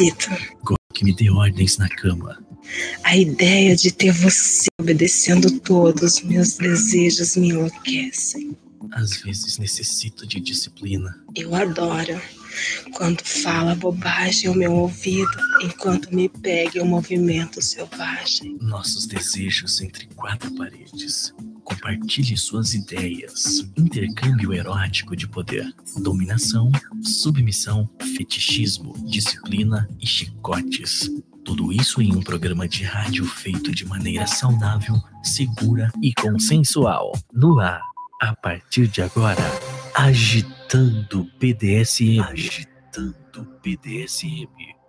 excita. Que me dê ordens na cama. A ideia de ter você obedecendo todos os meus desejos me enlouquecem. Às vezes necessito de disciplina. Eu adoro quando fala bobagem ao meu ouvido enquanto me pega em um movimento selvagem. Nossos desejos entre quatro paredes. Compartilhe suas ideias. Intercâmbio erótico de poder. Dominação, submissão, fetichismo, disciplina e chicotes. Tudo isso em um programa de rádio feito de maneira saudável, segura e consensual. No ar, a partir de agora, agitando BDSM. Agitando BDSM.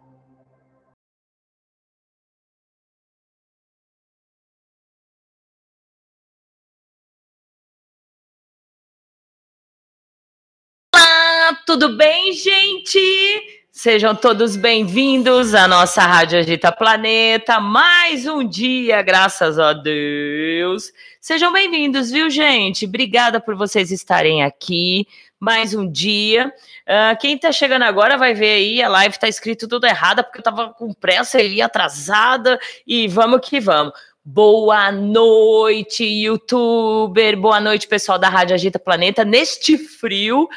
Tudo bem, gente? Sejam todos bem-vindos à nossa Rádio Agita Planeta. Mais um dia, graças a Deus. Sejam bem-vindos, viu, gente? Obrigada por vocês estarem aqui. Mais um dia. Uh, quem tá chegando agora vai ver aí, a live tá escrito tudo errada, porque eu tava com pressa e atrasada. E vamos que vamos. Boa noite, youtuber. Boa noite, pessoal da Rádio Agita Planeta. Neste frio.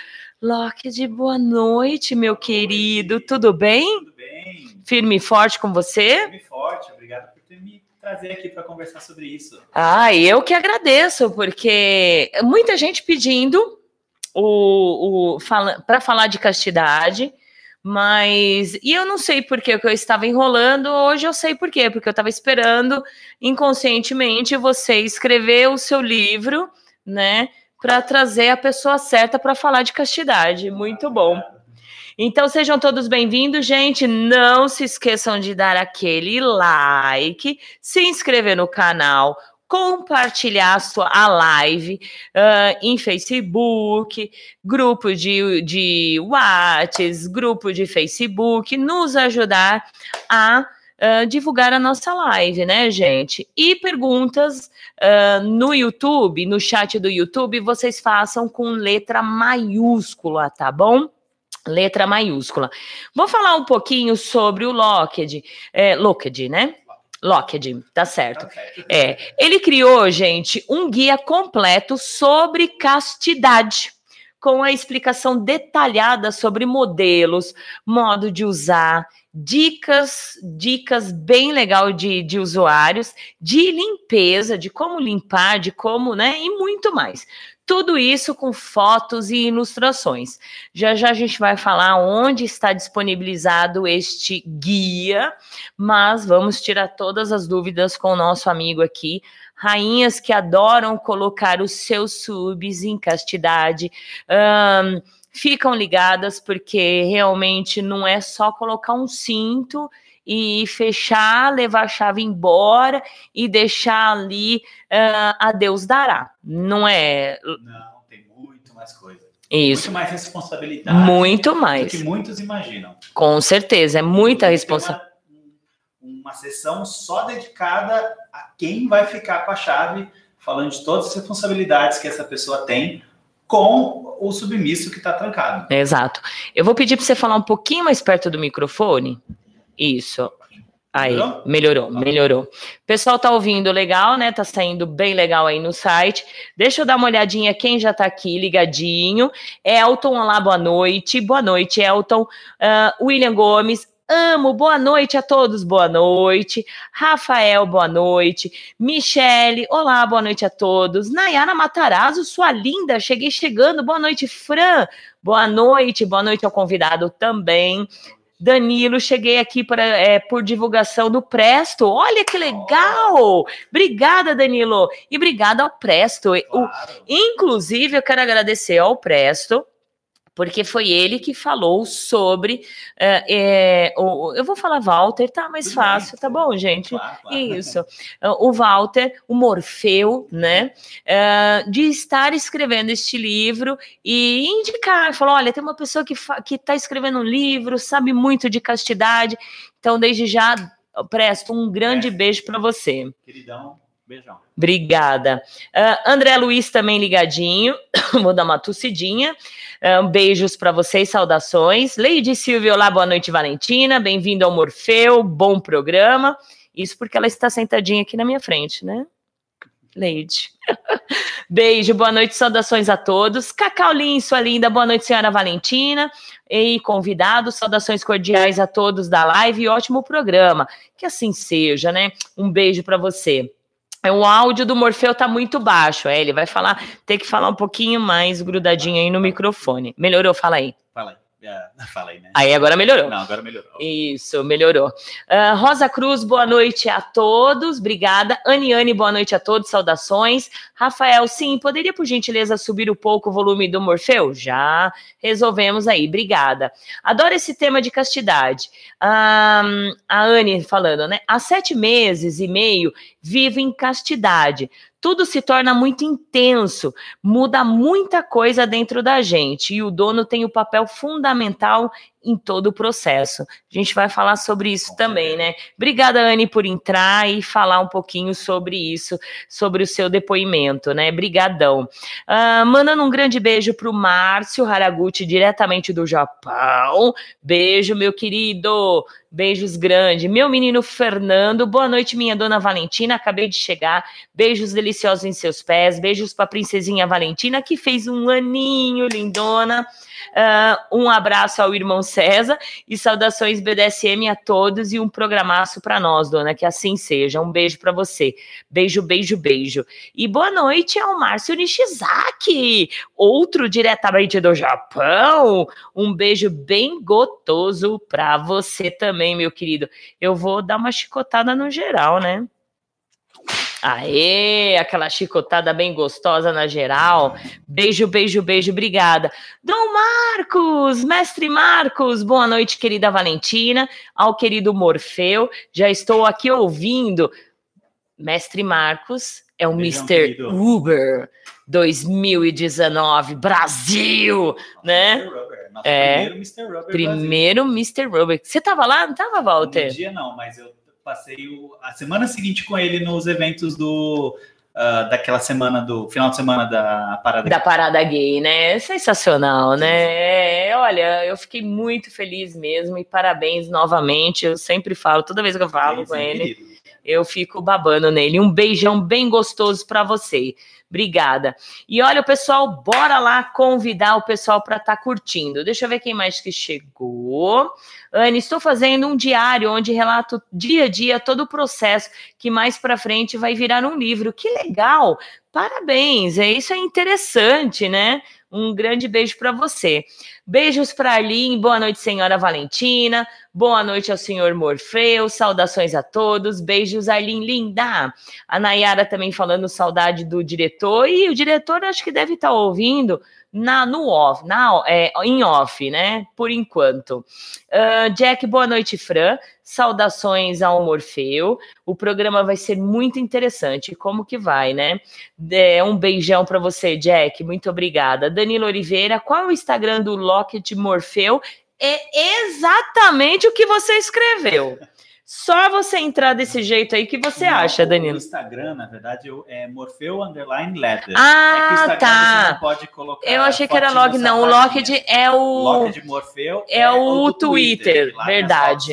Locked, boa noite, meu querido. Tudo bem? Tudo bem. Firme e forte com você? Firme e forte. Obrigado por ter me trazer aqui para conversar sobre isso. Ah, eu que agradeço, porque muita gente pedindo o, o fala, para falar de castidade, mas e eu não sei por que eu estava enrolando. Hoje eu sei por quê, porque eu estava esperando inconscientemente você escrever o seu livro, né? Para trazer a pessoa certa para falar de castidade. Muito bom. Então sejam todos bem-vindos, gente. Não se esqueçam de dar aquele like, se inscrever no canal, compartilhar a, sua, a live uh, em Facebook, grupo de, de WhatsApp, grupo de Facebook, nos ajudar a uh, divulgar a nossa live, né, gente? E perguntas uh, no YouTube, no chat do YouTube, vocês façam com letra maiúscula, tá bom? Letra maiúscula. Vou falar um pouquinho sobre o Locked, é, Locked, né? Locked, tá certo. É, ele criou, gente, um guia completo sobre castidade com a explicação detalhada sobre modelos, modo de usar, dicas, dicas bem legal de, de usuários, de limpeza, de como limpar, de como, né, e muito mais. Tudo isso com fotos e ilustrações. Já já a gente vai falar onde está disponibilizado este guia, mas vamos tirar todas as dúvidas com o nosso amigo aqui, rainhas que adoram colocar os seus subs em castidade. Um, ficam ligadas, porque realmente não é só colocar um cinto e fechar, levar a chave embora e deixar ali uh, a Deus dará. Não é. Não, tem muito mais coisa. Isso. Muito mais responsabilidade. Muito mais. Do que muitos imaginam. Com certeza, é muita responsabilidade uma sessão só dedicada a quem vai ficar com a chave, falando de todas as responsabilidades que essa pessoa tem com o submisso que está trancado. Exato. Eu vou pedir para você falar um pouquinho mais perto do microfone. Isso. Aí, melhorou? melhorou, melhorou. O pessoal tá ouvindo legal, né? Tá saindo bem legal aí no site. Deixa eu dar uma olhadinha quem já tá aqui ligadinho. Elton, olá, boa noite. Boa noite, Elton. Uh, William Gomes, Amo, boa noite a todos, boa noite. Rafael, boa noite. Michele, olá, boa noite a todos. Nayara Matarazzo, sua linda, cheguei chegando. Boa noite, Fran. Boa noite, boa noite ao convidado também. Danilo, cheguei aqui para, é, por divulgação do Presto. Olha que legal! Obrigada, Danilo. E obrigada ao Presto. Claro. O, inclusive, eu quero agradecer ao Presto porque foi ele que falou sobre. É, é, o, eu vou falar Walter, tá mais Tudo fácil, tá bom, gente? Claro, claro. Isso. O Walter, o Morfeu, né? É, de estar escrevendo este livro e indicar, falou: olha, tem uma pessoa que está escrevendo um livro, sabe muito de castidade, então, desde já, presto um grande beijo para você. Queridão. Beijão. Obrigada. Uh, André Luiz também ligadinho. Vou dar uma tossidinha. Uh, beijos para vocês, saudações. Leide Silvia, olá, boa noite, Valentina. Bem-vindo ao Morfeu, bom programa. Isso porque ela está sentadinha aqui na minha frente, né? Leide. Beijo, boa noite, saudações a todos. Cacaulinho, sua linda, boa noite, senhora Valentina. E convidados, saudações cordiais a todos da live e ótimo programa. Que assim seja, né? Um beijo para você. É, o áudio do Morfeu tá muito baixo, é, ele vai falar, tem que falar um pouquinho mais grudadinho aí no microfone. Melhorou? Fala aí. Fala aí. É, fala aí, né? Aí agora melhorou. Não, agora melhorou. Isso, melhorou. Uh, Rosa Cruz, boa noite a todos, obrigada. Aniane, boa noite a todos, saudações. Rafael, sim, poderia por gentileza subir um pouco o volume do Morfeu? Já resolvemos aí, obrigada. Adoro esse tema de castidade. Um, a Anne falando, né? Há sete meses e meio vivo em castidade. Tudo se torna muito intenso, muda muita coisa dentro da gente. E o dono tem o papel fundamental em todo o processo. A gente vai falar sobre isso também, né? Obrigada, Anne, por entrar e falar um pouquinho sobre isso, sobre o seu depoimento, né? Brigadão. Uh, mandando um grande beijo para o Márcio Haraguchi, diretamente do Japão. Beijo, meu querido. Beijos grandes. Meu menino Fernando, boa noite, minha dona Valentina. Acabei de chegar. Beijos deliciosos em seus pés. Beijos para a princesinha Valentina, que fez um aninho, lindona. Uh, um abraço ao irmão César e saudações BDSM a todos e um programaço para nós, dona, que assim seja. Um beijo para você. Beijo, beijo, beijo. E boa noite ao Márcio Nishizaki, outro diretamente do Japão. Um beijo bem gotoso para você também, meu querido. Eu vou dar uma chicotada no geral, né? Aê, aquela chicotada bem gostosa na geral. Beijo, beijo, beijo, obrigada. Dom Marcos, mestre Marcos, boa noite, querida Valentina, ao querido Morfeu. Já estou aqui ouvindo. Mestre Marcos é o Beijão, Mr. Querido. Uber 2019, Brasil, Nossa, né? Mr. Rubber. Nosso é, primeiro Mr. Rubber. Primeiro Brasil. Mr. Rubber. Você tava lá? Não tava, Walter? Um dia não, mas eu passei a semana seguinte com ele nos eventos do uh, daquela semana do final de semana da parada da gay. parada gay, né? Sensacional, né? É, olha, eu fiquei muito feliz mesmo e parabéns novamente. Eu sempre falo, toda vez que eu falo sim, com ele, querido. eu fico babando nele. Um beijão bem gostoso para você. Obrigada. E olha, pessoal, bora lá convidar o pessoal para estar tá curtindo. Deixa eu ver quem mais que chegou. Anne, estou fazendo um diário onde relato dia a dia todo o processo que mais para frente vai virar um livro. Que legal! Parabéns, é isso é interessante, né? Um grande beijo para você. Beijos para Arlene, boa noite, senhora Valentina. Boa noite ao senhor Morfeu. Saudações a todos. Beijos, Arlene linda. A Nayara também falando saudade do diretor. E o diretor acho que deve estar tá ouvindo na no off, na, é, em off, né? Por enquanto. Uh, Jack, boa noite, Fran. Saudações ao Morfeu. O programa vai ser muito interessante. Como que vai, né? É, um beijão para você, Jack. Muito obrigada. Danilo Oliveira, qual é o Instagram do Locket Morfeu? É exatamente o que você escreveu. Só você entrar desse jeito aí que você não, acha, Danilo. O Instagram, na verdade, é Morfeu Underline Letter. Ah, é tá. Você não pode colocar. Eu achei que era log, não. O Locked é o. Locked Morfeu é, é o, Twitter, Twitter verdade.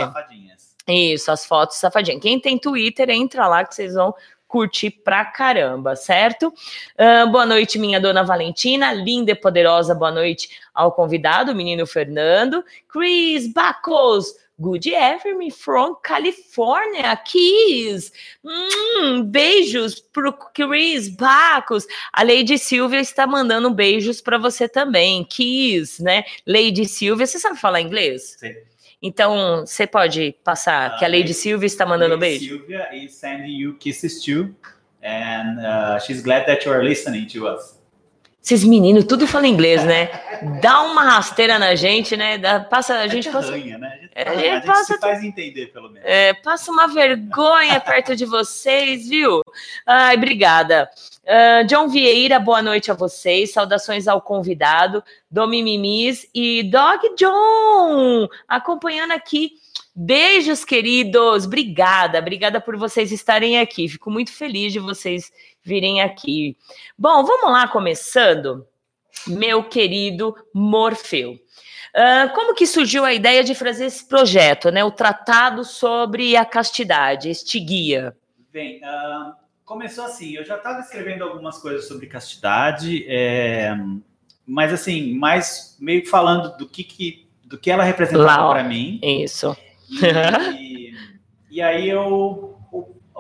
Isso, as fotos safadinhas. Quem tem Twitter, entra lá que vocês vão curtir pra caramba, certo? Uh, boa noite, minha dona Valentina, linda e poderosa. Boa noite ao convidado, o menino Fernando. Chris Bacos, Good evening from California, Keys. Hum, beijos pro Chris Bacos. A Lady Silvia está mandando beijos para você também, Keys, né? Lady Silvia, você sabe falar inglês? Sim. Então, você pode passar uh, que a Lady Silvia está mandando Lady beijo? Silvia is sending you kisses too, and uh, she's glad that you are listening to us. Esses meninos tudo falam inglês, né? Dá uma rasteira na gente, né? Dá, passa, a gente passa. Né? A gente, é, a gente passa, se faz entender, pelo menos. É, passa uma vergonha perto de vocês, viu? Ai, obrigada. Uh, John Vieira, boa noite a vocês. Saudações ao convidado, Domi Mimis e Dog John, acompanhando aqui Beijos, queridos. Obrigada, obrigada por vocês estarem aqui. Fico muito feliz de vocês virem aqui. Bom, vamos lá, começando. Meu querido Morfeu. Uh, como que surgiu a ideia de fazer esse projeto, né? O tratado sobre a castidade, este guia. Bem, uh, começou assim. Eu já estava escrevendo algumas coisas sobre castidade, é, mas assim, mais meio falando do que, que do que ela representava para mim. Isso. E, e aí eu,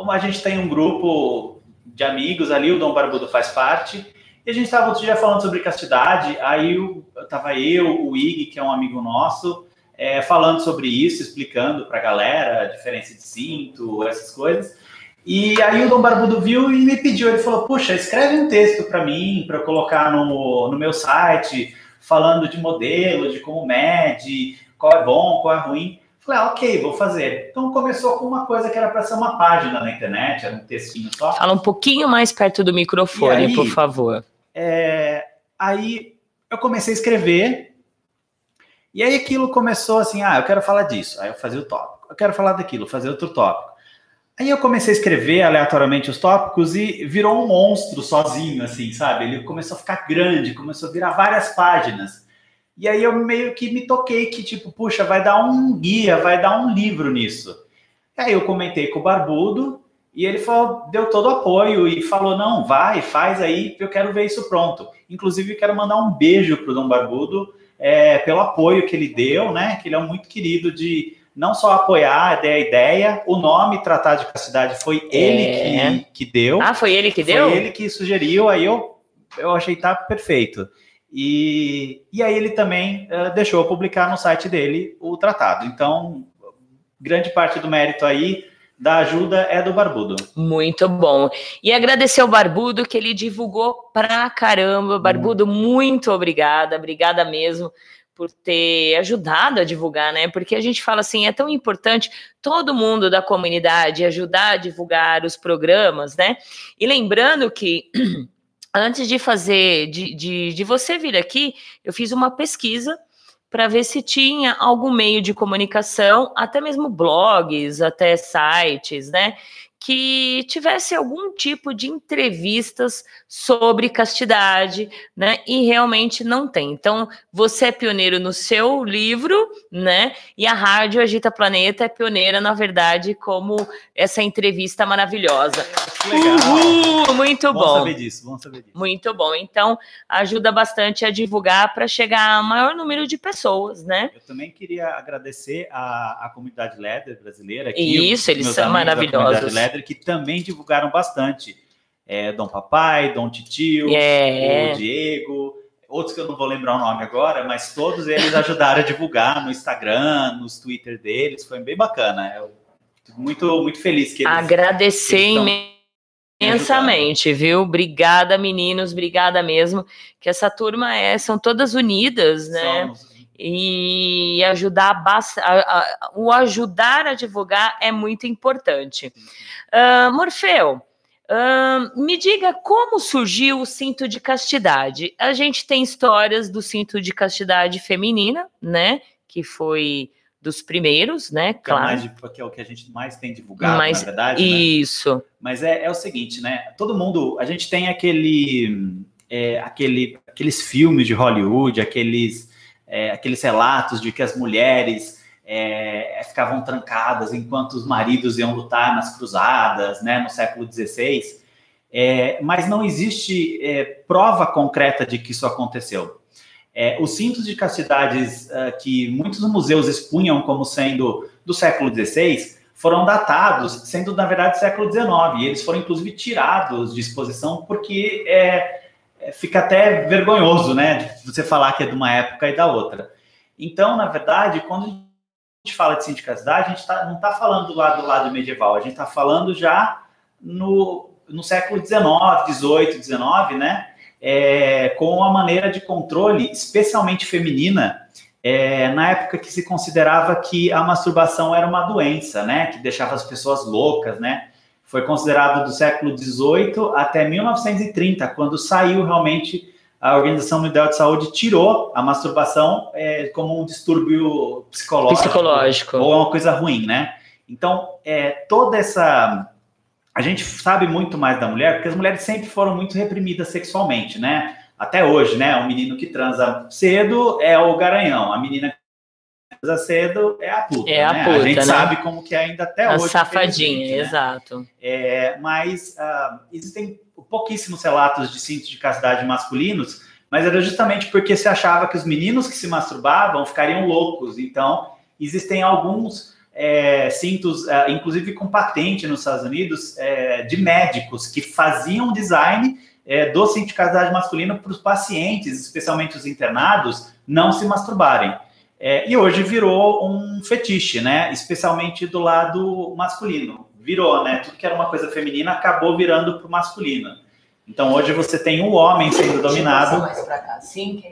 a gente tem um grupo de amigos ali, o Dom Barbudo faz parte. E a gente estava outro dia falando sobre castidade, aí eu, tava eu, o Ig, que é um amigo nosso, é, falando sobre isso, explicando para a galera a diferença de cinto, essas coisas. E aí o Dom Barbudo viu e me pediu, ele falou, puxa, escreve um texto para mim, para colocar no, no meu site, falando de modelo, de como mede, qual é bom, qual é ruim. Falei, ah, ok, vou fazer. Então começou com uma coisa que era para ser uma página na internet, era um textinho só. Fala um pouquinho mais perto do microfone, aí, por favor. É, aí eu comecei a escrever, e aí aquilo começou assim: ah, eu quero falar disso. Aí eu fazia o tópico. Eu quero falar daquilo, fazer outro tópico. Aí eu comecei a escrever aleatoriamente os tópicos e virou um monstro sozinho, assim, sabe? Ele começou a ficar grande, começou a virar várias páginas. E aí eu meio que me toquei que, tipo, puxa, vai dar um guia, vai dar um livro nisso. E aí eu comentei com o Barbudo, e ele falou, deu todo o apoio e falou: não, vai, faz aí, eu quero ver isso pronto. Inclusive, quero mandar um beijo para o Dom Barbudo é, pelo apoio que ele deu, né? Que ele é muito querido de não só apoiar a ideia, o nome Tratado de Castidade foi ele é. que, que deu. Ah, foi ele que deu? Foi ele que sugeriu, aí eu, eu achei tá perfeito. E, e aí ele também uh, deixou publicar no site dele o tratado. Então, grande parte do mérito aí da ajuda é do Barbudo. Muito bom. E agradecer ao Barbudo que ele divulgou pra caramba. Barbudo, hum. muito obrigada, obrigada mesmo por ter ajudado a divulgar, né? Porque a gente fala assim, é tão importante todo mundo da comunidade ajudar a divulgar os programas, né? E lembrando que antes de fazer, de, de, de você vir aqui, eu fiz uma pesquisa para ver se tinha algum meio de comunicação, até mesmo blogs, até sites, né, que tivesse algum tipo de entrevistas sobre castidade, né? E realmente não tem. Então, você é pioneiro no seu livro, né? E a Rádio Agita Planeta é pioneira, na verdade, como essa entrevista maravilhosa. Uhul, muito bom. Vamos saber disso, saber disso. Muito bom. Então, ajuda bastante a divulgar para chegar a maior número de pessoas, né? Eu também queria agradecer a, a comunidade Leather brasileira. Aqui, Isso, eles são maravilhosos que também divulgaram bastante. É, Dom Papai, Dom Titio, é. o Diego, outros que eu não vou lembrar o nome agora, mas todos eles ajudaram a divulgar no Instagram, nos Twitter deles, foi bem bacana. Eu muito, muito feliz que eles, Agradecer eles imensamente, viu? Obrigada, meninos, obrigada mesmo. Que essa turma é, são todas unidas, né? Somos e ajudar a, a, o ajudar a divulgar é muito importante. Uh, Morfeu, uh, me diga como surgiu o cinto de castidade. A gente tem histórias do cinto de castidade feminina, né? Que foi dos primeiros, né? Que claro. É, mais, que é o que a gente mais tem divulgado, na verdade. Né? Isso. Né? Mas é, é, o seguinte, né? Todo mundo, a gente tem aquele, é, aquele, aqueles filmes de Hollywood, aqueles é, aqueles relatos de que as mulheres é, é ficavam trancadas enquanto os maridos iam lutar nas cruzadas, né, no século XVI, mas não existe prova concreta de que isso aconteceu. É, os cintos de castidades uh, que muitos museus expunham como sendo do século XVI foram datados, sendo na verdade século XIX, e eles foram inclusive tirados de exposição porque é, é, fica até vergonhoso, né? Você falar que é de uma época e da outra. Então, na verdade, quando a gente fala de sindicasidade, a gente tá, não está falando do lado, do lado medieval, a gente está falando já no, no século XIX, XVIII, XIX, né? É, com uma maneira de controle, especialmente feminina, é, na época que se considerava que a masturbação era uma doença, né? Que deixava as pessoas loucas, né? foi considerado do século XVIII até 1930, quando saiu realmente a Organização Mundial de Saúde tirou a masturbação é, como um distúrbio psicológico, psicológico, ou uma coisa ruim, né? Então, é, toda essa. A gente sabe muito mais da mulher, porque as mulheres sempre foram muito reprimidas sexualmente, né? Até hoje, né? O menino que transa cedo é o garanhão, a menina que transa cedo é a puta. É a né? puta, A gente né? sabe como que é ainda até a hoje. safadinha, né? exato. É, mas ah, existem pouquíssimos relatos de cintos de castidade masculinos, mas era justamente porque se achava que os meninos que se masturbavam ficariam loucos. Então, existem alguns é, cintos, ah, inclusive com patente nos Estados Unidos, é, de médicos que faziam design é, do cinto de castidade masculino para os pacientes, especialmente os internados, não se masturbarem. É, e hoje virou um fetiche, né? Especialmente do lado masculino. Virou, né? Tudo que era uma coisa feminina acabou virando para o masculino. Então hoje você tem o homem sendo dominado sim,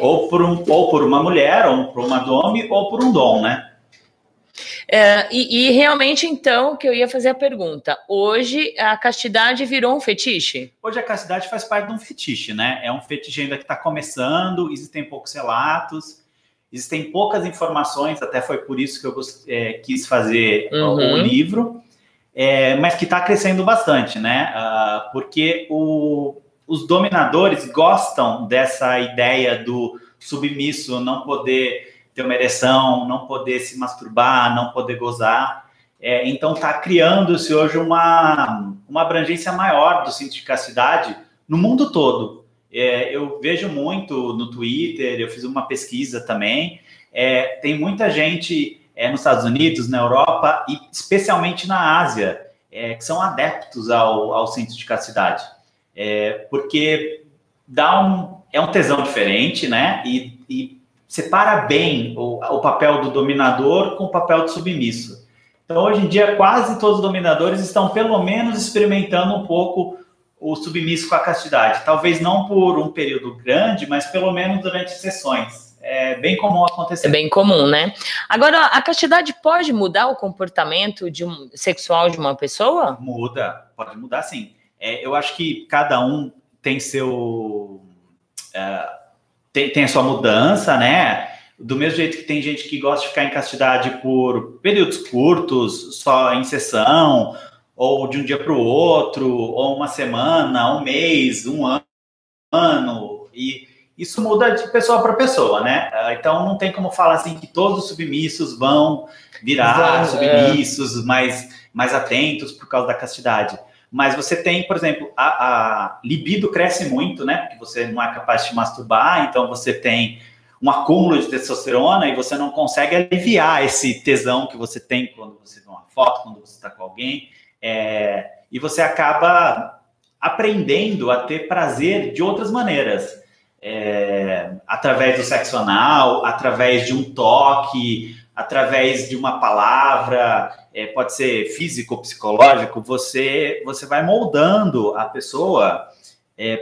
ou por, um, ou por uma mulher, ou por uma dome, ou por um dom, né? É, e, e realmente, então, que eu ia fazer a pergunta. Hoje a castidade virou um fetiche? Hoje a castidade faz parte de um fetiche, né? É um fetiche ainda que está começando, existem poucos relatos, existem poucas informações, até foi por isso que eu é, quis fazer o- o Uhum. livro, é, mas que está crescendo bastante, né? Ah, porque o- os dominadores gostam dessa ideia do submisso não poder ter uma ereção, não poder se masturbar, não poder gozar. É, então está criando-se hoje uma, uma abrangência maior do cinto de castidade no mundo todo. É, eu vejo muito no Twitter, eu fiz uma pesquisa também. é, tem muita gente é, nos Estados Unidos, na Europa e especialmente na Ásia, é, que são adeptos ao, ao cinto de castidade. É, porque dá um, é um tesão diferente, né? E, e separa bem o, o papel do dominador com o papel do submisso. Então, hoje em dia, quase todos os dominadores estão, pelo menos, experimentando um pouco o submisso com a castidade. Talvez não por um período grande, mas pelo menos durante sessões. É bem comum acontecer. É bem comum, né? Agora, a castidade pode mudar o comportamento de um, sexual de uma pessoa? Muda, pode mudar sim. É, eu acho que cada um tem seu. é, tem, tem a sua mudança, né? Do mesmo jeito que tem gente que gosta de ficar em castidade por períodos curtos, só em sessão, ou de um dia para o outro, ou uma semana, um mês, um an- ano, e isso muda de pessoa para pessoa, né? Ah, Então não tem como falar assim que todos os submissos vão virar Vão, é. submissos, mais, mais atentos por causa da castidade. Mas você tem, por exemplo, a, a libido cresce muito, né? Porque você não é capaz de masturbar, então você tem um acúmulo de testosterona e você não consegue aliviar esse tesão que você tem quando você vê uma foto, quando você está com alguém. É, e você acaba aprendendo a ter prazer de outras maneiras. É, através do sexo anal, através de um toque, através de uma palavra, é, pode ser físico ou psicológico, você, você vai moldando a pessoa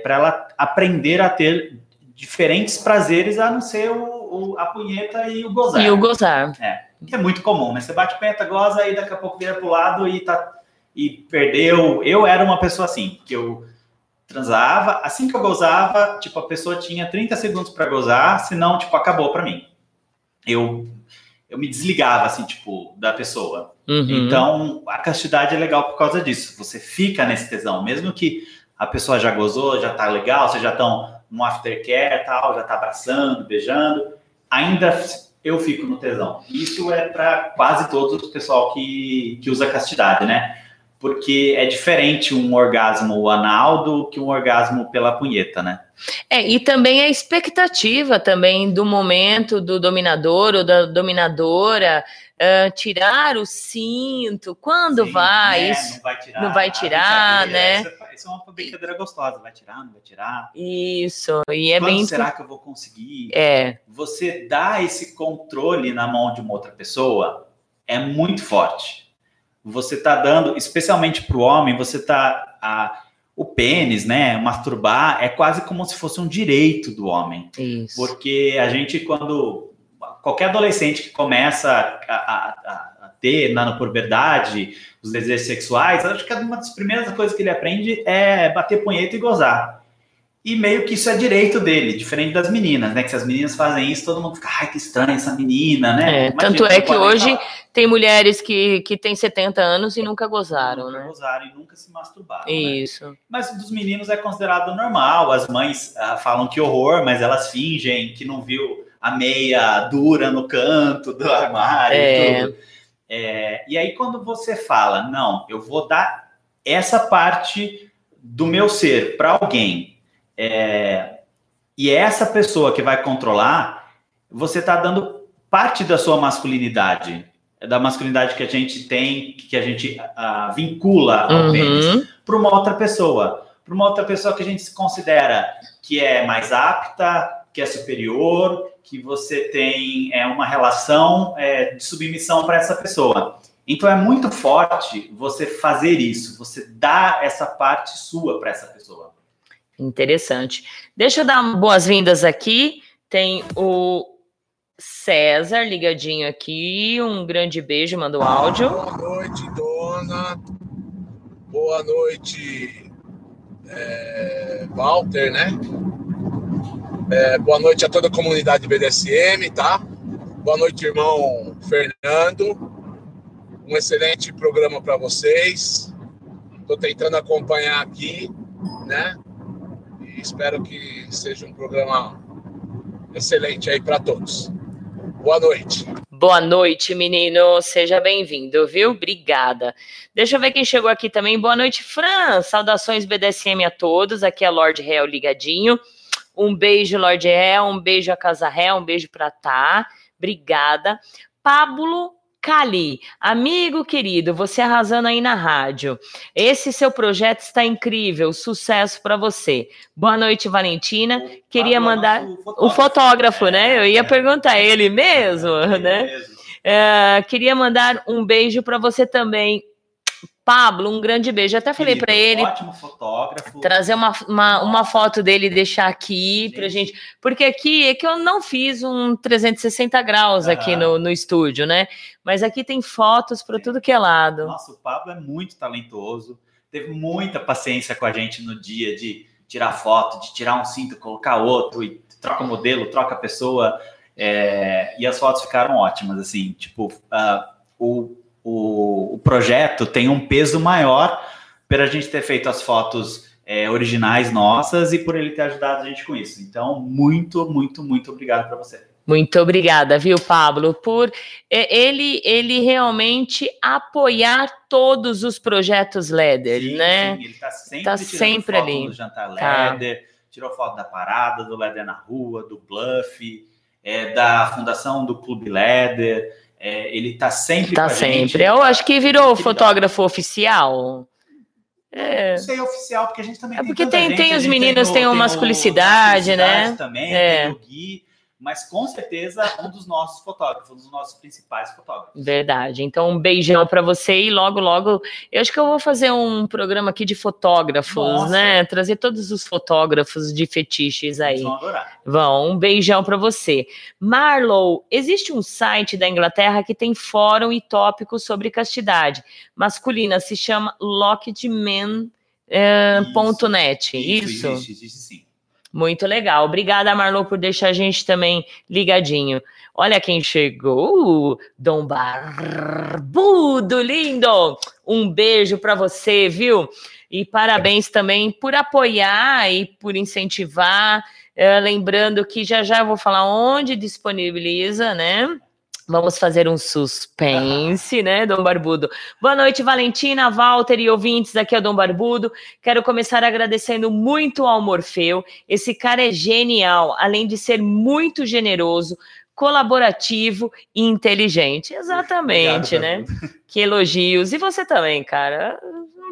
para ela aprender a ter diferentes prazeres a não ser o, o- a punheta e o gozar. E o gozar. Que é muito comum, né? Você bate punheta, goza e daqui a pouco vira pro lado e, tá, e perdeu. Eu era uma pessoa assim, que eu transava, assim que eu gozava, tipo, a pessoa tinha 30 segundos para gozar, senão, tipo, acabou para mim. Eu, eu me desligava, assim, tipo, da pessoa. Uhum. Então, a castidade é legal por causa disso. Você fica nesse tesão, mesmo que a pessoa já gozou, já tá legal, vocês já estão no aftercare tal, já tá abraçando, beijando, ainda eu fico no tesão. Isso é para quase todo o pessoal que, que usa castidade, né? Porque é diferente um orgasmo anal do que um orgasmo pela punheta, né? É, e também a expectativa também do momento do dominador ou da dominadora ah, tirar o cinto, quando Sim, vai, né? isso, Não vai tirar. não vai tirar, brincadeira. né? Isso é, isso é uma brincadeira gostosa. Vai tirar, não vai tirar? isso, e é Quando bem... será que eu vou conseguir? É, você dá esse controle na mão de uma outra pessoa é muito forte. Você está dando, especialmente para o homem, você está a, o pênis, né? Masturbar é quase como se fosse um direito do homem, isso. porque a gente quando qualquer adolescente que começa a, a- a- a ter na puberdade os desejos sexuais, acho que uma das primeiras coisas que ele aprende é bater punheta e gozar. E meio que isso é direito dele, diferente das meninas, né? Que se as meninas fazem isso, todo mundo fica, ai, que estranha essa menina, né? É, tanto é que hoje falar. tem mulheres que, que têm 70 anos e nunca gozaram, nunca né? gozaram e nunca se masturbaram. Né? Isso. Né? Mas dos meninos é considerado normal. As mães ah, falam que horror, mas elas fingem que não viu a meia dura no canto do armário é. e tudo. É, e aí, quando você fala, não, eu vou dar essa parte do meu ser para alguém é, e é essa pessoa que vai controlar, você está dando parte da sua masculinidade, da masculinidade que a gente tem, que a gente uh, vincula ao uhum. pênis, para uma outra pessoa. Para uma outra pessoa que a gente se considera que é mais apta, que é superior, que você tem é, uma relação é, de submissão para essa pessoa. Então é muito forte você fazer isso, você dar essa parte sua para essa pessoa. Interessante. Deixa eu dar boas-vindas aqui. Tem o César ligadinho aqui. Um grande beijo, manda o áudio. Boa noite, dona. Boa noite, é, Walter, né? É, boa noite a toda a comunidade BDSM, tá? Boa noite, irmão Fernando. Um excelente programa para vocês. Estou tentando acompanhar aqui, né? Espero que seja um programa excelente aí para todos. Boa noite. Boa noite, menino. Seja bem-vindo, viu? Obrigada. Deixa eu ver quem chegou aqui também. Boa noite, Fran. Saudações BDSM a todos. Aqui é Lord Real ligadinho. Um beijo, Lord Real. Um beijo a Casa Real. Um beijo para Tá. Obrigada. Pablo Cali, amigo querido, você arrasando aí na rádio. Esse seu projeto está incrível, sucesso para você. Boa noite, Valentina. Queria mandar o fotógrafo, né? Eu ia é. perguntar ele mesmo, né? É, queria mandar um beijo para você também, Pablo, um grande beijo. até falei para ele. Ótimo fotógrafo. Trazer uma, uma, uma foto dele e deixar aqui pra gente. Porque aqui é que eu não fiz um 360 graus uhum. aqui no, no estúdio, né? Mas aqui tem fotos para tudo que é lado. Nossa, o Pablo é muito talentoso. Teve muita paciência com a gente no dia de tirar foto, de tirar um cinto, colocar outro, e troca modelo, troca pessoa. É, e as fotos ficaram ótimas, assim, tipo, uh, o o, o projeto tem um peso maior para a gente ter feito as fotos é, originais nossas e por ele ter ajudado a gente com isso. Então, muito, muito, muito obrigado para você. Muito obrigada, viu, Pablo, por é, ele ele realmente apoiar todos os projetos Leder, sim, né? Sim, ele está sempre, tá sempre ali. do Jantar tá. Leder, tirou foto da parada, do Leder na rua, do Bluff, é, da fundação do Clube Leder. É, ele está sempre tá sempre. Gente, Eu acho que virou fotógrafo oficial. É. Não sei oficial, porque a gente também é porque tem, tem, tem os meninos, tem, o, tem uma masculicidade, né? Também, é. tem o Gui, mas com certeza um dos nossos fotógrafos, um dos nossos principais fotógrafos. Verdade. Então, um beijão para você e logo, logo, eu acho que eu vou fazer um programa aqui de fotógrafos, Nossa. né? Trazer todos os fotógrafos de fetiches aí. Eles vão adorar. Vão, um beijão para você. Marlow, existe um site da Inglaterra que tem fórum e tópicos sobre castidade masculina, se chama lockedman.net. Eh, isso, isso? Sim. Muito legal. Obrigada, Marlon, por deixar a gente também ligadinho. Olha quem chegou, Dom Barbudo, lindo! Um beijo para você, viu? E parabéns também por apoiar e por incentivar. É, lembrando que já já eu vou falar onde disponibiliza, né? Vamos fazer um suspense, né, Dom Barbudo? Boa noite, Valentina, Walter e ouvintes. Aqui é o Dom Barbudo. Quero começar agradecendo muito ao Morfeu. Esse cara é genial, além de ser muito generoso, colaborativo e inteligente. Exatamente, Obrigado, né? Que elogios. E você também, cara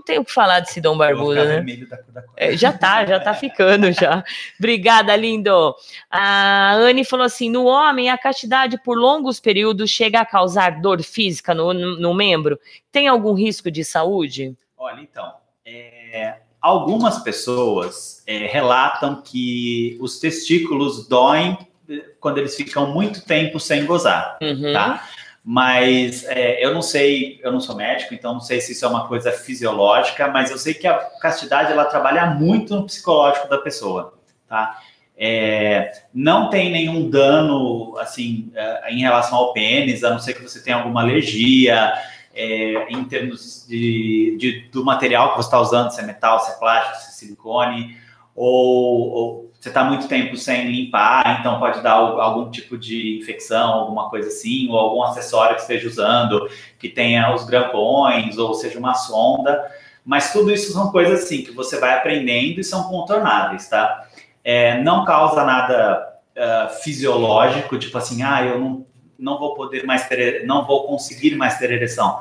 tenho o que falar desse Dom Barbudo, né? Da, da é, já tá, já tá ficando já. Obrigada, lindo. A Anne falou assim: no homem, a castidade por longos períodos chega a causar dor física no, no membro. Tem algum risco de saúde? Olha, então, é, algumas pessoas é, relatam que os testículos doem quando eles ficam muito tempo sem gozar, uhum. tá? Mas é, eu não sei, eu não sou médico, então não sei se isso é uma coisa fisiológica, mas eu sei que a castidade ela trabalha muito no psicológico da pessoa. tá? É, não tem nenhum dano assim é, em relação ao pênis, a não ser que você tenha alguma alergia é, em termos de, de, do material que você está usando, se é metal, se é plástico, se é silicone, ou, ou você está muito tempo sem limpar, então pode dar algum tipo de infecção, alguma coisa assim, ou algum acessório que esteja usando, que tenha os grampões, ou seja, uma sonda. Mas tudo isso são coisas assim que você vai aprendendo e são contornáveis, tá? É, não causa nada uh, fisiológico, tipo assim, ah, eu não, não vou poder mais ter, não vou conseguir mais ter ereção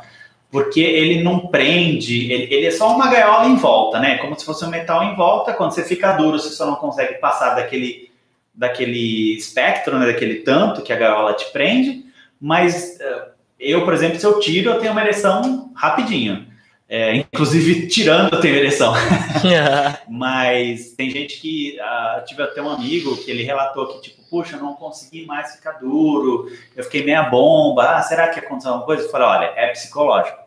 porque ele não prende, ele, ele, é só uma gaiola em volta, né? Como se fosse um metal em volta. Quando você fica duro, você só não consegue passar daquele, daquele espectro, né? daquele tanto que a gaiola te prende. Mas uh, eu, por exemplo, se eu tiro, eu tenho uma ereção rapidinho. É, inclusive, tirando, eu tenho ereção. Mas tem gente que. Uh, tive até um amigo que ele relatou que, tipo, puxa, eu não consegui mais ficar duro, eu fiquei meia bomba. Ah, será que aconteceu alguma coisa? Eu falei, olha, é psicológico.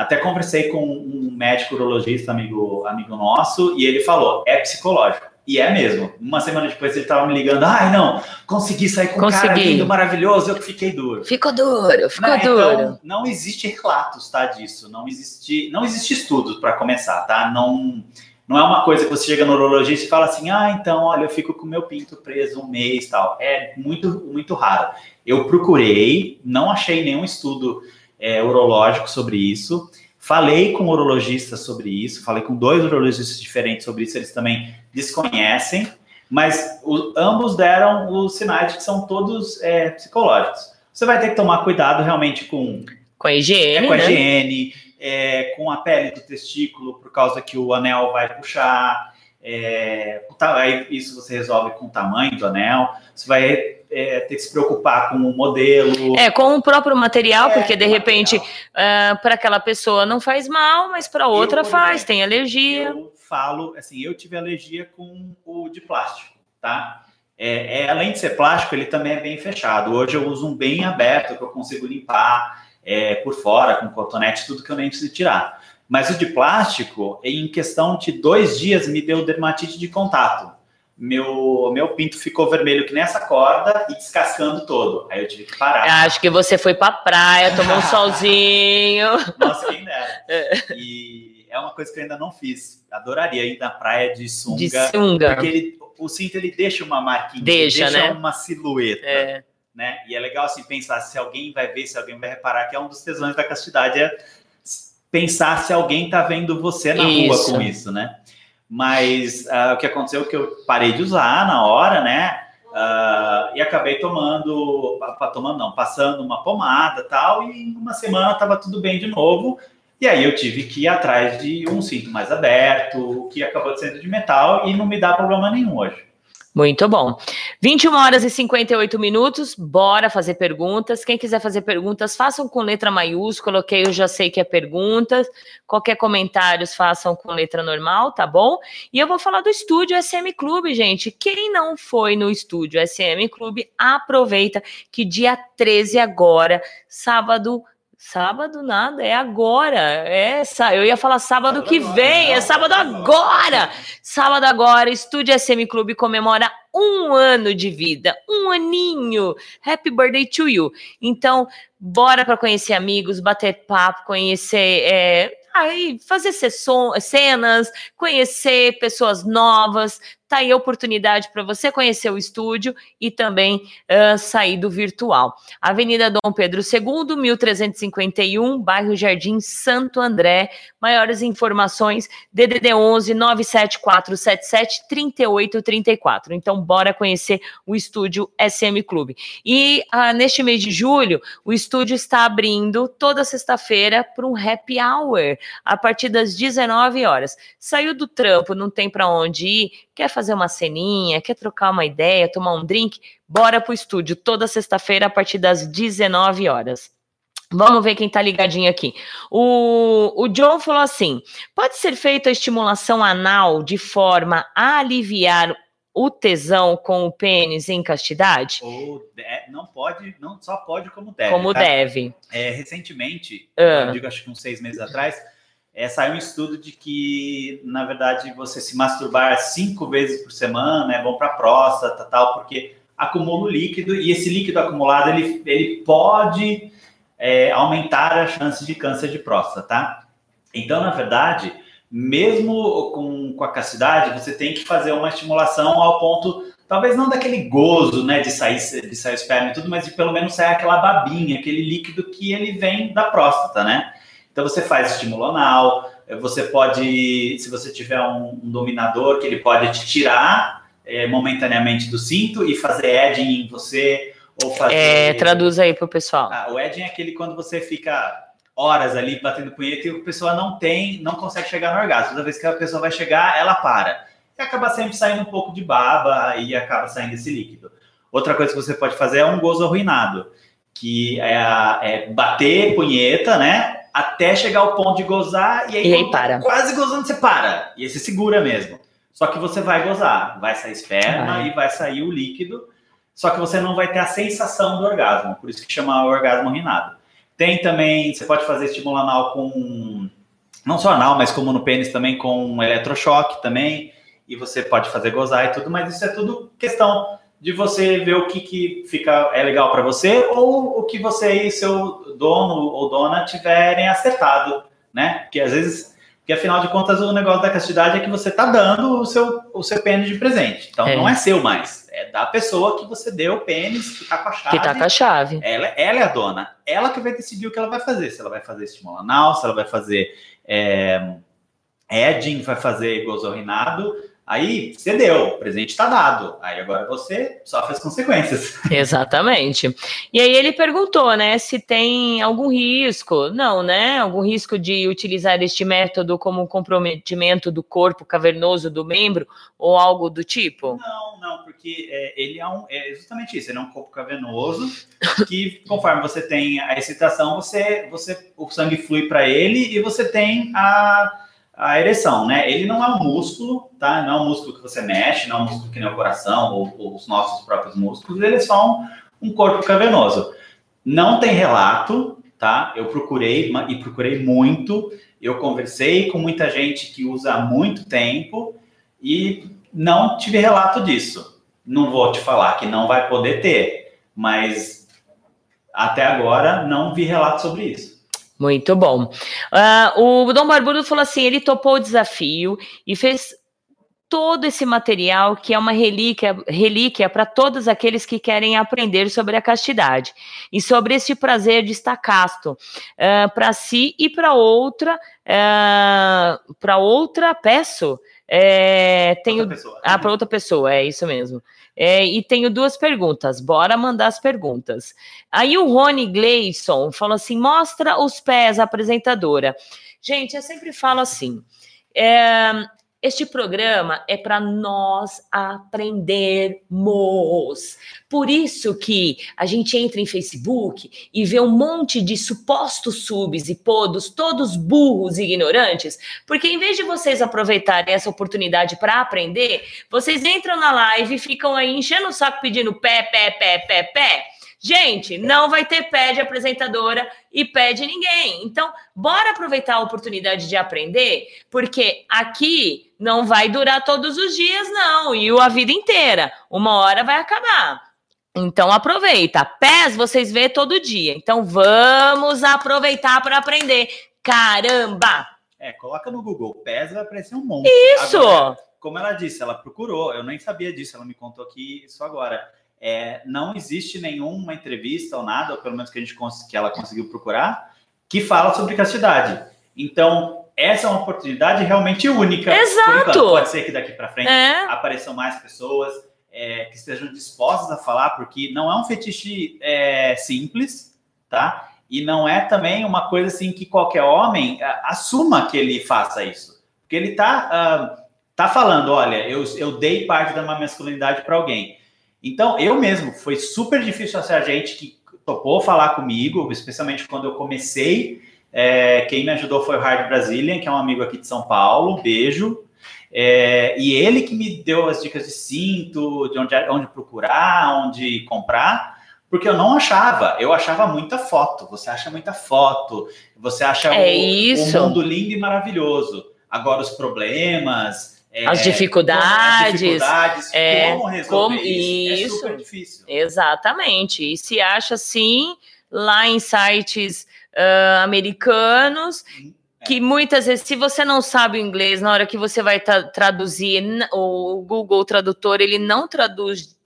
Até conversei com um médico urologista, amigo, amigo nosso, e ele falou: é psicológico. E é mesmo. Uma semana depois ele estava me ligando: ai, não, consegui sair com consegui. um cara lindo, maravilhoso, eu fiquei duro. Ficou duro, ficou né? duro. Então, não existe relatos, tá, disso. Não existe, não existe estudos para começar, tá? Não, não é uma coisa que você chega no urologista e fala assim: ah, então, olha, eu fico com meu pinto preso um mês tal. É muito, muito raro. Eu procurei, não achei nenhum estudo é, urológico sobre isso. Falei com urologistas sobre isso, falei com dois urologistas diferentes sobre isso, eles também desconhecem, mas o, ambos deram os sinais de que são todos é, psicológicos. Você vai ter que tomar cuidado realmente com, com a higiene, é, com a né? higiene é, com a pele do testículo, por causa que o anel vai puxar. É, aí isso você resolve com o tamanho do anel. Você vai é, ter que se preocupar com o modelo. É, com o próprio material, é, porque de repente uh, para aquela pessoa não faz mal, mas para outra eu, faz, tem alergia. Eu falo, assim, eu tive alergia com o de plástico, tá? É, é, além de ser plástico, ele também é bem fechado. Hoje eu uso um bem aberto que eu consigo limpar é, por fora, com cotonete, tudo que eu nem preciso tirar. Mas o de plástico, em questão de dois dias, me deu dermatite de contato meu, meu pinto ficou vermelho que nessa corda e descascando todo. Aí eu tive que parar. Acho que você foi pra praia, tomou um solzinho. Nossa, quem dera. É. E é uma coisa que eu ainda não fiz. Adoraria ir na praia de sunga. De sunga. Porque ele, o cinto ele deixa uma marquinha, deixa, deixa né? uma silhueta. É. Né? E é legal assim pensar se alguém vai ver, se alguém vai reparar que é um dos tesões da castidade é pensar se alguém tá vendo você na isso. rua com isso, né? Mas uh, o que aconteceu é que eu parei de usar na hora, né? Uh, e acabei tomando, tomando não, passando uma pomada tal, e em uma semana estava tudo bem de novo. E aí eu tive que ir atrás de um cinto mais aberto, que acabou sendo de metal e não me dá problema nenhum hoje. Muito bom. 21 horas e 58 minutos, bora fazer perguntas. Quem quiser fazer perguntas, façam com letra maiúscula, ok? Eu já sei que é perguntas. Qualquer comentários, façam com letra normal, tá bom? E eu vou falar do estúdio SM Clube, gente. Quem não foi no estúdio SM Clube, aproveita que dia 13 agora, sábado, Sábado nada, é agora. É, eu ia falar sábado que vem, é sábado agora. Sábado agora, Estúdio SM Clube comemora um ano de vida, um aninho. Happy birthday to you. Então, bora para conhecer amigos, bater papo, conhecer é, aí fazer sessões, cenas, conhecer pessoas novas, Tá aí a oportunidade para você conhecer o estúdio e também uh, sair do virtual. Avenida Dom Pedro II, 1351, bairro Jardim Santo André. Maiores informações, DDD 11 97477 3834. Então, bora conhecer o estúdio SM Clube. E uh, neste mês de julho, o estúdio está abrindo toda sexta-feira para um happy hour, a partir das 19 horas. Saiu do trampo, não tem para onde ir, quer fazer uma ceninha, quer trocar uma ideia, tomar um drink, bora pro estúdio toda sexta-feira a partir das 19 horas. Vamos ver quem tá ligadinho aqui. O, o John falou assim: pode ser feita a estimulação anal de forma a aliviar o tesão com o pênis em castidade? Ou de, não pode, não só pode como deve. Como tá? deve. É, recentemente, uh. eu digo acho que uns seis meses atrás, é, saiu um estudo de que, na verdade, você se masturbar cinco vezes por semana é bom para a próstata, tal, porque acumula o líquido e esse líquido acumulado ele, ele pode é, aumentar a chance de câncer de próstata, tá? Então, na verdade, mesmo com, com a castidade, você tem que fazer uma estimulação ao ponto, talvez não daquele gozo, né, de sair, de sair esperma e tudo, mas de pelo menos sair aquela babinha, aquele líquido que ele vem da próstata, né? Então você faz estímulo anal, você pode, se você tiver um, um dominador, que ele pode te tirar é, momentaneamente do cinto e fazer edging em você, ou fazer... É, traduz aí pro pessoal. Ah, o edging é aquele quando você fica horas ali batendo punheta e a pessoa não tem, não consegue chegar no orgasmo. Toda vez que a pessoa vai chegar, ela para. E acaba sempre saindo um pouco de baba e acaba saindo esse líquido. Outra coisa que você pode fazer é um gozo arruinado, que é, é bater punheta, né? Até chegar ao ponto de gozar, e aí, e aí para. Tá quase gozando, você para. E aí você segura mesmo. Só que você vai gozar, vai sair esperma vai. e vai sair o líquido, só que você não vai ter a sensação do orgasmo, por isso que chama orgasmo rinado. Tem também, você pode fazer estímulo anal com, não só anal, mas como no pênis também, com eletrochoque também, e você pode fazer gozar e tudo, mas isso é tudo questão de você ver o que, que fica é legal para você ou o que você e seu dono ou dona tiverem acertado, né? Porque às vezes, porque afinal de contas o negócio da castidade é que você tá dando o seu o seu pênis de presente. Então é. não é seu mais, é da pessoa que você deu o pênis, que tá com a chave. Que tá com a chave. Ela, ela é a dona. Ela que vai decidir o que ela vai fazer. Se ela vai fazer estímulo anal, se ela vai fazer é, edging, vai fazer gozorrinado Aí você deu, o presente está dado. Aí agora você sofre as consequências. Exatamente. E aí ele perguntou, né, se tem algum risco. Não, né? Algum risco de utilizar este método como comprometimento do corpo cavernoso do membro ou algo do tipo? Não, não, porque é, ele é, um, é justamente isso. Ele é um corpo cavernoso que, conforme você tem a excitação, você, você o sangue flui para ele e você tem a a ereção, né? Ele não é um músculo, tá? Não é um músculo que você mexe, não é um músculo que nem o coração ou, ou os nossos próprios músculos, ele é só um, um, corpo cavernoso. Não tem relato, tá? Eu procurei e procurei muito, eu conversei com muita gente que usa há muito tempo e não tive relato disso. Não vou te falar que não vai poder ter, mas até agora não vi relato sobre isso. Muito bom. Uh, o Dom Barbudo falou assim: ele topou o desafio e fez todo esse material que é uma relíquia, relíquia para todos aqueles que querem aprender sobre a castidade e sobre esse prazer de estar casto uh, para si e para outra, uh, para outra peço. É, tenho, outra pessoa. Ah, para outra pessoa, é isso mesmo. É, e tenho duas perguntas, bora mandar as perguntas. Aí o Rony Gleison falou assim: mostra os pés, apresentadora. Gente, eu sempre falo assim: é, este programa é para nós aprendermos. Por isso que a gente entra em Facebook e vê um monte de supostos subs e podos, todos burros e ignorantes, porque em vez de vocês aproveitarem essa oportunidade para aprender, vocês entram na live e ficam aí enchendo o saco pedindo pé, pé, pé, pé, pé. Gente, não vai ter pé de apresentadora e pé de ninguém. Então, bora aproveitar a oportunidade de aprender, porque aqui não vai durar todos os dias, não, e a vida inteira. Uma hora vai acabar. Então aproveita. Pés vocês vê todo dia. Então vamos aproveitar para aprender. Caramba! É, coloca no Google. Pés vai aparecer um monte. Isso! Agora, como ela disse, ela procurou. Eu nem sabia disso. Ela me contou aqui isso agora. É, não existe nenhuma entrevista ou nada, ou pelo menos que a gente que ela conseguiu procurar, que fala sobre castidade. Então, essa é uma oportunidade realmente única. Exato. Pode ser que daqui para frente é. apareçam mais pessoas é, que estejam dispostas a falar, porque não é um fetiche é, simples, tá? E não é também uma coisa assim que qualquer homem uh, assuma que ele faça isso. Porque ele tá, uh, tá falando, olha, eu, eu dei parte da minha masculinidade para alguém. Então, eu mesmo, foi super difícil achar gente que topou falar comigo, especialmente quando eu comecei. É, quem me ajudou foi o Hard Brazilian, que é um amigo aqui de São Paulo. Beijo. É, e ele que me deu as dicas de cinto, de onde, onde procurar, onde comprar, Porque eu não achava, eu achava muita foto. Você acha muita foto, você acha É o, isso. o mundo lindo e maravilhoso. Agora os problemas, As dificuldades, as dificuldades, é, como resolver como- isso, isso. é super difícil. Exatamente. E se acha sim lá em sites ah, americanos que muitas vezes, se você não sabe o inglês, na hora que você vai tra- traduzir, o Google Tradutor ele não traduz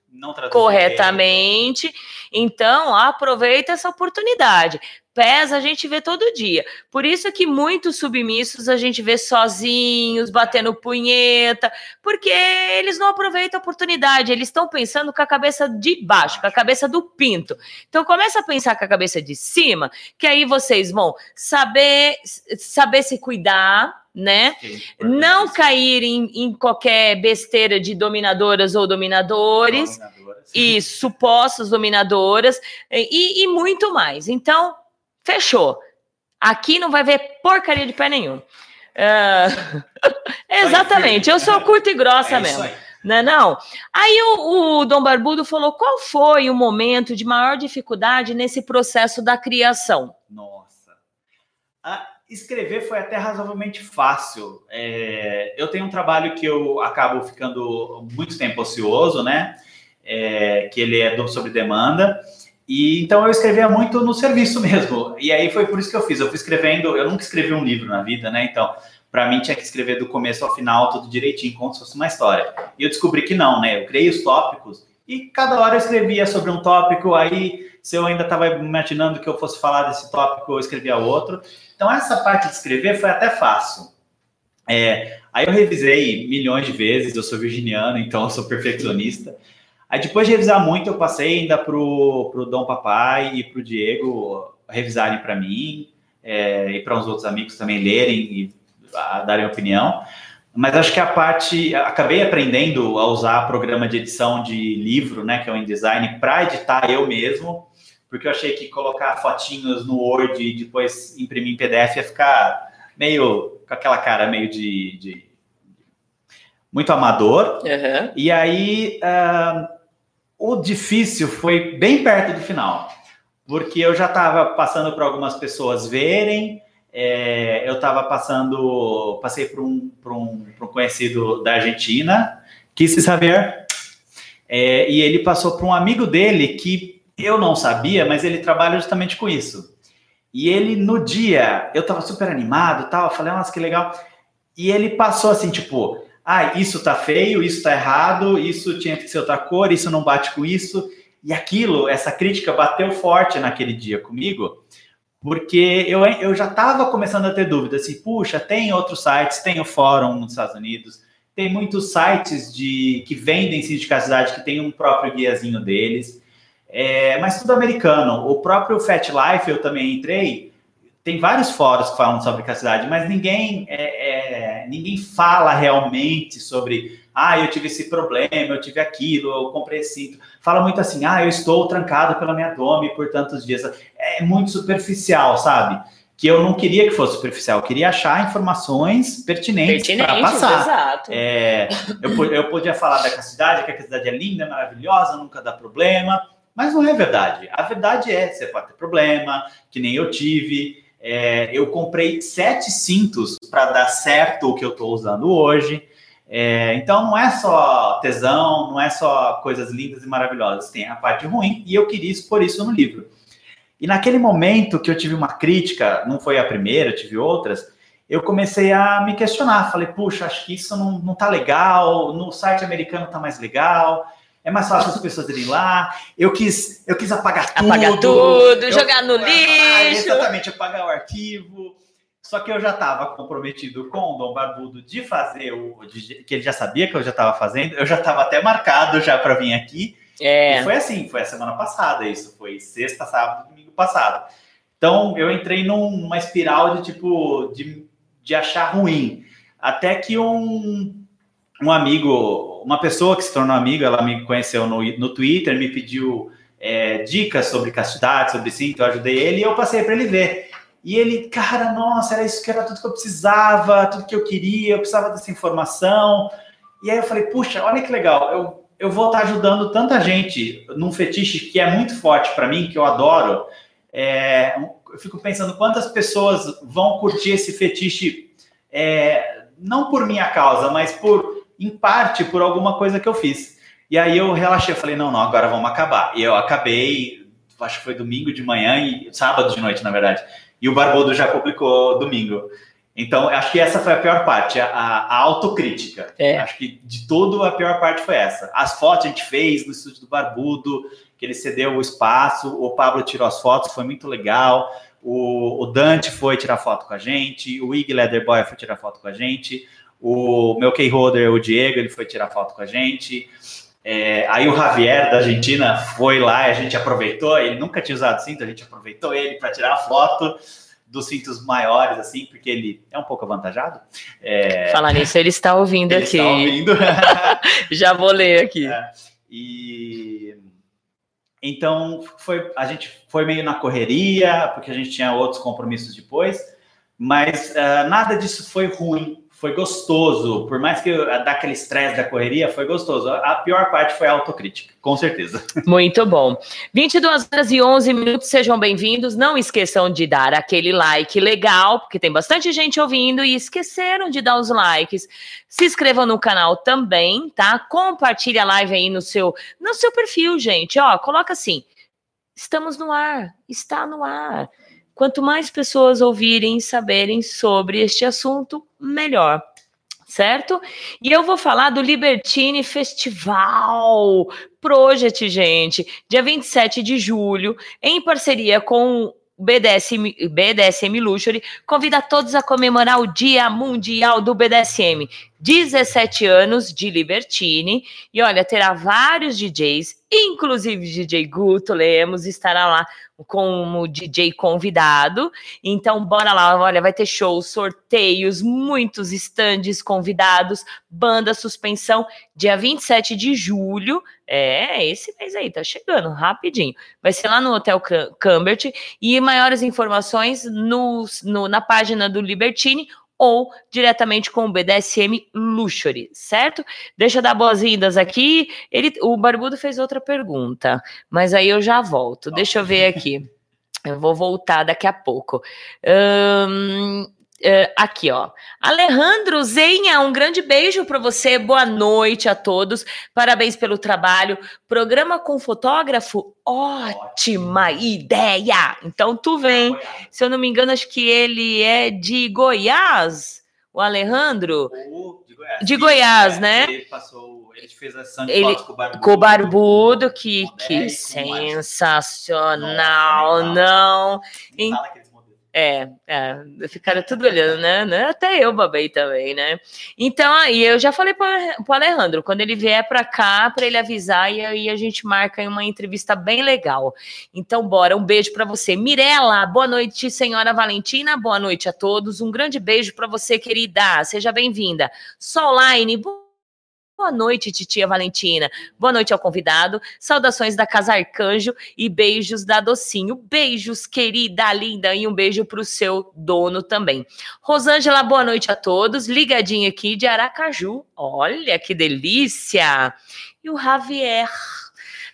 Corretamente. Então, aproveita essa oportunidade. Pés a gente vê todo dia. Por isso que muitos submissos a gente vê sozinhos, batendo punheta, porque eles não aproveitam a oportunidade, eles estão pensando com a cabeça de baixo, com a cabeça do pinto. Então começa a pensar com a cabeça de cima, que aí vocês vão saber saber se cuidar, né? Não cair em, em qualquer besteira de dominadoras ou dominadores Dominadoras. e supostas dominadoras e, e muito mais. Então, fechou. Aqui não vai ver porcaria de pé nenhum. Ah, exatamente, eu sou curta e grossa É mesmo. Não é não? Aí o, o Dom Barbudo falou qual foi o momento de maior dificuldade nesse processo da criação. Nossa. Ah, escrever foi até razoavelmente fácil. É, eu tenho um trabalho que eu acabo ficando muito tempo ocioso, né? É, que ele é do- sobre demanda. E então eu escrevia muito no serviço mesmo. E aí foi por isso que eu fiz. Eu fui escrevendo, eu nunca escrevi um livro na vida, né? Então, para mim tinha que escrever do começo ao final tudo direitinho, como se fosse uma história. E eu descobri que não, né? Eu criei os tópicos e cada hora eu escrevia sobre um tópico, aí se eu ainda estava imaginando que eu fosse falar desse tópico, eu escrevia outro. Então, essa parte de escrever foi até fácil. É, aí eu revisei milhões de vezes, eu sou virginiano, então eu sou perfeccionista. Aí depois de revisar muito, eu passei ainda pro, pro Dom Papai e pro Diego revisarem para mim, é, e para os outros amigos também lerem e darem opinião. Mas acho que a parte. Acabei aprendendo a usar programa de edição de livro, né, que é o InDesign, para editar eu mesmo, porque eu achei que colocar fotinhos no Word e depois imprimir em PDF ia ficar meio com aquela cara meio de, de muito amador. E aí ah, o difícil foi bem perto do final, porque eu já estava passando para algumas pessoas verem. é, eu estava passando, passei por um, por um, por um conhecido da Argentina, quis saber, é, e ele passou para um amigo dele que eu não sabia, mas ele trabalha justamente com isso. E ele, no dia, eu tava super animado tal, falei, nossa, que legal. E ele passou assim, tipo, ah, isso tá feio, isso tá errado, isso tinha que ser outra cor, isso não bate com isso. E aquilo, essa crítica bateu forte naquele dia comigo, porque eu, eu já estava começando a ter dúvidas, assim, puxa, tem outros sites, tem o fórum nos Estados Unidos, tem muitos sites de que vendem sindicatividade que tem um próprio guiazinho deles. É, mas tudo americano. O próprio Fat Life eu também entrei. Tem vários fóruns que falam sobre capacidade, mas ninguém é, é, ninguém fala realmente sobre ah, eu tive esse problema, eu tive aquilo, eu comprei esse cinto. Fala muito assim, ah, eu estou trancado pela minha dome por tantos dias. É muito superficial, sabe? Que eu não queria que fosse superficial, eu queria achar informações pertinentes para Pertinentes, passar. exato. É, eu, eu podia falar da cidade, que a cidade é linda, maravilhosa, nunca dá problema, mas não é verdade. A verdade é, você pode ter problema, que nem eu tive. É, eu comprei sete cintos para dar certo o que eu estou usando hoje. É, então não é só tesão, não é só coisas lindas e maravilhosas, tem a parte ruim e eu queria expor isso no livro. E naquele momento que eu tive uma crítica, não foi a primeira, eu tive outras, eu comecei a me questionar. Falei, puxa, acho que isso não, não tá legal, no site americano tá mais legal, é mais fácil as pessoas irem lá. Eu quis, eu quis apagar tudo. Apagar tudo, eu- jogar no Ah, lixo. Exatamente, apagar o arquivo. Só que eu já estava comprometido com o Dom Barbudo de fazer o. de- que ele já sabia que eu já estava fazendo, eu já estava até marcado já para vir aqui. É. E foi assim, foi a semana passada, isso foi sexta, sábado, domingo passado. Então eu entrei num- numa espiral de tipo de, de achar ruim. Até que um, um amigo, uma pessoa que se tornou amigo, ela me conheceu no, no Twitter, me pediu é, dicas sobre castidade, sobre cinto, eu ajudei ele e eu passei para ele ver. E ele, cara, nossa, era isso que era tudo que eu precisava, tudo que eu queria, eu precisava dessa informação. E aí eu falei, puxa, olha que legal, eu eu vou estar ajudando tanta gente num fetiche que é muito forte para mim, que eu adoro. É, eu fico pensando quantas pessoas vão curtir esse fetiche, é, não por minha causa, mas por, em parte, por alguma coisa que eu fiz. E aí eu relaxei, eu falei, não, não, agora vamos acabar. E eu acabei, acho que foi domingo de manhã e sábado de noite, na verdade. E o Barbudo já publicou domingo. Então, acho que essa foi a pior parte, a, a autocrítica. É. Acho que de tudo a pior parte foi essa. As fotos a gente fez no estúdio do Barbudo, que ele cedeu o espaço, o Pablo tirou as fotos, foi muito legal. O, o Dante foi tirar foto com a gente, o Ig Leatherboy foi tirar foto com a gente, o meu keyholder, o Diego, ele foi tirar foto com a gente. É, aí o Javier da Argentina foi lá e a gente aproveitou, ele nunca tinha usado cinto, a gente aproveitou ele para tirar a foto dos cintos maiores, assim, porque ele é um pouco avantajado. É... Falar nisso, ele está ouvindo ele aqui. Está ouvindo. Já vou ler aqui. É. E então foi, a gente foi meio na correria, porque a gente tinha outros compromissos depois, mas uh, nada disso foi ruim foi gostoso. Por mais que eu, aquele estresse da correria, foi gostoso. A pior parte foi a autocrítica, com certeza. Muito bom. 22 horas e 11 minutos, sejam bem-vindos. Não esqueçam de dar aquele like legal, porque tem bastante gente ouvindo e esqueceram de dar os likes. Se inscrevam no canal também, tá? Compartilhe a live aí no seu, no seu perfil, gente. Ó, coloca assim: estamos no ar, está no ar. Quanto mais pessoas ouvirem e saberem sobre este assunto, melhor. Certo? E eu vou falar do Libertine Festival Project, gente, dia 27 de julho, em parceria com BDSM, BDSM Luxury convida todos a comemorar o Dia Mundial do BDSM. 17 anos de Libertine. E olha, terá vários DJs, inclusive DJ Guto Lemos estará lá como DJ convidado. Então, bora lá, olha, vai ter shows, sorteios, muitos estandes convidados, banda suspensão, dia 27 de julho. É, esse mês aí, tá chegando rapidinho. Vai ser lá no Hotel Cambert e maiores informações no, no na página do Libertine ou diretamente com o BDSM Luxury, certo? Deixa eu dar boas-vindas aqui. Ele, o Barbudo fez outra pergunta, mas aí eu já volto. Deixa eu ver aqui. Eu vou voltar daqui a pouco. Um, Uh, aqui, ó. Alejandro Zenha, um grande beijo para você. Boa noite a todos. Parabéns pelo trabalho. Programa com fotógrafo, ótima ideia. Então tu vem. Se eu não me engano, acho que ele é de Goiás, o Alejandro. de Goiás, de Goiás né? Ele passou, ele fez essa ele, com o barbudo. Com o barbudo, que, que sensacional, não. Fala que é, é, ficaram tudo olhando, né? né? Até eu babei também, né? Então, aí eu já falei para o Alejandro, quando ele vier para cá, para ele avisar, e aí a gente marca uma entrevista bem legal. Então, bora, um beijo para você. Mirela, boa noite, senhora Valentina, boa noite a todos. Um grande beijo para você, querida. Seja bem-vinda. Soline, boa Boa noite, titia Valentina. Boa noite ao convidado. Saudações da Casa Arcanjo e beijos da Docinho. Beijos, querida, linda, e um beijo para o seu dono também. Rosângela, boa noite a todos. Ligadinha aqui de Aracaju. Olha que delícia. E o Javier.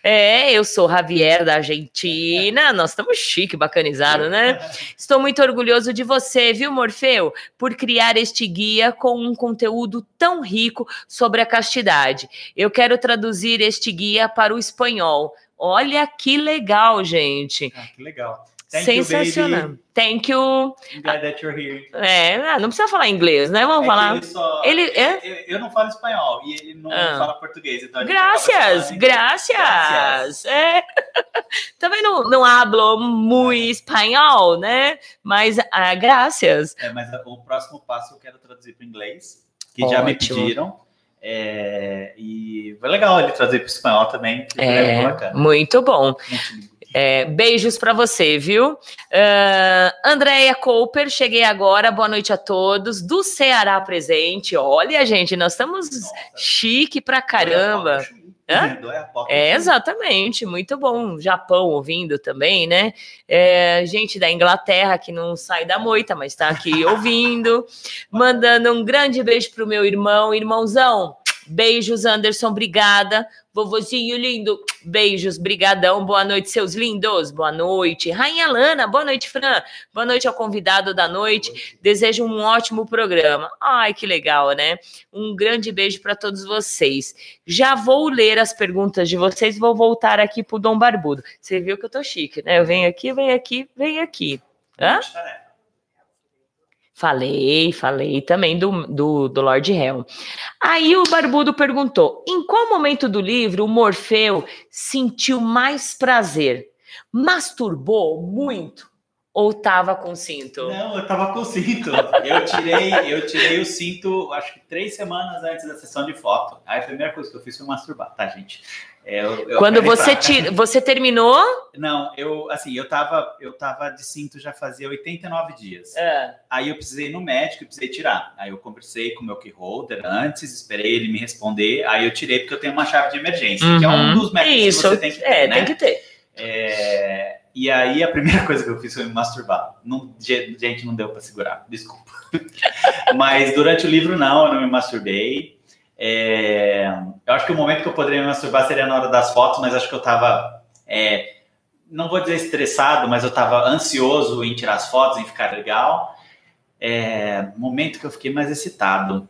É, eu sou Javier da Argentina. Nós estamos chique, bacanizado, né? Estou muito orgulhoso de você, viu, Morfeu, por criar este guia com um conteúdo tão rico sobre a castidade. Eu quero traduzir este guia para o espanhol. Olha que legal, gente. Ah, que legal. Thank Sensacional. You, Thank you. I'm glad that you're here. É, ah, não precisa falar inglês, né? Vamos é falar. Ele, só, ele é? Eu, eu, não falo espanhol e ele não ah. fala português. Então graças, graças. É. Também não, não hablo muito espanhol, né? Mas ah, graças. É, mas o próximo passo eu quero traduzir para inglês, que Ótimo. já me pediram. É, e foi legal ele trazer para o espanhol também. É, muito bom. Muito é, beijos para você, viu? Uh, Andréia Cooper, cheguei agora. Boa noite a todos. Do Ceará presente. Olha, gente, nós estamos Nossa. chique pra caramba. É, exatamente, muito bom. Japão ouvindo também, né? É, gente da Inglaterra que não sai da moita, mas está aqui ouvindo. Mandando um grande beijo pro meu irmão, irmãozão. Beijos, Anderson, obrigada. Vovozinho lindo, beijos, brigadão. Boa noite, seus lindos. Boa noite. Rainha Lana, boa noite, Fran. Boa noite ao convidado da noite. Desejo um ótimo programa. Ai, que legal, né? Um grande beijo para todos vocês. Já vou ler as perguntas de vocês, vou voltar aqui pro Dom Barbudo. Você viu que eu tô chique, né? Eu venho aqui, venho aqui, venho aqui. Hã? Falei, falei também do, do, do Lord Hell. Aí o Barbudo perguntou: em qual momento do livro o Morfeu sentiu mais prazer? Masturbou muito ou tava com cinto? Não, eu tava com cinto. Eu tirei, eu tirei o cinto, acho que três semanas antes da sessão de foto. Aí a primeira coisa que eu fiz foi masturbar, tá, gente? É, eu, eu Quando você tira, você terminou? Não, eu assim, eu tava, eu tava de cinto já fazia 89 dias. É. Aí eu precisei ir no médico e precisei tirar. Aí eu conversei com o meu key holder antes, esperei ele me responder. Aí eu tirei porque eu tenho uma chave de emergência, uhum. que é um uhum. dos métodos Isso, que você tem que ter, é, né? tem que ter. É, e aí a primeira coisa que eu fiz foi me masturbar. Não, gente, não deu para segurar, desculpa. Mas durante o livro não, eu não me masturbei. É, eu acho que o momento que eu poderia me masturbar seria na hora das fotos, mas acho que eu estava, é, não vou dizer estressado, mas eu estava ansioso em tirar as fotos, em ficar legal. É, momento que eu fiquei mais excitado.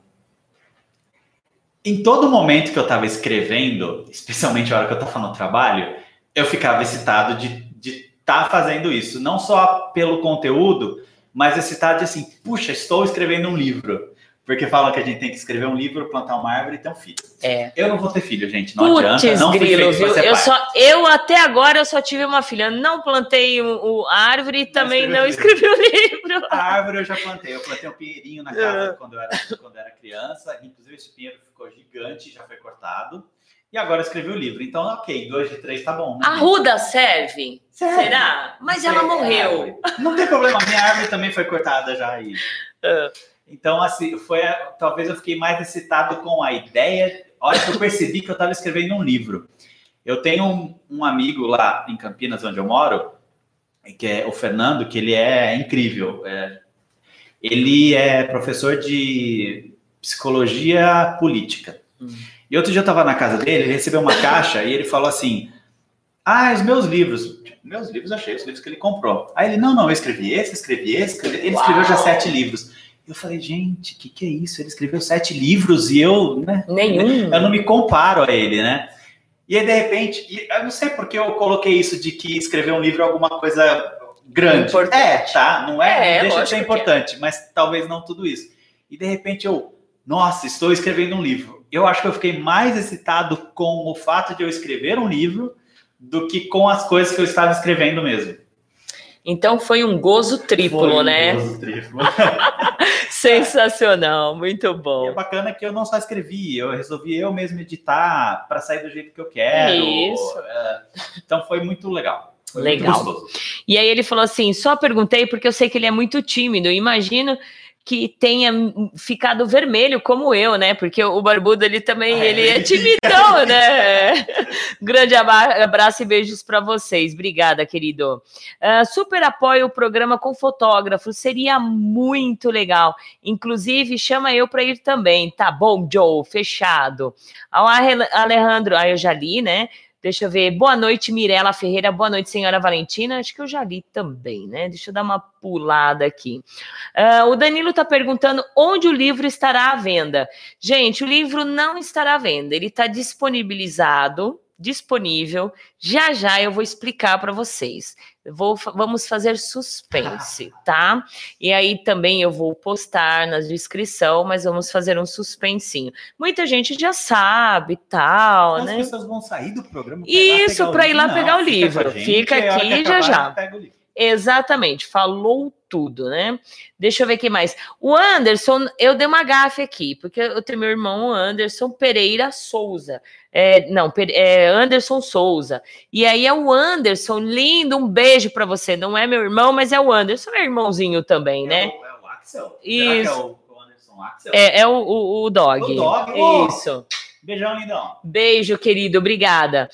Em todo momento que eu estava escrevendo, especialmente a hora que eu estava no trabalho, eu ficava excitado de estar tá fazendo isso. Não só pelo conteúdo, mas excitado de assim, puxa, estou escrevendo um livro. Porque falam que a gente tem que escrever um livro, plantar uma árvore e ter um filho. É. Eu não vou ter filho, gente. Não Puts, adianta. Não grilo, viu? Eu, só, eu até agora eu só tive uma filha. Não plantei o, o árvore e também não escrevi o livro. A árvore eu já plantei. Eu plantei um pinheirinho na casa quando, eu era, quando eu era criança. Inclusive, esse pinheiro ficou gigante, já foi cortado. E agora escrevi o livro. Então, ok, dois de três tá bom. Né? A Ruda serve? serve? Será? Mas ela morreu. Não tem problema, minha árvore também foi cortada já aí. Uh. Então, assim, foi. Talvez eu fiquei mais excitado com a ideia. Olha que eu percebi que eu estava escrevendo um livro. Eu tenho um, um, amigo lá em Campinas, onde eu moro, que é o Fernando, que ele é incrível. É, ele é professor de psicologia política. Hum. E outro dia eu estava na casa dele, ele recebeu uma caixa e ele falou assim: Ah, os meus livros. Meus livros, achei os livros que ele comprou. Aí ele: Não, não, eu escrevi esse, escrevi esse. Escrevi... Ele Uau. escreveu já sete livros. Eu falei, gente, o que, que é isso? Ele escreveu sete livros e eu, né? Nenhum. Eu não me comparo a ele, né? E aí, de repente, eu não sei porque eu coloquei isso de que escrever um livro é alguma coisa grande. Importante. É, tá? Não é, é deixa de ser é. importante, é. mas talvez não tudo isso. E de repente eu, nossa, estou escrevendo um livro. Eu acho que eu fiquei mais excitado com o fato de eu escrever um livro do que com as coisas que eu estava escrevendo mesmo. Então foi um gozo triplo, foi um né? Gozo triplo. Sensacional, muito bom. E é bacana que eu não só escrevi, eu resolvi eu mesmo editar para sair do jeito que eu quero. Isso. É, então foi muito legal. Foi legal. Muito e aí ele falou assim: só perguntei porque eu sei que ele é muito tímido. Imagino que tenha ficado vermelho como eu, né? Porque o Barbudo ele também ah, ele é timidão, né? Grande abraço e beijos para vocês. Obrigada, querido. Uh, super apoio o programa com fotógrafo, seria muito legal. Inclusive chama eu para ir também. Tá bom, Joe, fechado. Ao Alejandro, aí eu já li, né? Deixa eu ver. Boa noite, Mirela Ferreira. Boa noite, senhora Valentina. Acho que eu já li também, né? Deixa eu dar uma pulada aqui. Uh, o Danilo está perguntando onde o livro estará à venda. Gente, o livro não estará à venda. Ele está disponibilizado disponível. Já já eu vou explicar para vocês. Vou, vamos fazer suspense, tá? E aí também eu vou postar na descrição, mas vamos fazer um suspensinho. Muita gente já sabe, tal, As né? As pessoas vão sair do programa. Isso, para ir lá pegar o livro. Fica, fica aqui já já. Exatamente, falou tudo, né? Deixa eu ver quem mais. O Anderson, eu dei uma gafe aqui, porque eu tenho meu irmão Anderson Pereira Souza. É, não, é Anderson Souza. E aí é o Anderson, lindo, um beijo para você. Não é meu irmão, mas é o Anderson, é irmãozinho também, né? É o, é o Axel. Isso. é o, Anderson Axel? É, é o, o, o Dog. O Dog, Isso. Beijão, lindão. Beijo, querido, obrigada.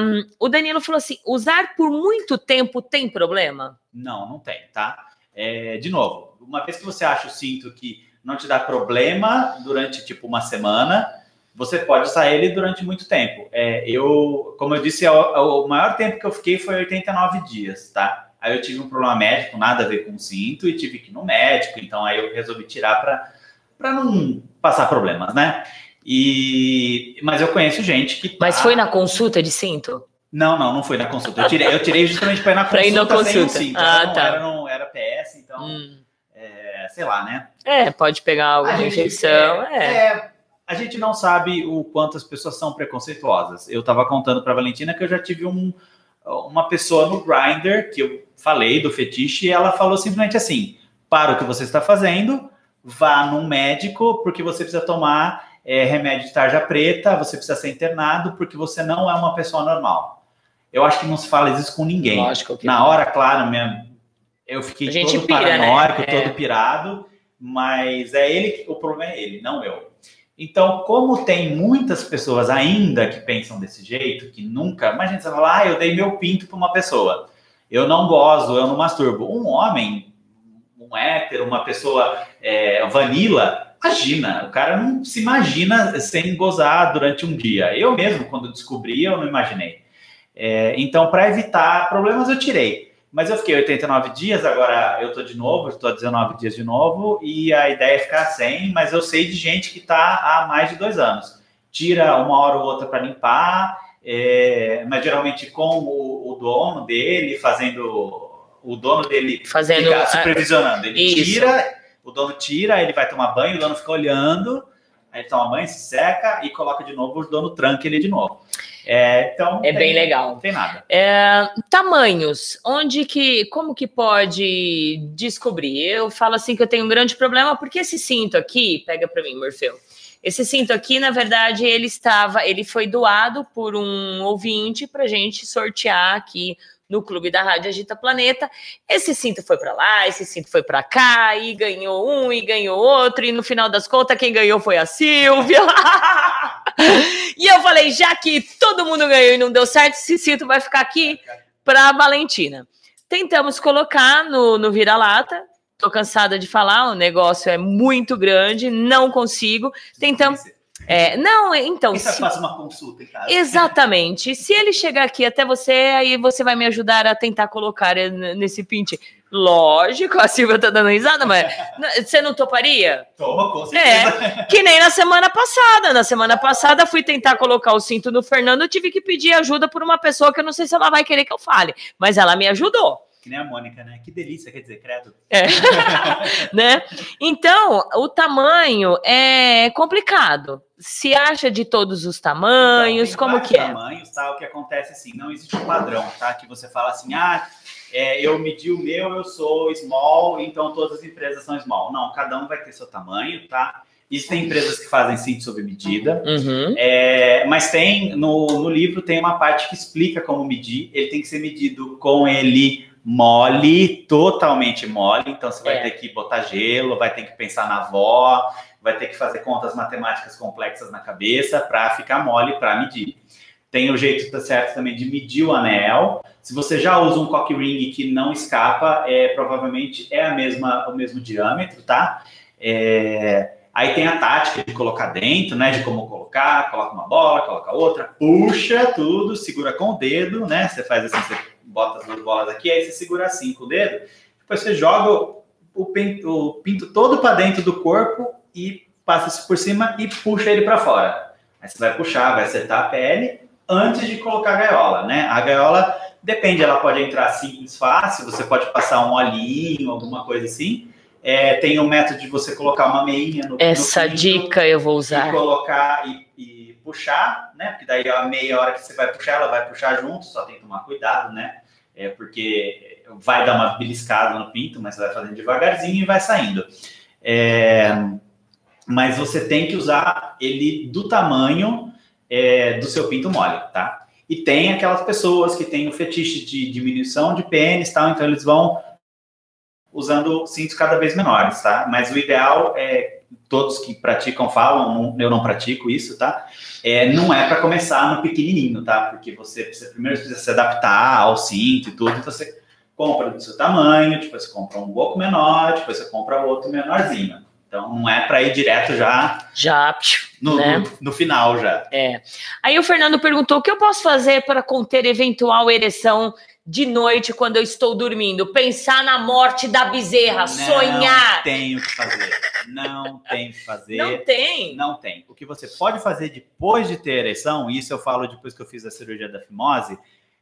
Um, o Danilo falou assim: usar por muito tempo tem problema? Não, não tem, tá? É, de novo, uma vez que você acha o cinto que não te dá problema durante tipo uma semana, você pode usar ele durante muito tempo. É, eu, como eu disse, o, o maior tempo que eu fiquei foi 89 dias, tá? Aí eu tive um problema médico, nada a ver com o cinto, e tive que ir no médico, então aí eu resolvi tirar para não passar problemas, né? E, mas eu conheço gente que. Tá... Mas foi na consulta de cinto? Não, não, não foi na consulta. Eu tirei, eu tirei justamente para ir na consulta. ir na consulta. Sem cinto. Ah, não, tá. Era, não, era PS, então. Hum. É, sei lá, né? É, pode pegar alguma infecção. É, é. é, a gente não sabe o quanto as pessoas são preconceituosas. Eu estava contando para Valentina que eu já tive um, uma pessoa no Grindr que eu falei do fetiche e ela falou simplesmente assim: para o que você está fazendo, vá num médico porque você precisa tomar é, remédio de tarja preta, você precisa ser internado porque você não é uma pessoa normal. Eu acho que não se fala isso com ninguém. Lógico que Na hora, claro, minha, eu fiquei todo pira, né? paranoico, É. todo pirado, mas é ele, que- o problema é ele, não eu. Então, como tem muitas pessoas ainda que pensam desse jeito, que nunca. Imagina você falar, ah, eu dei meu pinto para uma pessoa. Eu não gozo, eu não masturbo. Um homem, um hétero, uma pessoa é, vanilla, imagina, o cara não se imagina sem gozar durante um dia. Eu mesmo, quando descobri, eu não imaginei. É, então, para evitar problemas, eu tirei. Mas eu fiquei 89 dias, agora eu tô de novo, estou 19 dias de novo, e a ideia é ficar 100, mas eu sei de gente que está há mais de dois anos. Tira uma hora ou outra para limpar, é, mas geralmente com o, o dono dele, fazendo. O dono dele Fazendo, ah, supervisionando. Ele isso. tira, o dono tira, ele vai tomar banho, o dono fica olhando, aí ele toma banho, se seca e coloca de novo, o dono tranca ele de novo. É, então, É tem- bem legal. Não tem nada. É, tamanhos, onde que, como que pode descobrir? Eu falo assim que eu tenho um grande problema porque esse cinto aqui, pega para mim, Morfeu. Esse cinto aqui, na verdade, ele estava, ele foi doado por um ouvinte para gente sortear aqui no clube da Rádio Agita Planeta. Esse cinto foi para lá, esse cinto foi para cá e ganhou um e ganhou outro e no final das contas quem ganhou foi a Silvia. e eu falei, já que todo mundo ganhou e não deu certo, esse cinto vai ficar aqui para Valentina. Tentamos colocar no, no vira-lata. Tô cansada de falar, o negócio é muito grande, não consigo. Tentamos. É, não, então. Quem sabe se- faça uma consulta em casa. Exatamente. Se ele chegar aqui até você, aí você vai me ajudar a tentar colocar n- nesse pinte. Lógico, a Silvia tá dando risada, mas você não toparia? Toma, com certeza. É, que nem na semana passada. Na semana passada fui tentar colocar o cinto no Fernando, eu tive que pedir ajuda por uma pessoa que eu não sei se ela vai querer que eu fale, mas ela me ajudou. Que nem a Mônica, né? Que delícia, quer dizer, credo. É. né? Então, o tamanho é complicado. Se acha de todos os tamanhos, Então, como que é? tamanhos, tá? O que acontece assim, não existe um padrão, tá? Que você fala assim, ah, é, eu medi o meu, eu sou small, então todas as empresas são small. Não, cada um vai ter seu tamanho, tá? Existem empresas que fazem cinto sob medida, Uhum. é, mas tem no, no livro tem uma parte que explica como medir. Ele tem que ser medido com ele mole, totalmente mole. Então você vai É. ter que botar gelo, vai ter que pensar na avó, vai ter que fazer contas matemáticas complexas na cabeça para ficar mole para medir. Tem o jeito tá certo também de medir o anel. Se você já usa um cock ring que não escapa, é, provavelmente é a mesma, o mesmo diâmetro, tá? É, Aí tem a tática de colocar dentro, né? De como colocar, coloca uma bola, coloca outra, puxa tudo, segura com o dedo, né? Você faz assim, você bota as duas bolas aqui, aí você segura assim com o dedo, depois você joga o pinto, o pinto todo para dentro do corpo e passa isso por cima e puxa ele para fora. Aí você vai puxar, vai acertar a pele antes de colocar a gaiola, né? A gaiola depende, ela pode entrar simples, fácil, você pode passar um olhinho, alguma coisa assim. É, tem o método de você colocar uma meinha no Essa no dica eu vou e usar. colocar e, e puxar, né? Porque daí a meia hora que você vai puxar, ela vai puxar junto, só tem que tomar cuidado, né? É porque vai dar uma beliscada no pinto, mas vai fazendo devagarzinho e vai saindo. É, mas você tem que usar ele do tamanho é, do seu pinto mole, tá? E tem aquelas pessoas que têm o fetiche de diminuição de pênis, tal, então eles vão usando cintos cada vez menores, tá? Mas o ideal é todos que praticam falam, não- eu não pratico isso, tá? É, não é para começar no pequenininho, tá? Porque você, você primeiro precisa se adaptar ao cinto e tudo, então você compra do seu tamanho, depois você compra um pouco menor, depois você compra outro menorzinho. Então não é para ir direto já Já, no, né? no, no final já. É. Aí o Fernando perguntou: o que eu posso fazer para conter eventual ereção de noite quando eu estou dormindo? Pensar na morte da bezerra, sonhar. Não tem o que fazer. Não tem o que fazer. Não tem. Não tem. O que você pode fazer depois de ter ereção, e isso eu falo depois que eu fiz a cirurgia da fimose,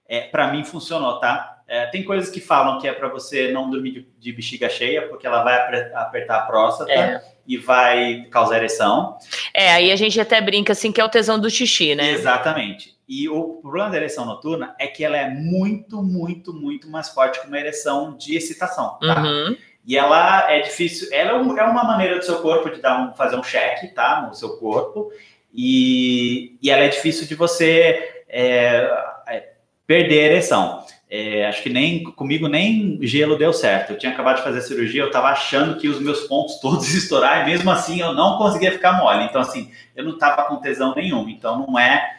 é, para mim funcionou, tá? É, tem coisas que falam que é para você não dormir de, de bexiga cheia, porque ela vai apertar a próstata É. e vai causar ereção. É, aí a gente até brinca assim que é o tesão do xixi, né? Exatamente. E o problema da ereção noturna é que ela é muito, muito, muito mais forte que uma ereção de excitação, tá? Uhum. E ela é difícil, ela é é uma maneira do seu corpo de dar um, fazer um check, tá? No seu corpo. E, e ela é difícil de você é, é, perder a ereção. É, acho que nem comigo nem gelo deu certo. Eu tinha acabado de fazer a cirurgia, eu tava achando que os meus pontos todos estouraram, e mesmo assim eu não conseguia ficar mole. Então, assim, eu não tava com tesão nenhum. Então, não é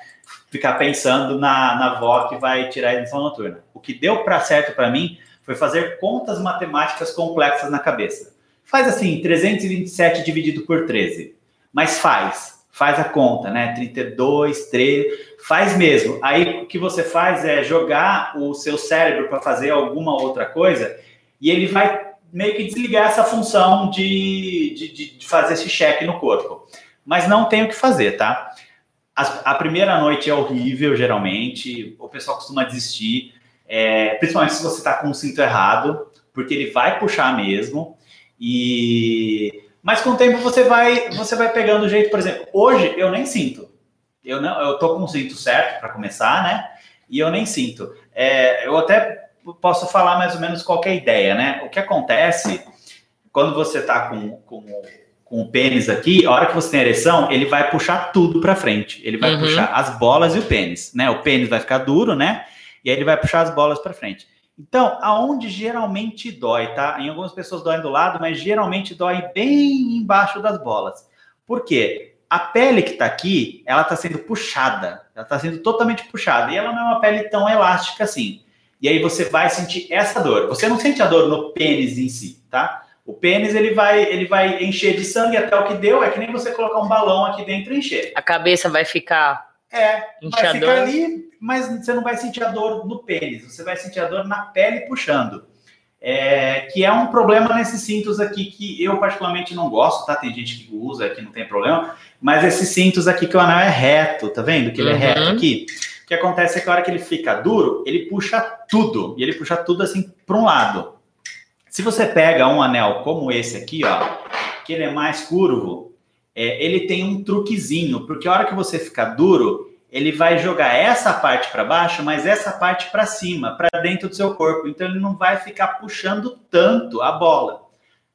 ficar pensando na, na avó que vai tirar a ereção noturna. O que deu para certo para mim foi fazer contas matemáticas complexas na cabeça. Faz assim, 327 dividido por 13. Mas faz. Faz a conta, né? 32, 13. Faz mesmo. Aí o que você faz é jogar o seu cérebro para fazer alguma outra coisa e ele vai meio que desligar essa função de, de- de fazer esse cheque no corpo. Mas não tem o que fazer, tá? A primeira noite é horrível, geralmente. O pessoal costuma desistir. É, principalmente se você está com o cinto errado, porque ele vai puxar mesmo. E mas com o tempo você vai você vai pegando o jeito, por exemplo, hoje eu nem sinto. Eu não, eu tô com o cinto certo para começar, né? E eu nem sinto. É, eu até posso falar mais ou menos qual que é ideia, né? O que acontece quando você tá com, com, com o pênis aqui, a hora que você tem ereção, ele vai puxar tudo para frente. Ele vai Uhum. puxar as bolas e o pênis, né? O pênis vai ficar duro, né? E aí ele vai puxar as bolas para frente. Então, aonde geralmente dói, tá? Em algumas pessoas dói do lado, mas geralmente dói bem embaixo das bolas. Por quê? A pele que tá aqui, ela tá sendo puxada. Ela tá sendo totalmente puxada. E ela não é uma pele tão elástica assim. E aí você vai sentir essa dor. Você não sente a dor no pênis em si, tá? O pênis, ele vai, ele vai encher de sangue até o que deu. É que nem você colocar um balão aqui dentro e encher. A cabeça vai ficar É, vai ficar ali, mas você não vai sentir a dor no pênis, você vai sentir a dor na pele puxando. É, que é um problema nesses cintos aqui que eu particularmente não gosto, tá? Tem gente que usa, que não tem problema, mas esses cintos aqui que o anel é reto, tá vendo? Que ele é Uhum. reto aqui. O que acontece é que a hora que ele fica duro, ele puxa tudo, e ele puxa tudo assim para um lado. Se você pega um anel como esse aqui, ó, que ele é mais curvo, é, ele tem um truquezinho, porque a hora que você ficar duro, ele vai jogar essa parte para baixo, mas essa parte para cima, para dentro do seu corpo. Então ele não vai ficar puxando tanto a bola,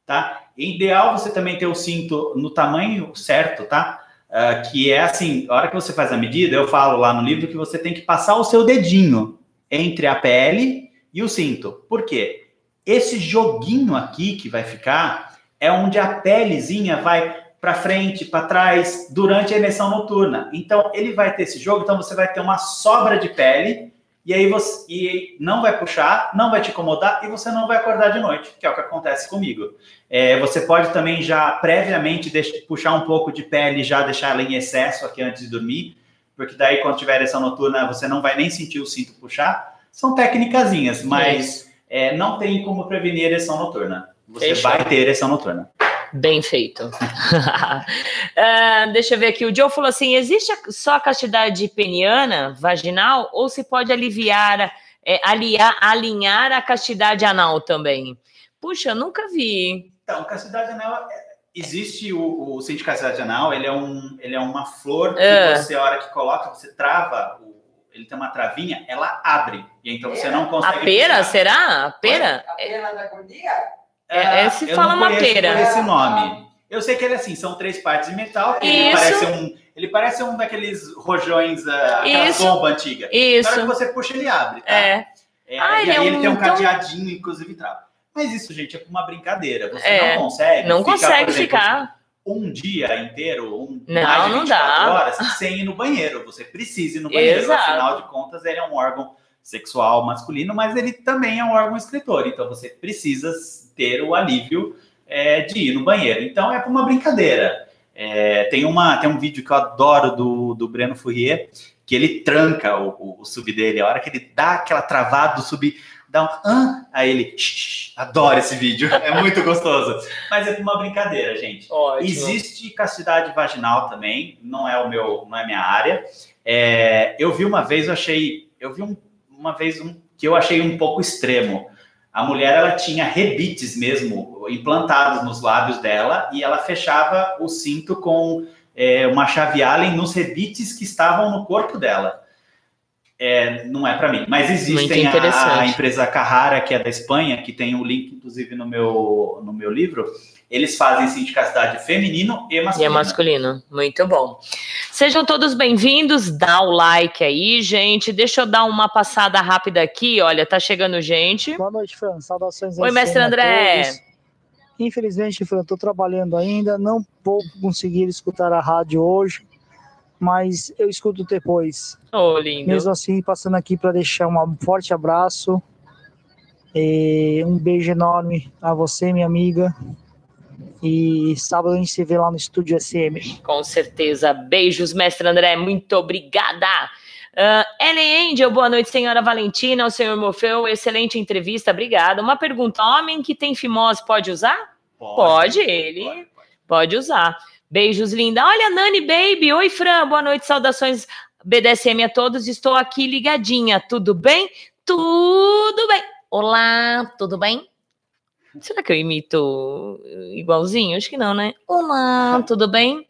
tá? É ideal você também ter o cinto no tamanho certo, tá? Ah, que é assim, a hora que você faz a medida, eu falo lá no livro que você tem que passar o seu dedinho entre a pele e o cinto. Por quê? Esse joguinho aqui que vai ficar é onde a pelezinha vai para frente, para trás, durante a ereção noturna. Então, ele vai ter esse jogo, então você vai ter uma sobra de pele, e aí você e não vai puxar, não vai te incomodar, e você não vai acordar de noite, que é o que acontece comigo. É, você pode também já previamente puxar um pouco de pele, já deixar ela em excesso aqui antes de dormir, porque daí quando tiver ereção noturna, você não vai nem sentir o cinto puxar. São técnicazinhas, mas não tem como prevenir ereção noturna. Você Fechou. vai ter ereção noturna. Bem feito. Ah, deixa eu ver aqui. O Joe falou assim: existe só a castidade peniana, vaginal, ou se pode aliviar, é, aliar, alinhar a castidade anal também? Puxa, eu nunca vi. Então, castidade anal, é- existe o, o de castidade anal, ele é, um, ele é uma flor que É. você, a hora que coloca, você trava, o- ele tem uma travinha, ela abre. E então você não A consegue... pera, puxar. será? A pera? A pena da cordia? É, é, se eu fala não uma pera. por esse nome. Eu sei que ele assim, são três partes de metal, que ele Isso. parece um, ele parece um daqueles rojões, ah, aquela Isso. bomba antiga. Na hora Isso. que você puxa, ele abre, tá? É. É, Ah, e ele aí é ele um- tem um então- cadeadinho, inclusive, trava. Mas isso, gente, é uma brincadeira. Você É, não consegue Não ficar, consegue exemplo, ficar. Um dia inteiro, um, Não, mais de não 24 dá. horas, sem ir no banheiro. Você precisa ir no banheiro. Exato. Afinal de contas, ele é um órgão sexual masculino, mas ele também é um órgão excretor. Então, você precisa ter o alívio é, de ir no banheiro. Então é para uma brincadeira. É, tem, uma, tem um vídeo que eu adoro do, do Breno Fourier, que ele tranca o, o, o sub dele. A hora que ele dá aquela travada do sub, dá um. Ah, aí ele. Shh, adoro esse vídeo, é muito gostoso. Mas é uma brincadeira, gente. Ótimo. Existe castidade vaginal também, não é o meu, não é minha área. É, eu vi uma vez, eu achei. Eu vi um, uma vez um que eu achei um pouco extremo. A mulher ela tinha rebites mesmo implantados nos lábios dela e ela fechava o cinto com é, uma chave Allen nos rebites que estavam no corpo dela. É, não é para mim, mas existem a, a, empresa Carrara, que é da Espanha, que tem o um link, inclusive, no meu, no meu livro. Eles fazem sindicacidade feminino e masculino. E é masculino, muito bom. Sejam todos bem-vindos, dá o like aí, gente. Deixa eu dar uma passada rápida aqui, olha, tá chegando gente. Boa noite, Fran. Saudações Oi, mestre André. Infelizmente, Fran, estou trabalhando ainda, não vou conseguir escutar a rádio hoje, mas eu escuto depois. Oh, lindo. Mesmo assim, passando aqui para deixar um forte abraço, e um beijo enorme a você, minha amiga. E sábado a gente se vê lá no Estúdio SM. Com certeza. Beijos, mestre André. Muito obrigada. Uh, Ellen Angel, boa noite, senhora Valentina, o senhor Morfeu, excelente entrevista, obrigada. Uma pergunta: homem que tem fimose pode usar? Pode, pode ele. Pode, pode. pode usar. Beijos, linda. Olha, Nani Baby. Oi, Fran. Boa noite, saudações BDSM a todos. Estou aqui ligadinha. Tudo bem? Tudo bem. Olá, tudo bem? Será que eu imito igualzinho? Acho que não, né? Olá, tudo bem?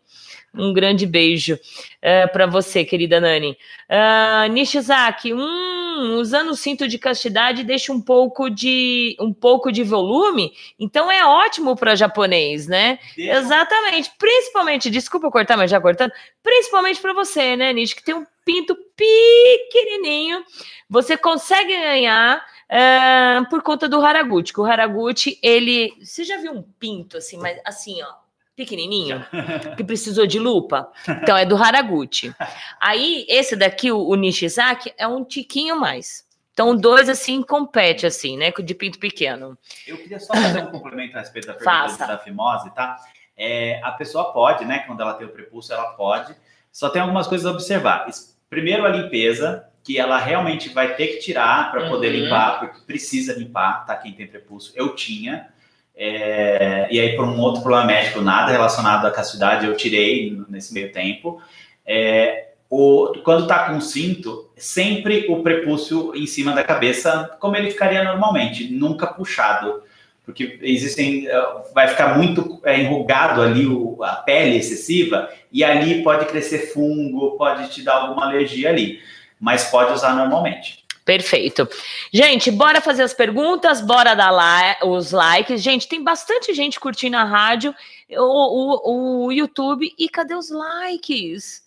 Um grande beijo uh, eh, para você, querida Nani. Uh, Nishizaki, hum, usando o cinto de castidade deixa um pouco de um pouco de volume, então é ótimo para japonês, né? Deixa. Exatamente. Principalmente, desculpa cortar, mas já cortando, principalmente para você, né, Nish, que tem um pinto pequenininho, você consegue ganhar uh, por conta do Haraguchi. Que o Haraguchi, ele, você já viu um pinto assim, mas assim, ó pequenininho, que precisou de lupa. Então, é do Haraguchi. Aí, esse daqui, o, o Nishizaki, é um tiquinho mais. Então, dois, assim, compete, assim, né? De pinto pequeno. Eu queria só fazer um complemento a respeito da pergunta Faça. da fimose, tá? É, a pessoa pode, né? Quando ela tem o prepulso, ela pode. Só tem algumas coisas a observar. Primeiro, a limpeza, que ela realmente vai ter que tirar para poder uhum. limpar, porque precisa limpar, tá? Quem tem prepulso. Eu tinha. É, e aí, por um outro problema médico, nada relacionado à castidade, eu tirei nesse meio tempo. É, o, quando está com cinto, sempre o prepúcio em cima da cabeça, como ele ficaria normalmente, nunca puxado. Porque existem. É, vai ficar muito é, enrugado ali o, a pele excessiva, e ali pode crescer fungo, pode te dar alguma alergia ali. Mas pode usar normalmente. Perfeito. Gente, bora fazer as perguntas, bora dar lá os likes. Gente, tem bastante gente curtindo a rádio, o, o, o YouTube. E cadê os likes?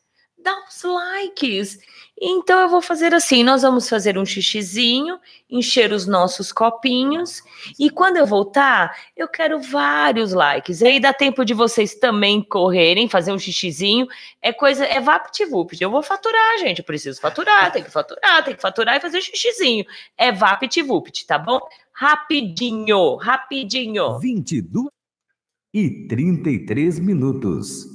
Dá os likes. Então eu vou fazer assim: nós vamos fazer um xixizinho, encher os nossos copinhos, e quando eu voltar, eu quero vários likes. Aí dá tempo de vocês também correrem, fazer um xixizinho. É coisa, é VaptVupt. Eu vou faturar, gente. Eu preciso faturar, tem que faturar, tem que faturar e fazer xixizinho. É VaptVupt, tá bom? Rapidinho, rapidinho. 22 e 33 minutos.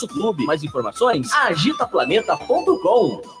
nosso clube. Mais informações? agitaplaneta.com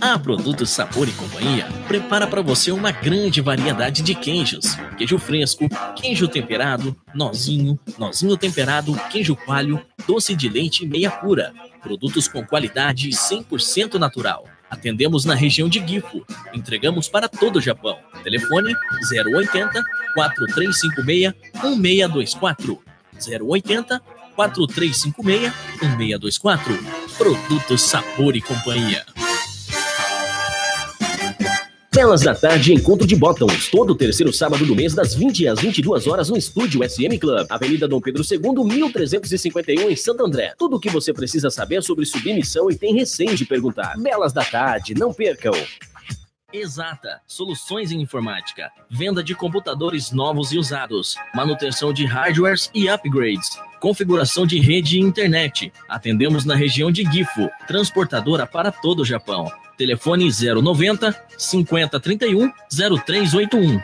A Produtos Sabor e Companhia prepara para você uma grande variedade de queijos: queijo fresco, queijo temperado, nozinho, nozinho temperado, queijo coalho, doce de leite e meia pura. Produtos com qualidade 100% natural. Atendemos na região de Gifu. Entregamos para todo o Japão. Telefone 080 4356 1624. 080 4356 1624. Produtos Sabor e Companhia. Belas da Tarde Encontro de Bottoms, todo terceiro sábado do mês, das 20 às 22 horas, no estúdio SM Club, Avenida Dom Pedro II, 1351, em Santo André. Tudo o que você precisa saber sobre submissão e tem receio de perguntar. Belas da Tarde, não percam! Exata, soluções em informática, venda de computadores novos e usados, manutenção de hardwares e upgrades, configuração de rede e internet. Atendemos na região de Gifu, transportadora para todo o Japão. Telefone 090 5031 0381.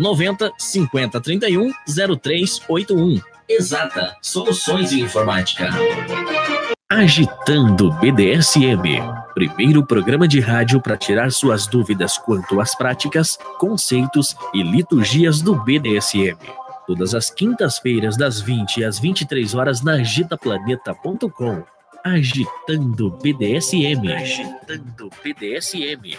090 5031 0381. Exata Soluções em Informática. Agitando BDSM. Primeiro programa de rádio para tirar suas dúvidas quanto às práticas, conceitos e liturgias do BDSM. Todas as quintas-feiras, das 20 às 23 horas, na agitaplaneta.com. Agitando BDSM. Agitando BDSM.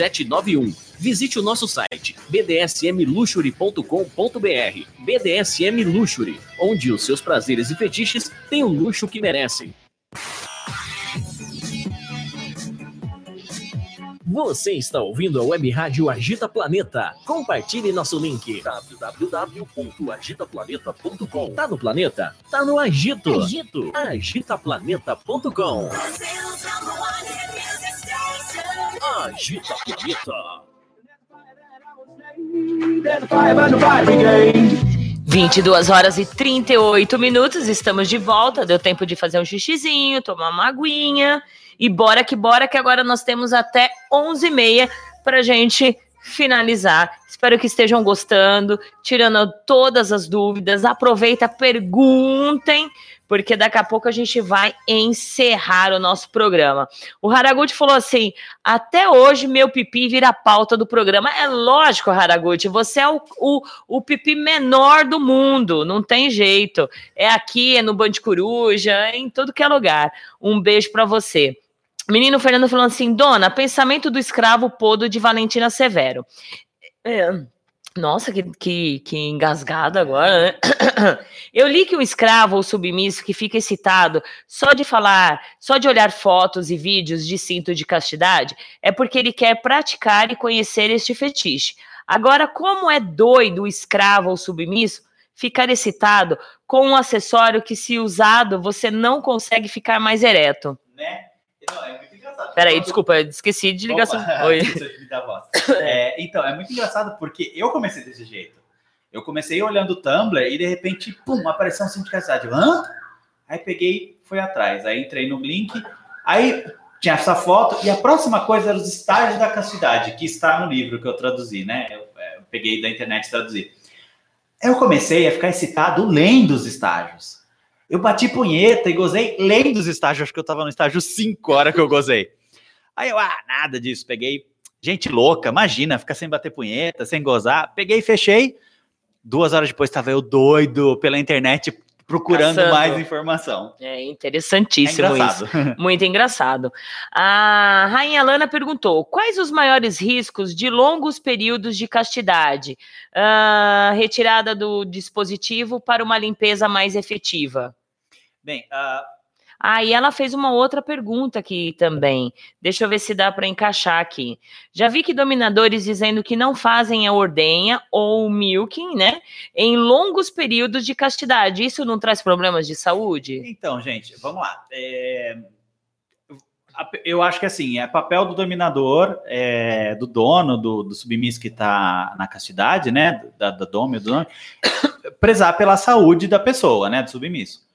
4791. Visite o nosso site bdsmluxury.com.br. BDSM Luxury, onde os seus prazeres e fetiches têm o luxo que merecem. Você está ouvindo a web rádio Agita Planeta. Compartilhe nosso link www.agitaplaneta.com. Tá no planeta? Tá no Agito. Agito. Agitaplaneta.com. Agita Planeta. 22 horas e 38 minutos, estamos de volta. Deu tempo de fazer um xixizinho, tomar uma aguinha e bora que bora, que agora nós temos até 11h30 para gente finalizar. Espero que estejam gostando, tirando todas as dúvidas. Aproveita, perguntem, porque daqui a pouco a gente vai encerrar o nosso programa. O Haraguchi falou assim: até hoje meu pipi vira pauta do programa. É lógico, Haraguchi, você é o, o, o pipi menor do mundo, não tem jeito. É aqui, é no Band Coruja, é em todo que é lugar. Um beijo para você. Menino Fernando falando assim: Dona, pensamento do escravo podo de Valentina Severo. É, nossa, que, que, que engasgado agora, né? Eu li que o escravo ou submisso que fica excitado só de falar, só de olhar fotos e vídeos de cinto de castidade, é porque ele quer praticar e conhecer este fetiche. Agora, como é doido o escravo ou submisso ficar excitado com um acessório que, se usado, você não consegue ficar mais ereto? Né? Não, é. Peraí, desculpa, eu esqueci de ligação. Opa, Oi. É, então, é muito engraçado porque eu comecei desse jeito. Eu comecei olhando o Tumblr e de repente, pum, apareceu um castidade. Hã? Aí peguei, fui atrás. Aí entrei no link, aí tinha essa foto e a próxima coisa era os estágios da castidade, que está no livro que eu traduzi, né? Eu, é, eu peguei da internet e traduzi. Eu comecei a ficar excitado lendo os estágios. Eu bati punheta e gozei lendo os estágios. Acho que eu tava no estágio 5 hora que eu gozei. Aí eu, ah, nada disso. Peguei, Gente louca, imagina, ficar sem bater punheta, sem gozar. Peguei e fechei. Duas horas depois estava eu doido pela internet procurando Caçando. mais informação. É É interessantíssimo engraçado. isso. Muito engraçado. A Rainha Lana perguntou: quais os maiores riscos de longos períodos de castidade? Ah, retirada do dispositivo para uma limpeza mais efetiva. Bem, ah, Ah, e ela fez uma outra pergunta aqui também. Deixa eu ver se dá para encaixar aqui. Já vi que dominadores dizendo que não fazem a ordenha ou o milking, né? Em longos períodos de castidade. Isso não traz problemas de saúde? Então, gente, vamos lá. É, Eu acho que assim, é papel do dominador, é, do dono, do, do submisso que está na castidade, né? Da, da do dono, prezar pela saúde da pessoa, né? Do submisso.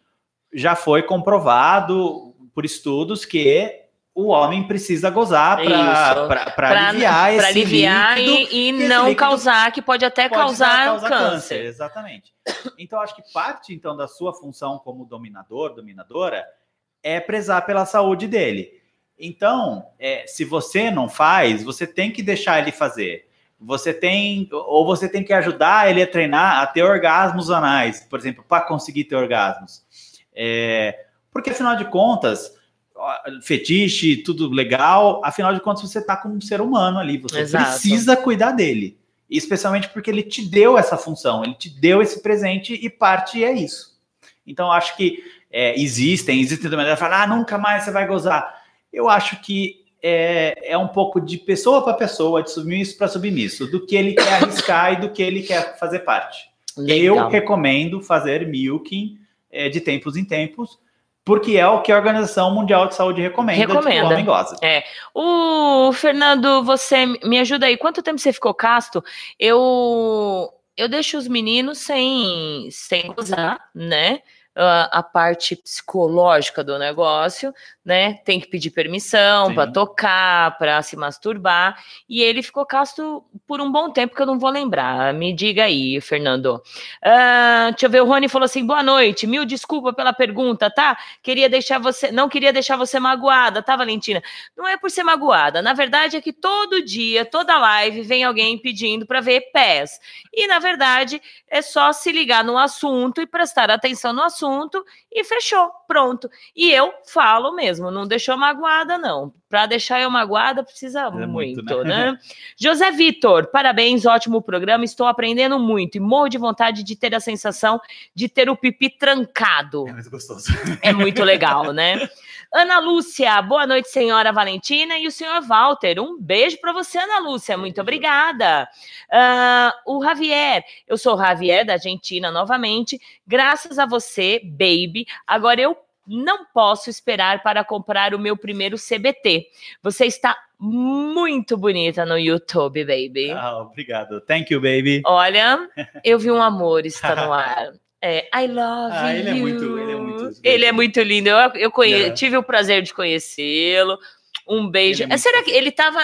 Já foi comprovado por estudos que o homem precisa gozar para aliviar esse pra aliviar líquido e, e não causar, que pode até pode causar, causar câncer. Exatamente. Então, acho que parte então da sua função como dominador, dominadora, é prezar pela saúde dele. Então, é, se você não faz, você tem que deixar ele fazer. Você tem, ou você tem que ajudar ele a treinar a ter orgasmos anais, por exemplo, para conseguir ter orgasmos. É, porque afinal de contas, fetiche, tudo legal, afinal de contas você está com um ser humano ali, você Exato. precisa cuidar dele. Especialmente porque ele te deu essa função, ele te deu esse presente e parte é isso. Então, acho que é, existem, existem também, ela fala, ah, nunca mais você vai gozar. Eu acho que é, é um pouco de pessoa para pessoa, de submisso para submisso, do que ele quer arriscar e do que ele quer fazer parte. Eu Legal. recomendo fazer milking é, de tempos em tempos, porque é o que a Organização Mundial de Saúde recomenda, que Recomenda. o homem goza. O Fernando, você me ajuda aí. Quanto tempo você ficou casto? Eu eu deixo os meninos sem sem gozar, né? A, a parte psicológica do negócio, né? Tem que pedir permissão para tocar, para se masturbar. E ele ficou casto por um bom tempo que eu não vou lembrar. Me diga aí, Fernando. Ah, deixa eu ver, o Rony falou assim: boa noite, mil desculpa pela pergunta, tá? Queria deixar você, não queria deixar você magoada, tá, Valentina? Não é por ser magoada, na verdade é que todo dia, toda live, vem alguém pedindo para ver pés. E na verdade é só se ligar no assunto e prestar atenção no assunto e fechou, pronto. E eu falo mesmo, não deixou magoada, não. Para deixar eu magoada, precisa muito, muito, né? né? José Vitor, parabéns, ótimo programa. Estou aprendendo muito e morro de vontade de ter a sensação de ter o pipi trancado. É muito gostoso. É muito legal, né? Ana Lúcia, boa noite, senhora Valentina e o senhor Walter. Um beijo para você, Ana Lúcia. Muito obrigada. Ah, o Javier, eu sou o Javier da Argentina novamente. Graças a você, baby. Agora eu não posso esperar para comprar o meu primeiro CBT. Você está muito bonita no YouTube, baby. Ah, obrigado. Thank you, baby. Olha, eu vi um amor está no ar. É, I love Ah, ele é you. muito- ele é muito- Ele é muito lindo. Eu, eu conhe- É. tive o prazer de conhecê-lo. Um beijo. Ele é Será que ele estava?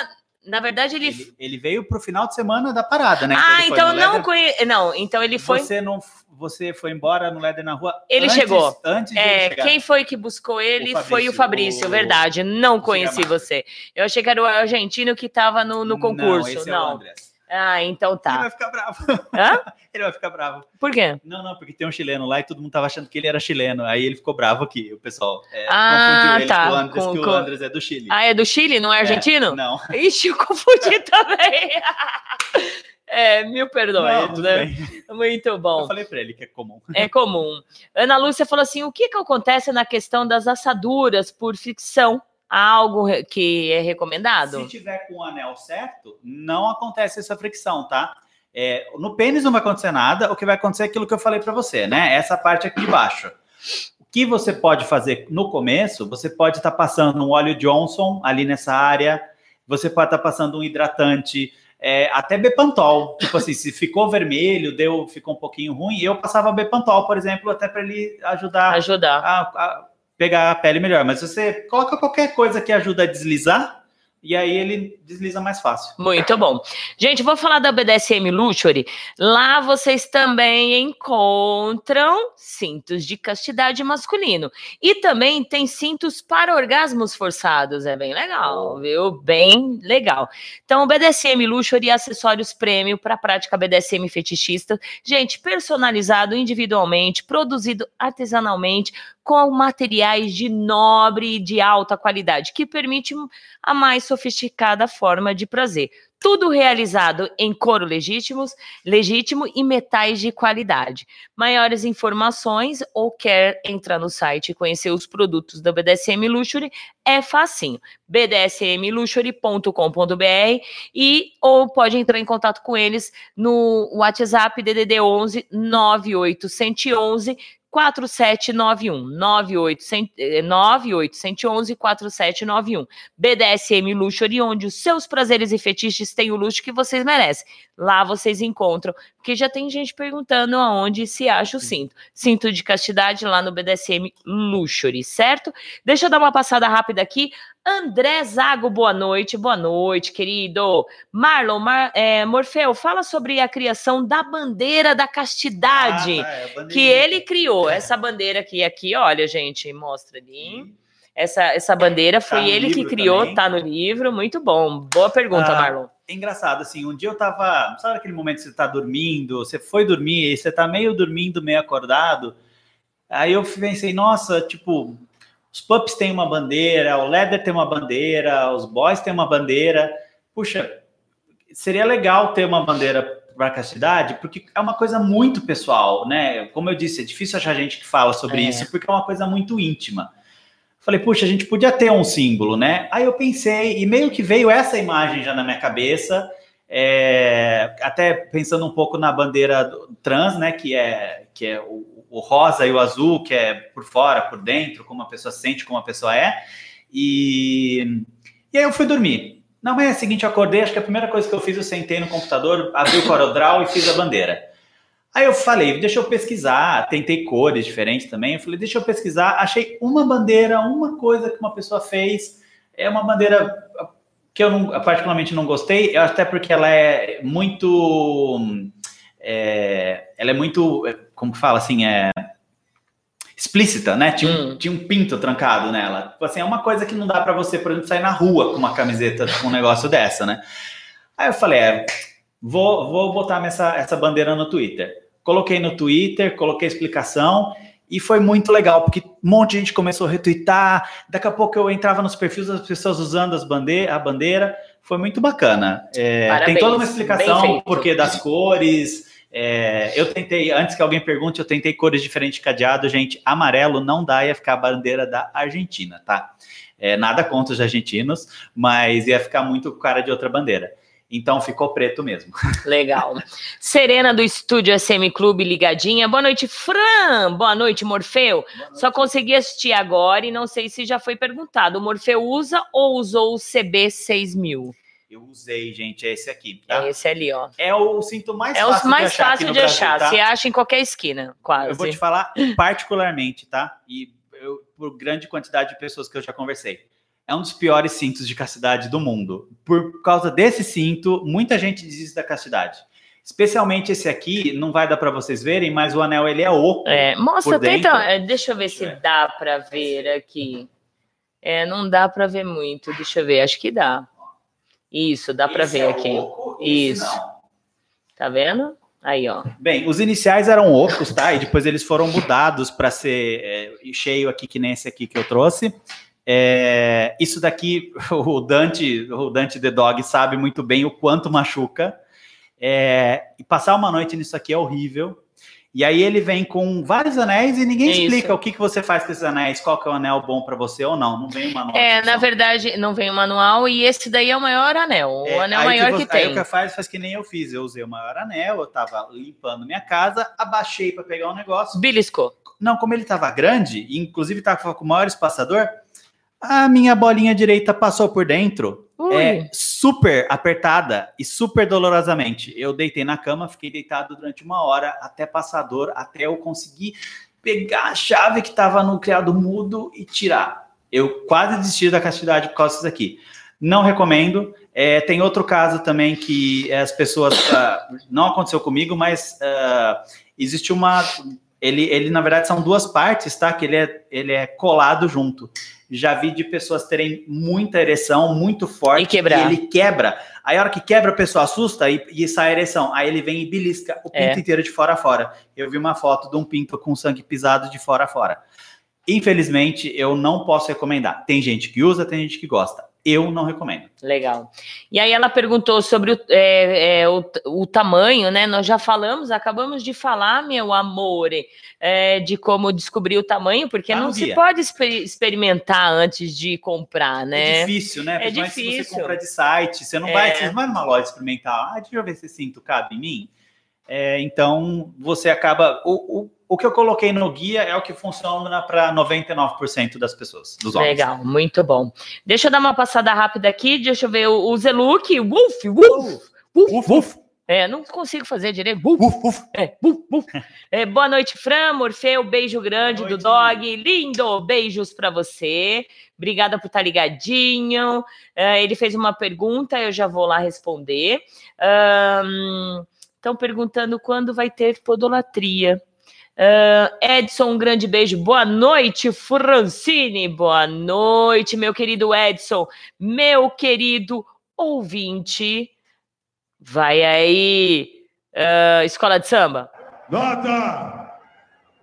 Na verdade, ele. Ele, ele veio pro final de semana da parada, né? ah, ele então no não conhe... Não, então ele foi. Você não, você foi embora no Leder na rua. Ele antes- chegou. Antes de É, ele quem foi que buscou ele O foi o Fabrício, Fabrício, o- verdade. Não conheci você. Eu achei que era o argentino que estava no, no concurso. Não, esse Não. é o Andrés. Ah, então Ele tá. vai ficar bravo. Hã? Ele vai ficar bravo. Por quê? Não, não, porque tem um chileno lá e todo mundo tava achando que ele era chileno. Aí ele ficou bravo aqui, o pessoal. É, Ah, confundiu ele tá. com o Andrés, Com- que com- o Andrés é do Chile. Ah, é do Chile, não é argentino? Não. Ixi, eu confundi também. É, mil perdões, Não, né? bem. Muito Eu bom. falei pra ele que é comum. É comum. Ana Lúcia falou assim: o que, que acontece na questão das assaduras por ficção? Algo que é recomendado? Se tiver com o anel certo, não acontece essa fricção, tá? É, no pênis não vai acontecer nada, o que vai acontecer é aquilo que eu falei para você, né? Essa parte aqui de baixo. O que você pode fazer no começo, você pode estar passando um óleo Johnson ali nessa área, você pode estar passando um hidratante, é, até Bepantol. Tipo assim, se ficou vermelho, deu, ficou um pouquinho ruim, eu passava Bepantol, por exemplo, até para ele ajudar Ajudar. a, a pegar a pele melhor. Mas você coloca qualquer coisa que ajuda a deslizar, e aí ele desliza mais fácil. Muito bom. Gente, vou falar da BDSM Luxury. Lá vocês também encontram cintos de castidade masculino. E também tem cintos para orgasmos forçados. É bem legal, viu? Bem legal. Então, BDSM Luxury e acessórios prêmio para prática BDSM fetichista. Gente, personalizado individualmente, produzido artesanalmente, com materiais de nobre e de alta qualidade, que permite a mais sofisticada forma de prazer. Tudo realizado em couro legítimos, legítimo e metais de qualidade. Maiores informações ou quer entrar no site e conhecer os produtos da BDSM Luxury, é facinho. bdsmluxury.com.br e ou pode entrar em contato com eles no WhatsApp DDD 11 98111 4791 9811 4791 BDSM Luxury, onde os seus prazeres e fetiches têm o luxo que vocês merecem. Lá vocês encontram, porque já tem gente perguntando aonde se acha o cinto. Cinto de castidade lá no BDSM Luxury, certo? Deixa eu dar uma passada rápida aqui. André Zago, boa noite, boa noite, querido. Marlon, Mar, é, Morfeu, fala sobre a criação da bandeira da castidade Ah, tá, é, que ele criou. Essa bandeira aqui, aqui, olha, gente, mostra ali. Essa, essa bandeira foi no ele que criou, também. tá no livro, muito bom. Boa pergunta, Ah, Marlon. É engraçado, assim, um dia eu tava. Sabe aquele momento que você tá dormindo, você foi dormir e você tá meio dormindo, meio acordado? Aí eu pensei, nossa, tipo, os pups têm uma bandeira, o Leather tem uma bandeira, os boys têm uma bandeira. Puxa, seria legal ter uma bandeira para a castidade, porque é uma coisa muito pessoal, né? Como eu disse, é difícil achar gente que fala sobre É. isso, porque é uma coisa muito íntima. Falei, puxa, a gente podia ter um símbolo, né? Aí eu pensei, e meio que veio essa imagem já na minha cabeça, é, até pensando um pouco na bandeira trans, né? Que é, que é o, o rosa e o azul, que é por fora, por dentro, como a pessoa sente, como a pessoa é. E, e aí eu fui dormir. Na manhã seguinte eu acordei, acho que a primeira coisa que eu fiz, eu sentei no computador, abri o CorelDRAW e fiz a bandeira. Aí eu falei, deixa eu pesquisar, tentei cores diferentes também. Eu falei, deixa eu pesquisar. Achei uma bandeira, uma coisa que uma pessoa fez. É uma bandeira que eu não- particularmente não gostei, até porque ela é muito. é, ela é muito. Como que fala assim? É explícita, né? Tinha, um- Hum. tinha um pinto trancado nela. Tipo assim, é uma coisa que não dá pra você, por exemplo, sair na rua com uma camiseta com um negócio dessa, né? Aí eu falei, é, vou, vou botar essa, essa bandeira no Twitter. Coloquei no Twitter, coloquei explicação e foi muito legal, porque um monte de gente começou a retweetar. Daqui a pouco eu entrava nos perfis das pessoas usando as bande a bandeira. Foi muito bacana. É, Parabéns, tem toda uma explicação, porquê das cores. É, eu tentei, antes que alguém pergunte, eu tentei cores diferentes de cadeado, gente. Amarelo não dá, ia ficar a bandeira da Argentina, tá? É, nada contra os argentinos, mas ia ficar muito com cara de outra bandeira. Então ficou preto mesmo. Legal. Serena do Estúdio SM Clube ligadinha. Boa noite, Fran. Boa noite, Morfeu. Só consegui assistir agora e não sei se já foi perguntado. O Morfeu usa ou usou o CB6000? Eu usei, gente, é esse aqui, tá? É esse ali, ó. É o cinto mais É fácil o mais de achar aqui fácil no de Brasil, achar. tá? Você acha em qualquer esquina, quase. Eu vou te falar particularmente, tá? E eu, por grande quantidade de pessoas que eu já conversei. É um dos piores cintos de castidade do mundo. Por causa desse cinto, muita gente desiste da castidade. Especialmente esse aqui, não vai dar para vocês verem, mas o anel ele é oco. É, mostra, tenta. é, Deixa eu ver se dá pra ver aqui. É, não dá pra ver muito. Deixa eu ver, acho que dá. Isso, dá Esse ver é aqui. oco, Isso. Tá vendo? Aí, ó. Bem, os iniciais eram ocos, tá? E depois eles foram mudados para ser é, cheio aqui, que nem esse aqui que eu trouxe. É, isso daqui, o Dante, o Dante The Dog sabe muito bem o quanto machuca. É, e passar uma noite nisso aqui é horrível. E aí ele vem com vários anéis e ninguém Isso. explica o que, que você faz com esses anéis, qual que é o anel bom para você ou não. Não vem uma nota. É, na verdade, não vem o manual e esse daí é o maior anel. O anel aí maior você- que, Aí tem. o que faz, faz que nem eu fiz. Eu usei o maior anel, eu tava limpando minha casa, abaixei para pegar um negócio. Beliscou. Não, como ele estava grande, inclusive estava com o maior espaçador, a minha bolinha direita passou por dentro. Ui. É super apertada e super dolorosamente. Eu deitei na cama, fiquei deitado durante uma hora até passar dor, até eu conseguir pegar a chave que estava no criado mudo e tirar. Eu quase desisti da castidade por causa disso aqui. Não recomendo. É, tem outro caso também que as pessoas. Uh, não aconteceu comigo, mas uh, existe uma. Ele, ele, na verdade, são duas partes, tá? Que ele é, ele é colado junto. Já vi de pessoas terem muita ereção, muito forte. E quebrar. E ele quebra. Aí, a hora que quebra, a pessoa assusta e, e sai a ereção. Aí ele vem e belisca o pinto É. inteiro de fora a fora. Eu vi uma foto de um pinto com sangue pisado de fora a fora. Infelizmente, eu não posso recomendar. Tem gente que usa, tem gente que gosta. Eu não recomendo. Legal. E aí ela perguntou sobre o, é, é, o, o tamanho, né? Nós já falamos, acabamos de falar, meu amor, é, de como descobrir o tamanho, porque no não se pode exper- experimentar antes de comprar, É né? difícil, né? É se difícil. você compra de site, você não É. vai, você não vai numa loja experimentar. Ah, deixa eu ver se esse cinto cabe em mim. É, então, você acaba. O, o, o que eu coloquei no guia é o que funciona para 99% das pessoas, dos homens. Legal, muito bom. Deixa eu dar uma passada rápida aqui, deixa eu ver o, o Zeluk, Wolf, Wolf, Wolf, Uf, É, não consigo fazer direito. Wolf, É, buf, buf. É, boa noite, Fran, Morfeu, beijo grande Boa do noite. Dog, lindo, beijos pra você. Obrigada por estar ligadinho. É, ele fez uma pergunta, eu já vou lá responder. Estão perguntando quando vai ter podolatria. Ah, Edson, um grande beijo. Boa noite, Francine. Boa noite, meu querido Edson. Meu querido ouvinte. Vai aí, ah, Escola de Samba. Nota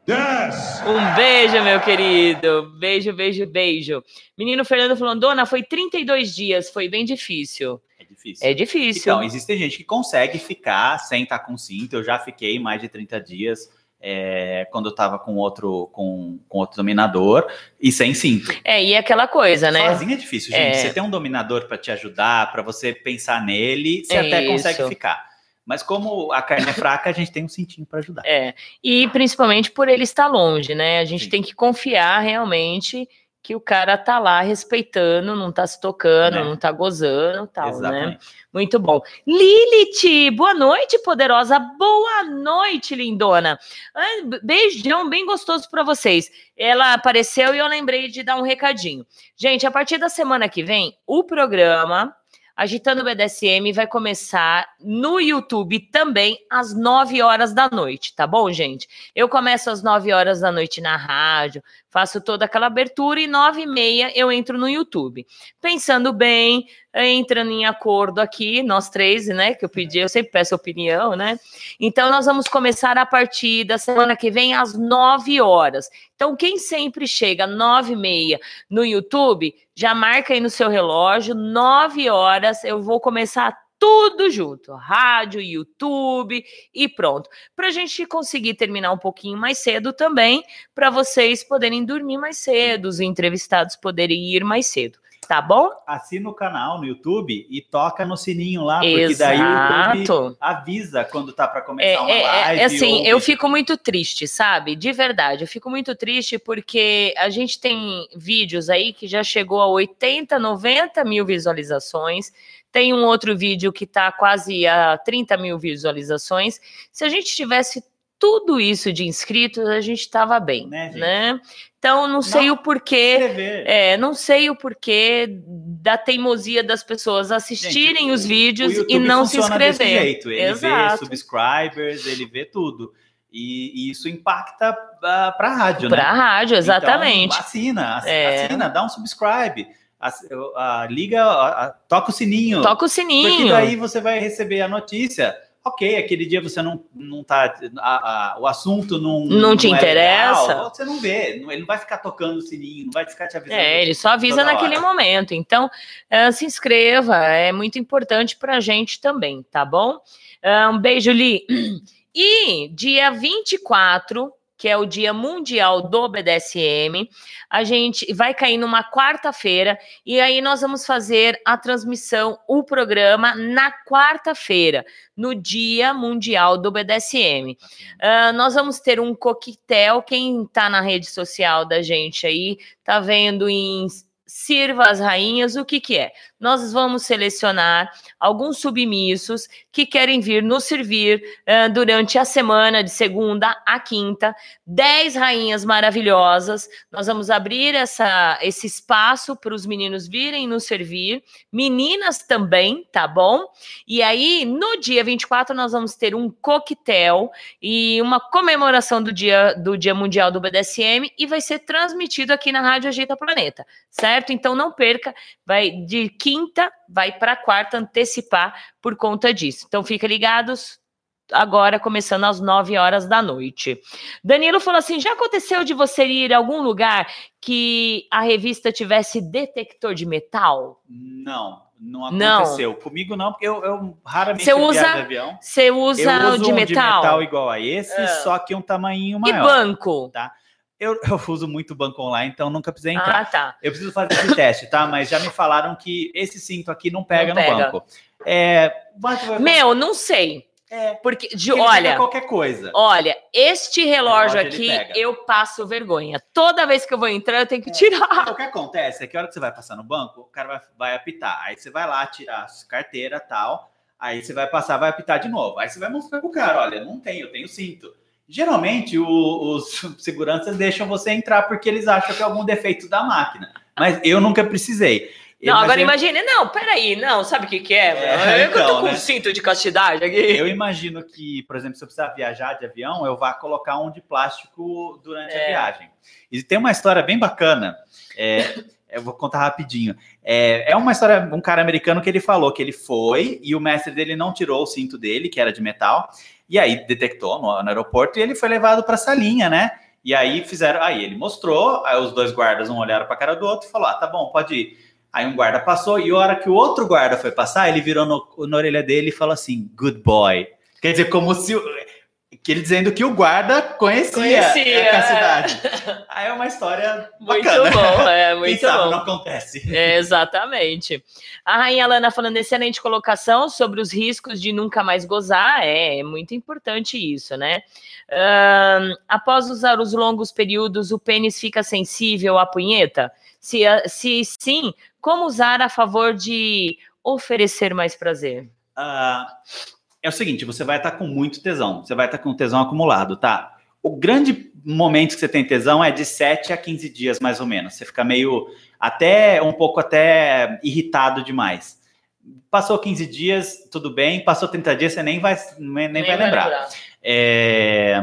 10. Um beijo, meu querido. Beijo, beijo, beijo. Menino Fernando falando, dona, foi 32 dias, foi bem difícil. É difícil. É difícil. Então, existe gente que consegue ficar sem estar com cinto. Eu já fiquei mais de 30 dias é, quando eu tava com outro, com, com outro dominador e sem cinto. É, e aquela coisa, né? Sozinho é difícil, gente. É. Você tem um dominador para te ajudar, para você pensar nele, você É até isso. consegue ficar. Mas como a carne é fraca, a gente tem um cintinho para ajudar. É, e principalmente por ele estar longe, né? A gente Sim. tem que confiar realmente que o cara tá lá respeitando, não tá se tocando, Né? não tá gozando, tal, né? Exatamente. Muito bom. Lilith, boa noite, poderosa. Boa noite, lindona. Be- Beijão bem gostoso para vocês. Ela apareceu e eu lembrei de dar um recadinho. Gente, a partir da semana que vem, o programa Agitando o BDSM vai começar no YouTube também às 9 horas da noite, tá bom, gente? Eu começo às 9 horas da noite na rádio, faço toda aquela abertura e 9 e meia eu entro no YouTube. Pensando bem, entrando em acordo aqui, nós três, né? Que eu pedi, eu sempre peço opinião, né? Então, nós vamos começar a partir da semana que vem às 9 horas. Então, quem sempre chega às 9 e meia no YouTube, já marca aí no seu relógio, 9 horas, eu vou começar tudo junto, rádio, YouTube e pronto. Para a gente conseguir terminar um pouquinho mais cedo também, para vocês poderem dormir mais cedo, os entrevistados poderem ir mais cedo, tá bom? Assina o canal no YouTube e toca no sininho lá, porque daí o YouTube Exato. avisa quando tá para É, começar uma é- é- live. é assim, ou- eu fico muito triste, sabe? De verdade, eu fico muito triste porque a gente tem vídeos aí que já chegou a 80, 90 mil visualizações. Tem um outro vídeo que tá quase a 30 mil visualizações. Se a gente tivesse tudo isso de inscritos, a gente tava bem, Né, né? Então, não sei Não, o porquê. É, não sei o porquê da teimosia das pessoas assistirem Gente, os vídeos e não se funciona desse inscrever. jeito. Ele Exato. vê subscribers, ele vê tudo. E, e isso impacta uh, para a rádio, Para né? a rádio, exatamente. Então, assina, ass- É. assina, dá um subscribe. ah, liga, ah, ah, toca o sininho. Toca o Porque sininho. daí você vai receber a notícia. Ok, aquele dia você não, não tá. a- a- o assunto não. Não te é interessa. legal, você não vê. não- Ele não vai ficar tocando o sininho, não vai ficar te avisando. É, ele só avisa naquele hora. momento. Então, eh, se inscreva, é muito importante para a gente também, tá bom? Ah, um beijo, Li. E dia 24, que é o Dia Mundial do BDSM, a gente vai cair numa quarta-feira e aí nós vamos fazer a transmissão, o programa na quarta-feira, no Dia Mundial do BDSM. Ah, nós vamos ter um coquetel. Quem tá na rede social da gente aí, tá vendo em Sirva as Rainhas, o que que é? Nós vamos selecionar alguns submissos que querem vir nos servir uh, durante a semana, de segunda a quinta. Dez rainhas maravilhosas. Nós vamos abrir essa, esse espaço para os meninos virem nos servir. Meninas também, tá bom? E aí, no dia 24, nós vamos ter um coquetel e uma comemoração do dia, do dia Mundial do BDSM e vai ser transmitido aqui na Rádio Agita Planeta, certo? Então não perca, vai de quinta, vai para quarta antecipar por conta disso. Então fica ligados, agora começando às 9 horas da noite. Danilo falou assim: já aconteceu de você ir a algum lugar que a revista tivesse detector de metal? Não, não aconteceu. Não. Comigo não, porque eu, eu raramente você usa, de avião. Você usa eu uso de um metal? de metal igual a esse, é. só que um tamanho maior. E banco? Tá? Eu, eu, uso muito banco online, então nunca precisei entrar. Ah, tá. Eu preciso fazer esse teste, tá? Mas já me falaram que esse cinto aqui não pega, não pega. no banco. É, Meu, não sei. É, porque de olha qualquer coisa. Olha, este relógio, relógio aqui eu passo vergonha. Toda vez que eu vou entrar eu tenho que é. tirar. O que acontece é que a hora que você vai passar no banco, o cara vai, vai apitar. Aí você vai lá tirar a carteira tal. Aí você vai passar, vai apitar de novo. Aí você vai mostrar pro cara, olha, não tenho, eu tenho cinto. Geralmente o, os seguranças deixam você entrar porque eles acham que é algum defeito da máquina. Mas eu nunca precisei. Não, agora imagine, não, peraí, não, sabe o que, que é? é eu então, tô com né? um cinto de castidade aqui. Eu imagino que, por exemplo, se eu precisar viajar de avião, eu vá colocar um de plástico durante é. a viagem. E tem uma história bem bacana. É, eu vou contar rapidinho. É, é uma história, um cara americano que ele falou que ele foi e o mestre dele não tirou o cinto dele, que era de metal, e aí detectou no, no aeroporto e ele foi levado para a salinha, né? E aí fizeram, aí ele mostrou, aí os dois guardas um olharam para a cara do outro e falou: ah, tá bom, pode ir. Aí um guarda passou, e a hora que o outro guarda foi passar, ele virou no, na orelha dele e falou assim: good boy. Quer dizer, como se. Que ele dizendo que o guarda conhecia, conhecia. a cidade. Aí é uma história muito bacana. bom, é muito Quem sabe bom. não acontece. É, exatamente. A Rainha Lana falando excelente colocação sobre os riscos de nunca mais gozar. É, é muito importante isso, né? Um, após usar os longos períodos, o pênis fica sensível à punheta? Se, se sim, como usar a favor de oferecer mais prazer? Uh, é o seguinte, você vai estar com muito tesão, você vai estar com tesão acumulado, tá? O grande momento que você tem tesão é de 7 a 15 dias, mais ou menos. Você fica meio, até, um pouco até irritado demais. Passou 15 dias, tudo bem. Passou 30 dias, você nem vai, nem, nem vai, vai lembrar. lembrar. É,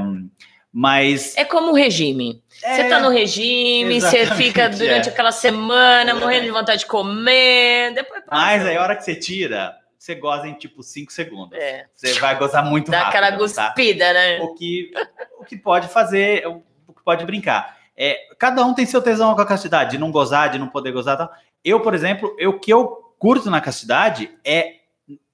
mas... É como o regime. É, você tá no regime, você fica durante é. aquela semana morrendo de vontade de comer, depois passa. Mas aí a hora que você tira, você goza em tipo 5 segundos. É. Você vai gozar muito Dá rápido. Dá aquela cuspida, tá? né? O que, o que pode fazer, o que pode brincar. É, cada um tem seu tesão com a castidade, de não gozar, de não poder gozar. Tal. Eu, por exemplo, eu, o que eu curto na castidade é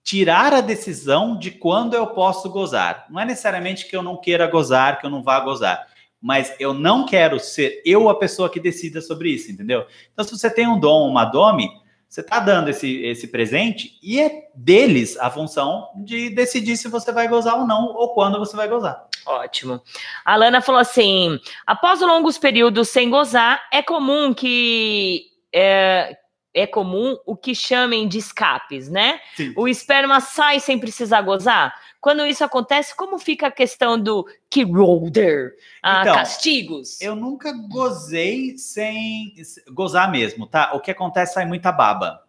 tirar a decisão de quando eu posso gozar. Não é necessariamente que eu não queira gozar, que eu não vá gozar mas eu não quero ser eu a pessoa que decida sobre isso, entendeu? Então, se você tem um dom, uma dome, você está dando esse, esse presente e é deles a função de decidir se você vai gozar ou não, ou quando você vai gozar. Ótimo. A Lana falou assim: após longos períodos sem gozar, é comum que. É, é comum o que chamem de escapes, né? Sim. O esperma sai sem precisar gozar. Quando isso acontece, como fica a questão do key roller, ah, então, castigos? Eu nunca gozei sem gozar mesmo, tá? O que acontece sai muita baba.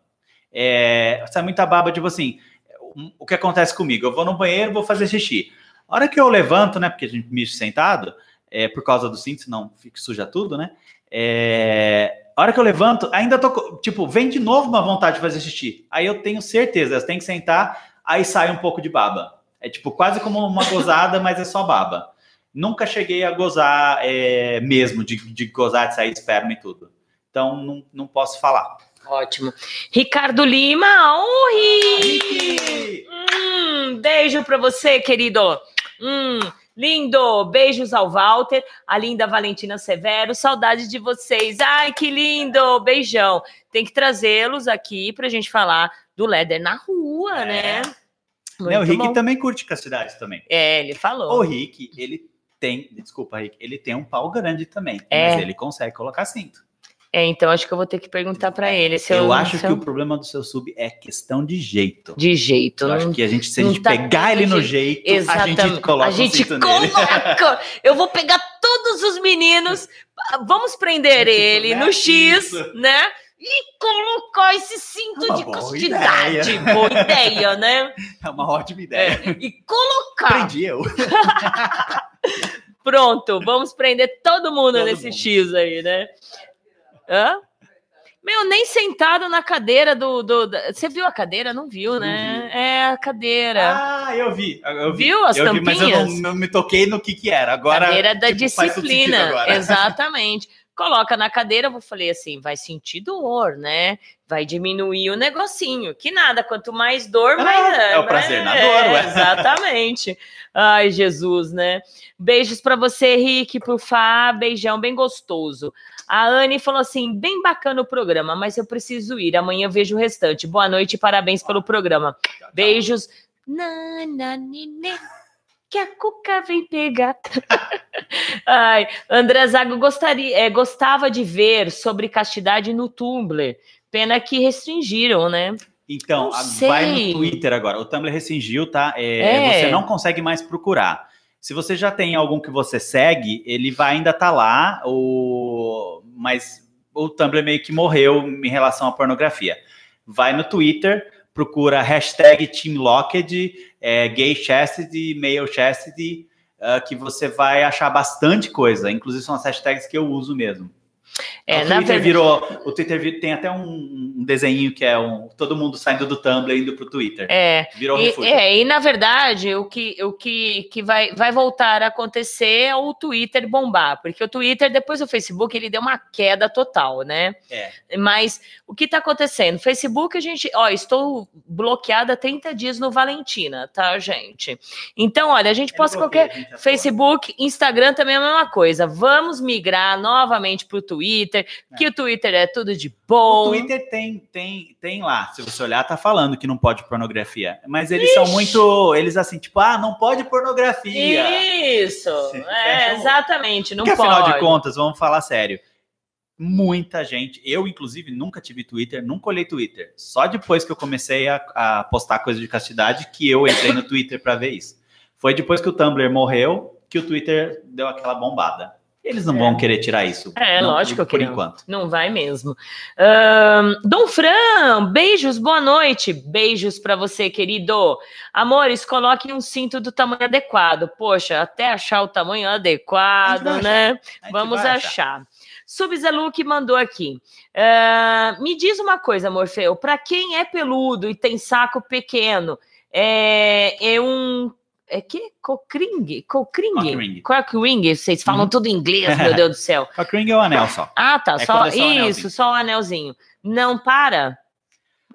É, sai muita baba, tipo assim, o que acontece comigo? Eu vou no banheiro, vou fazer xixi. A hora que eu levanto, né? Porque a gente mixa sentado, é, por causa do cinto, senão fica suja tudo, né? É, a hora que eu levanto, ainda tô, tipo, vem de novo uma vontade de fazer xixi. Aí eu tenho certeza, eu tenho que sentar, aí sai um pouco de baba. É tipo quase como uma gozada, mas é só baba. Nunca cheguei a gozar é, mesmo, de, de gozar, de sair esperma e tudo. Então, não, não posso falar. Ótimo. Ricardo Lima, oh! Hum, beijo para você, querido. Hum, lindo. Beijos ao Walter, a linda Valentina Severo. Saudade de vocês. Ai, que lindo. Beijão. Tem que trazê-los aqui para a gente falar do Leder na rua, é. né? Né, o Rick bom. também curte castidade também. É, ele falou. O Rick, ele tem, desculpa, Rick, ele tem um pau grande também, é. mas ele consegue colocar cinto. É, então acho que eu vou ter que perguntar para ele. Se eu, eu, acho que o problema do seu sub é questão de jeito. De jeito. Eu não- acho que a gente, se a gente tá pegar ele no jeito. jeito, a gente coloca a gente um coloca. Eu vou pegar todos os meninos, vamos prender ele no X, Isso. né? E colocar esse cinto Uma de boa castidade. ideia. Boa ideia, né? É uma ótima ideia. É, E colocar. Aprendi eu. Pronto, vamos prender todo mundo Todo nesse mundo. X aí, né? Hã? Meu, nem sentado na cadeira do, do- Você viu a cadeira? Não viu, né? É a cadeira. Ah, eu vi. Eu vi. Viu as eu vi, mas eu não, tampinhas? não me toquei no que que era. Agora, cadeira da tipo, disciplina. Exatamente. Coloca na cadeira, eu falei assim, vai sentir dor, né? Vai diminuir o negocinho. Que nada, quanto mais dor, Ah, mais. é o né? prazer na dor, É, ué. Exatamente. Ai, Jesus, né? Beijos pra você, Rick, pro Fá, beijão bem gostoso. A Anne falou assim: bem bacana o programa, mas eu preciso ir. Amanhã eu vejo o restante. Boa noite e parabéns pelo programa. Beijos. Nananine, que a cuca vem pegar. Ai, André Zago gostaria, é, gostava de ver sobre castidade no Tumblr. Pena que restringiram, né? Então, a- vai no Twitter agora. O Tumblr rescingiu, tá? É, É. Você não consegue mais procurar. Se você já tem algum que você segue, ele vai ainda estar lá, o... mas o Tumblr meio que morreu em relação à pornografia. Vai no Twitter, procura hashtag TeamLocked, é, Gay Chastity, Male Chastity, ah, que você vai achar bastante coisa. Inclusive são as hashtags que eu uso mesmo. É, o na Twitter verdade- virou. O Twitter tem até um, desenho que é um, todo mundo saindo do Tumblr indo pro Twitter. É, Virou e, refúgio. é, e na verdade, o que, o que, que vai, vai voltar a acontecer é o Twitter bombar, porque o Twitter, depois do Facebook, ele deu uma queda total, né? É. Mas o que está acontecendo? Facebook, a gente, ó, estou bloqueada há 30 dias no Valentina, tá, gente? Então, olha, a gente posta qualquer. gente Facebook, Instagram também é a mesma coisa. Vamos migrar novamente para o Twitter, que o Twitter é tudo de bom. O Twitter tem, tem, tem lá, se você olhar, tá falando que não pode pornografia. Mas eles são muito. Eles assim, tipo, ah, não pode pornografia. Isso, é, exatamente, não Porque pode. afinal de contas, vamos falar sério. Muita gente, eu inclusive nunca tive Twitter, nunca olhei Twitter. Só depois que eu comecei a, a postar coisa de castidade que eu entrei no Twitter para ver isso. Foi depois que o Tumblr morreu que o Twitter deu aquela bombada. Eles não É. vão querer tirar isso. É, não, lógico por que não. enquanto. Não vai mesmo. Ahn, Dom Fran, beijos, boa noite. Beijos para você, querido. Amores, coloquem um cinto do tamanho adequado. Poxa, até achar o tamanho adequado, né? Vamos vai achar. Subzelu que mandou aqui. Ah, me diz uma coisa, Morfeu. Para quem é peludo e tem saco pequeno, é, é um. É que? Cockring? Cockring? Cockring. Cockring. Vocês falam Uhum. tudo em inglês, meu Deus do céu. Cockring é o anel só. Ah, tá. É só, é só isso, só o anelzinho. Não para?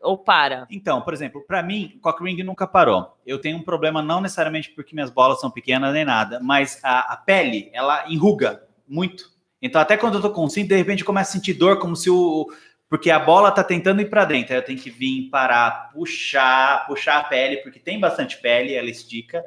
Ou para? Então, por exemplo, para mim, cock ring nunca parou. Eu tenho um problema não necessariamente porque minhas bolas são pequenas nem nada, mas a, a pele, ela enruga muito. Então, até quando eu tô com cinto, de repente eu começo a sentir dor como se o porque a bola tá tentando ir para dentro. Aí eu tenho que vir parar, puxar, puxar a pele, porque tem bastante pele, ela estica.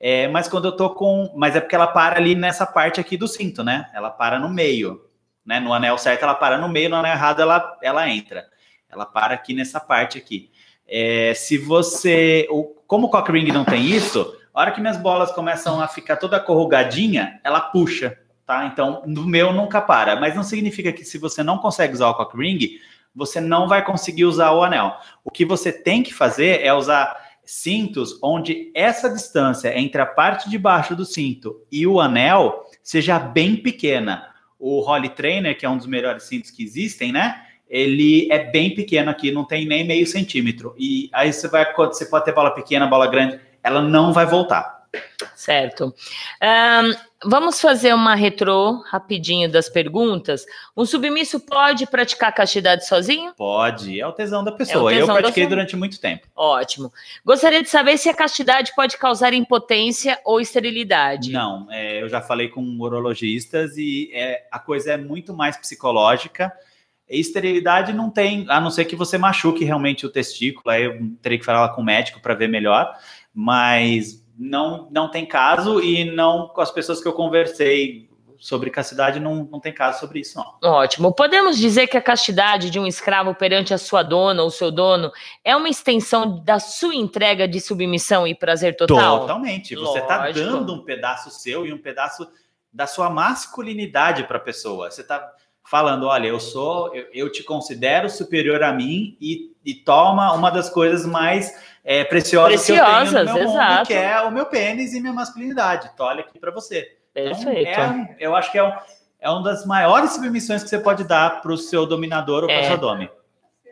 É, mas quando eu tô com, mas é porque ela para ali nessa parte aqui do cinto, né? Ela para no meio, né? No anel certo ela para no meio, no anel errado ela ela entra. Ela para aqui nessa parte aqui. É, se você. Como o cock ring não tem isso, a hora que minhas bolas começam a ficar toda corrugadinha, ela puxa, tá? Então, no meu nunca para. Mas não significa que se você não consegue usar o cock ring, você não vai conseguir usar o anel. O que você tem que fazer é usar cintos onde essa distância entre a parte de baixo do cinto e o anel seja bem pequena. O Holly Trainer, que é um dos melhores cintos que existem, né? Ele é bem pequeno aqui, não tem nem meio centímetro. E aí você vai, você pode ter bola pequena, bola grande, ela não vai voltar. Certo. Ahn, vamos fazer uma retrô rapidinho das perguntas. Um submisso pode praticar castidade sozinho? Pode, é o tesão da pessoa. tesão Eu pratiquei durante muito tempo. Ótimo. Gostaria de saber se a castidade pode causar impotência ou esterilidade. Não, é, eu já falei com urologistas e é, a coisa é muito mais psicológica. Esterilidade não tem, a não ser que você machuque realmente o testículo, aí eu teria que falar com o médico para ver melhor, mas não, não tem caso e não com as pessoas que eu conversei sobre castidade não, não tem caso sobre isso, não. Ótimo. Podemos dizer que a castidade de um escravo perante a sua dona ou seu dono é uma extensão da sua entrega de submissão e prazer total? Totalmente. Você está dando um pedaço seu e um pedaço da sua masculinidade para a pessoa. Você está falando, olha, eu sou, eu, eu te considero superior a mim e, e toma uma das coisas mais é, preciosas, que eu Preciosas, tenho no meu mundo, exato. que é o meu pênis e minha masculinidade. Então, olha aqui para você. Então, Perfeito. é um- eu acho que é, um, é uma das maiores submissões que você pode dar para o seu dominador ou para É. sua dome.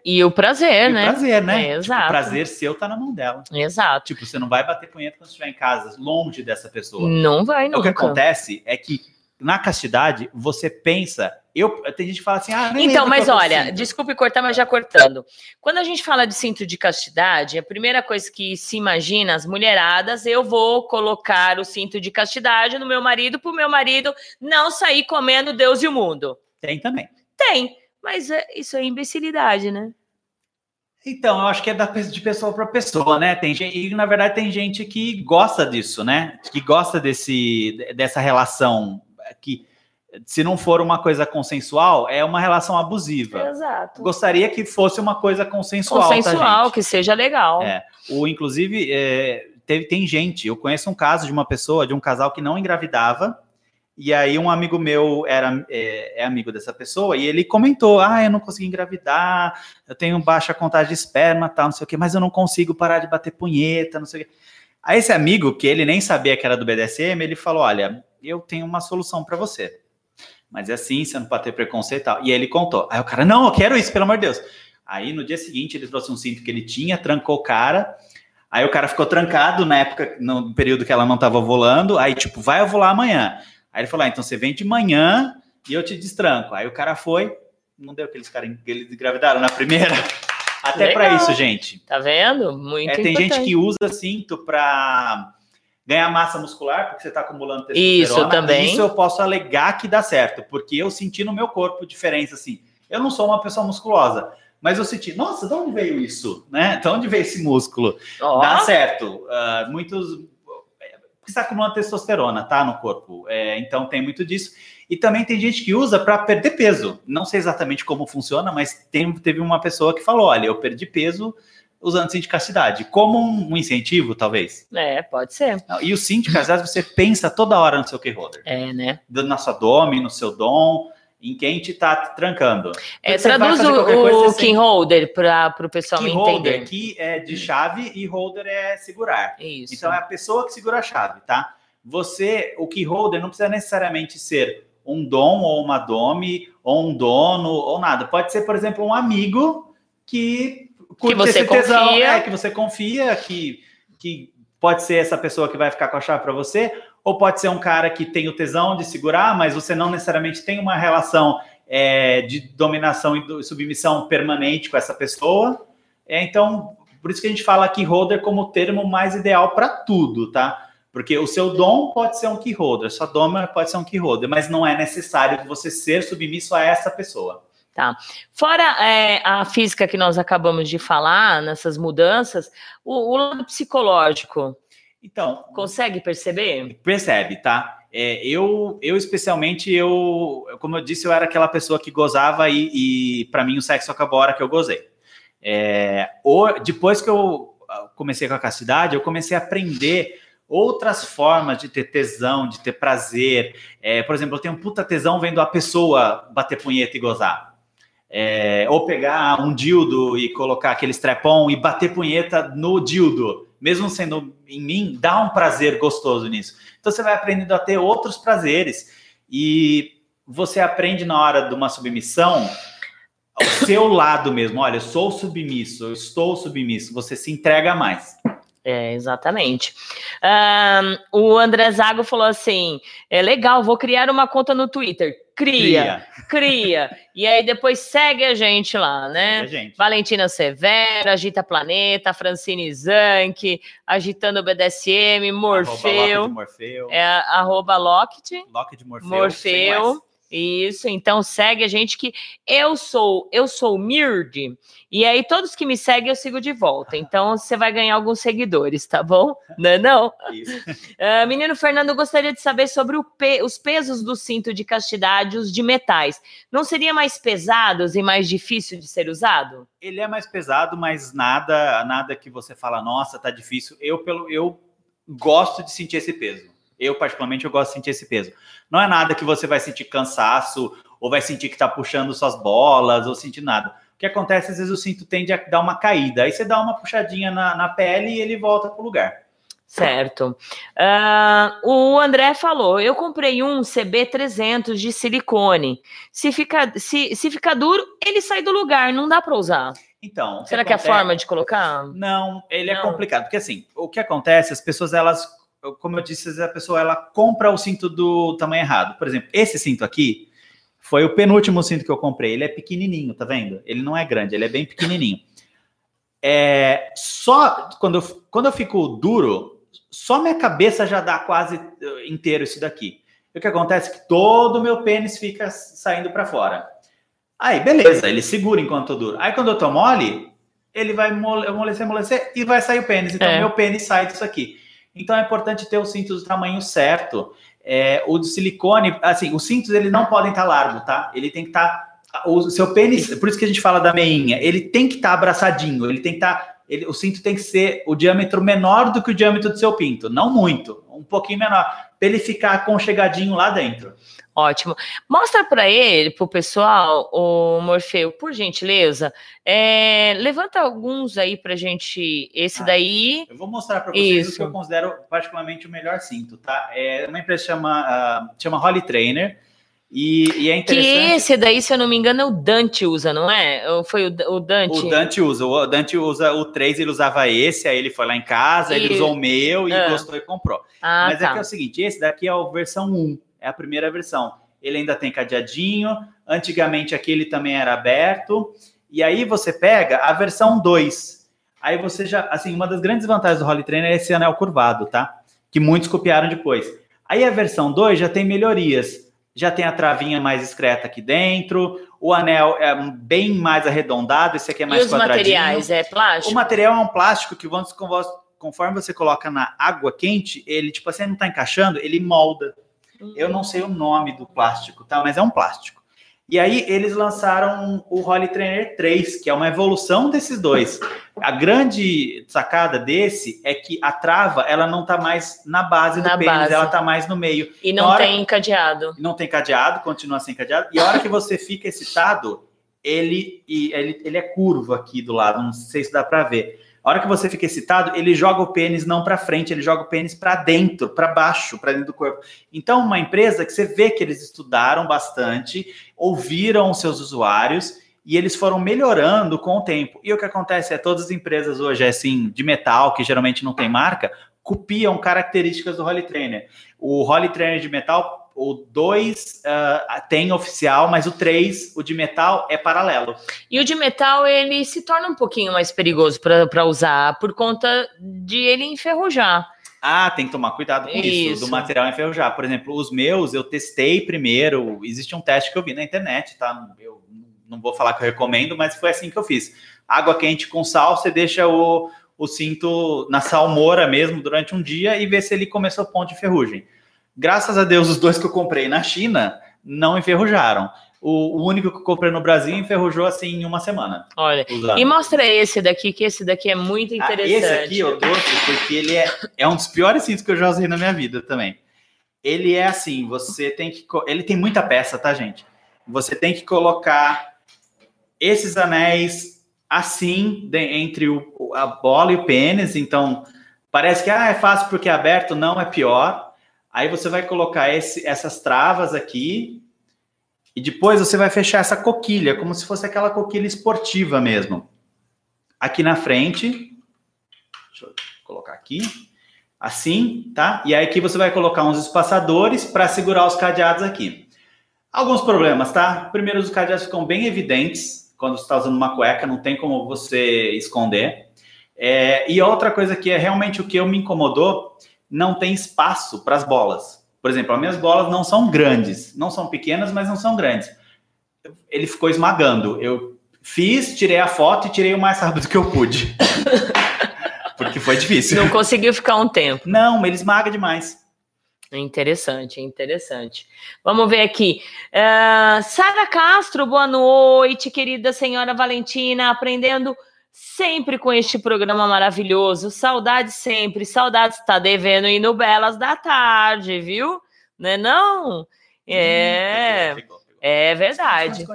E o prazer, E o né? prazer, né? É, Tipo, exato. o prazer seu tá na mão dela. Exato. Tipo, você não vai bater punheta quando estiver em casa, longe dessa pessoa. Não vai O nunca. que acontece é que na castidade você pensa. Eu, tem gente que fala assim, ah, Então, mas eu olha, desculpe cortar, mas já cortando. Quando a gente fala de cinto de castidade, a primeira coisa que se imagina, as mulheradas, eu vou colocar o cinto de castidade no meu marido para o meu marido não sair comendo Deus e o mundo. Tem também. Tem, mas é- isso é imbecilidade, né? Então, eu acho que é da, de pessoa para pessoa, né? Tem gente, e na verdade tem gente que gosta disso, né? Que gosta desse, dessa relação que, se não for uma coisa consensual, é uma relação abusiva. Exato. Gostaria que fosse uma coisa consensual. tá, Consensual, gente? que seja legal. É. O, inclusive, é, teve, tem gente, eu conheço um caso de uma pessoa, de um casal que não engravidava, e aí um amigo meu era é, é amigo dessa pessoa, e ele comentou, ah, eu não consegui engravidar, eu tenho baixa contagem de esperma, tal, não sei o quê, mas eu não consigo parar de bater punheta, não sei o quê. Aí esse amigo, que ele nem sabia que era do BDSM, ele falou, olha, eu tenho uma solução para você. Mas é assim, você não pode ter preconceito e tal. E aí ele contou. Aí o cara, não, eu quero isso, pelo amor de Deus. Aí no dia seguinte ele trouxe um cinto que ele tinha, trancou o cara. Aí o cara ficou trancado na época, no período que ela não estava ovulando. Aí, tipo, vai ovular amanhã. Aí ele falou: ah, então você vem de manhã e eu te destranco. Aí o cara foi, não deu que eles, cara, que eles engravidaram na primeira. Até para isso, gente. Tá vendo? Muito É, tem importante. gente que usa cinto para ganhar massa muscular, porque você está acumulando testosterona. Isso também. Isso eu posso alegar que dá certo, porque eu senti no meu corpo diferença, assim. Eu não sou uma pessoa musculosa, mas eu senti, nossa, de onde veio isso? Né? De onde veio esse músculo? Ó, Dá certo. Ah, muitos. Porque está acumulando testosterona, tá? No corpo. É, então tem muito disso. E também tem gente que usa para perder peso. Não sei exatamente como funciona, mas tem, teve uma pessoa que falou: olha, eu perdi peso usando cinto de castidade. Como um, incentivo, talvez. É, pode ser. E o cinto de castidade, você pensa toda hora no seu keyholder. É, né? Na sua dome, no seu dom, em quem te tá trancando. É, traduz o, o você key holder para o pessoal Key holder, entender. key é de chave e holder é segurar. Isso. Então é a pessoa que segura a chave, tá? Você, o key holder não precisa necessariamente ser um dom ou uma dome ou um dono ou nada. Pode ser, por exemplo, um amigo que curte você tesão, confia. é, que você confia, que, que pode ser essa pessoa que vai ficar com a chave para você, ou pode ser um cara que tem o tesão de segurar, mas você não necessariamente tem uma relação é, de dominação e submissão permanente com essa pessoa. É, então, por isso que a gente fala key holder como o termo mais ideal para tudo, tá? Porque o seu dom pode ser um key holder, sua doma pode ser um key holder, mas não é necessário você ser submisso a essa pessoa. Fora é, a física que nós acabamos de falar, nessas mudanças, o, o lado psicológico, Então, consegue perceber? percebe, tá? É, eu, eu especialmente, eu, como eu disse, eu era aquela pessoa que gozava e, e para mim o sexo acabou a hora que eu gozei. É, o- depois que eu ah, comecei com a castidade, eu comecei a aprender outras formas de ter tesão, de ter prazer. É, por exemplo, eu tenho um puta tesão vendo a pessoa bater punheta e gozar. É, ou pegar um dildo e colocar aquele strap-on e bater punheta no dildo, mesmo sendo em mim, dá um prazer gostoso nisso. Então você vai aprendendo a ter outros prazeres e você aprende na hora de uma submissão o seu lado mesmo. Olha, eu sou submisso, eu estou submisso. Você se entrega mais. É, exatamente. Ahn, o André Zago falou assim: é legal, vou criar uma conta no Twitter. Cria, cria. E aí depois segue a gente lá, né? Gente. Valentina Severo, Agita Planeta, Francine Zanck, Agitando o BDSM, Arroba Locked Morfeu, Morfeu. é arroba Locked, Locked Morfeu. Morfeu. Isso, então segue a gente que eu sou, eu sou Mird, e aí todos que me seguem eu sigo de volta. Então você vai ganhar alguns seguidores, tá bom? Não é não? Uh, menino Fernando, gostaria de saber sobre pe os pesos do cinto de castidade, os de metais. Não seria mais pesados e mais difícil de ser usado? Ele é mais pesado, mas nada, nada que você fala, nossa, tá difícil. Eu pelo eu gosto de sentir esse peso. Eu, particularmente, eu gosto de sentir esse peso. Não é nada que você vai sentir cansaço, ou vai sentir que está puxando suas bolas, ou sentir nada. O que acontece, às vezes, o cinto tende a dar uma caída. Aí você dá uma puxadinha na, na pele e ele volta para o lugar. Certo. Uh, o André falou: eu comprei um CB300 de silicone. Se ficar, se, se ficar duro, ele sai do lugar, não dá para usar. Então. Será que, é a forma de colocar? Não, ele é não. é complicado, porque assim, o que acontece, as pessoas elas como eu disse, a pessoa ela compra o cinto do tamanho errado. Por exemplo, esse cinto aqui foi o penúltimo cinto que eu comprei. Ele é pequenininho, tá vendo? Ele não é grande, ele é bem pequenininho. É, só quando eu, quando eu fico duro, só minha cabeça já dá quase eh, inteiro isso daqui. E o que acontece é que todo o meu pênis fica saindo para fora. Aí, beleza, ele segura enquanto eu duro. Aí, quando eu tô mole, ele vai amolecer, amolecer e vai sair o pênis. Então, é. meu pênis sai disso aqui. Então é importante ter o cinto do tamanho certo. É, o de silicone, assim, os cintos eles não podem estar tá largos, tá? Ele tem que estar tá, o seu pênis, por isso que a gente fala da meinha, ele tem que estar tá abraçadinho, ele tem que estar, tá, ele, o cinto tem que ser o diâmetro menor do que o diâmetro do seu pinto, não muito, um pouquinho menor, para ele ficar aconchegadinho lá dentro. Ótimo. Mostra para ele, para o pessoal, o Morfeu, por gentileza. É, levanta alguns aí para gente. Esse ah, daí. Eu vou mostrar para vocês o que eu considero particularmente o melhor cinto, tá? É uma empresa chama uh, chama Holly Trainer. E, e, é interessante. Que esse daí, se eu não me engano, é o Dante usa, não é? Ou foi o, o Dante? O Dante usa. O Dante usa o 3, ele usava esse, aí ele foi lá em casa, e... ele usou o meu e ah. gostou e comprou. Ah, Mas é tá. é que é o seguinte: esse daqui é a versão 1 é a primeira versão. Ele ainda tem cadeadinho, antigamente aquele também era aberto, e aí você pega a versão 2. Aí você já, assim, uma das grandes vantagens do Holly Trainer é esse anel curvado, tá? Que muitos copiaram depois. Aí a versão 2 já tem melhorias. Já tem a travinha mais discreta aqui dentro, o anel é bem mais arredondado, esse aqui é mais e os quadradinho. materiais, é plástico? O material é um plástico que, conforme você coloca na água quente, ele, tipo assim, não está encaixando, ele molda. Eu não sei o nome do plástico, tá? Mas é um plástico. E aí eles lançaram o Holly Trainer 3, que é uma evolução desses dois. A grande sacada desse é que a trava, ela não tá mais na base na do pênis, base. ela tá mais no meio. E não hora, tem cadeado. Não tem cadeado, continua sem cadeado. E a hora que você fica excitado, ele, ele, ele é curvo aqui do lado, não sei se dá para ver. A hora que você fica excitado, ele joga o pênis não para frente, ele joga o pênis para dentro, para baixo, para dentro do corpo. Então, uma empresa que você vê que eles estudaram bastante, ouviram seus usuários e eles foram melhorando com o tempo. E o que acontece é todas as empresas hoje assim de metal, que geralmente não tem marca, copiam características do Holy Trainer. O Holy Trainer de metal o 2 uh, ah, tem oficial, mas o 3, o de metal, é paralelo. E o de metal, ele se torna um pouquinho mais perigoso para usar, por conta de ele enferrujar. Ah, tem que tomar cuidado com isso. isso, do material enferrujar. Por exemplo, os meus, eu testei primeiro, existe um teste que eu vi na internet, tá? Eu não vou falar que eu recomendo, mas foi assim que eu fiz. Água quente com sal, você deixa o, o cinto na salmoura mesmo durante um dia e vê se ele começou a ponto de ferrugem. Graças a Deus, os dois que eu comprei na China não enferrujaram. O, o único que eu comprei no Brasil enferrujou assim em uma semana. Olha, usando. e mostra esse daqui, que esse daqui é muito interessante. Ah, esse aqui eu trouxe porque ele é, é um dos piores cintos que eu já usei na minha vida também. Ele é assim, você tem que. Ele tem muita peça, tá, gente? Você tem que colocar esses anéis assim de, entre o, a bola e o pênis. Então, parece que ah, é fácil porque é aberto. Não, é pior Aí você vai colocar esse, essas travas aqui e depois você vai fechar essa coquilha, como se fosse aquela coquilha esportiva mesmo. Aqui na frente, deixa eu colocar aqui, assim, tá? E aí aqui você vai colocar uns espaçadores para segurar os cadeados aqui. Alguns problemas, tá? Primeiro, os cadeados ficam bem evidentes quando você está usando uma cueca, não tem como você esconder. É, e outra coisa que é realmente o que eu me incomodou não tem espaço para as bolas. Por exemplo, as minhas bolas não são grandes, não são pequenas, mas não são grandes. Ele ficou esmagando. Eu fiz, tirei a foto e tirei o mais rápido que eu pude. Porque foi difícil. Não conseguiu ficar um tempo. Não, ele esmaga demais. Interessante, interessante. Vamos ver aqui. Uh, Sara Castro, boa noite, querida senhora Valentina, aprendendo sempre com este programa maravilhoso. Saudades sempre, saudades. Tá devendo ir no Belas da Tarde, viu? Não é não? É, é verdade.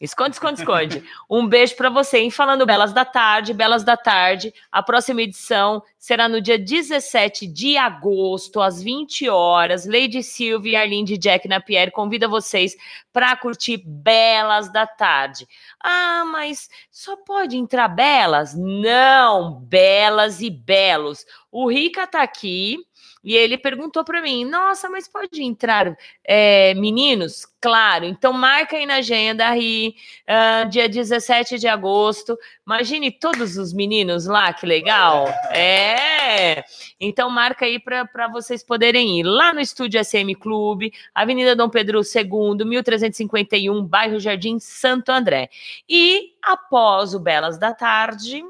Esconde, esconde, esconde. Um beijo para você, hein? Falando Belas da Tarde, Belas da Tarde. A próxima edição será no dia 17 de agosto, às 20 horas. Lady Silvia e Arlinde Jack Napier convida vocês para curtir Belas da Tarde. Ah, mas só pode entrar belas? Não, belas e belos. O Rica tá aqui e ele perguntou para mim: Nossa, mas pode entrar é, meninos? Claro, então marca aí na agenda, Ri, uh, dia 17 de agosto. Imagine todos os meninos lá, que legal! É! Então marca aí para vocês poderem ir lá no Estúdio SM Clube, Avenida Dom Pedro II, 1351, bairro Jardim Santo André. E após o Belas da Tarde,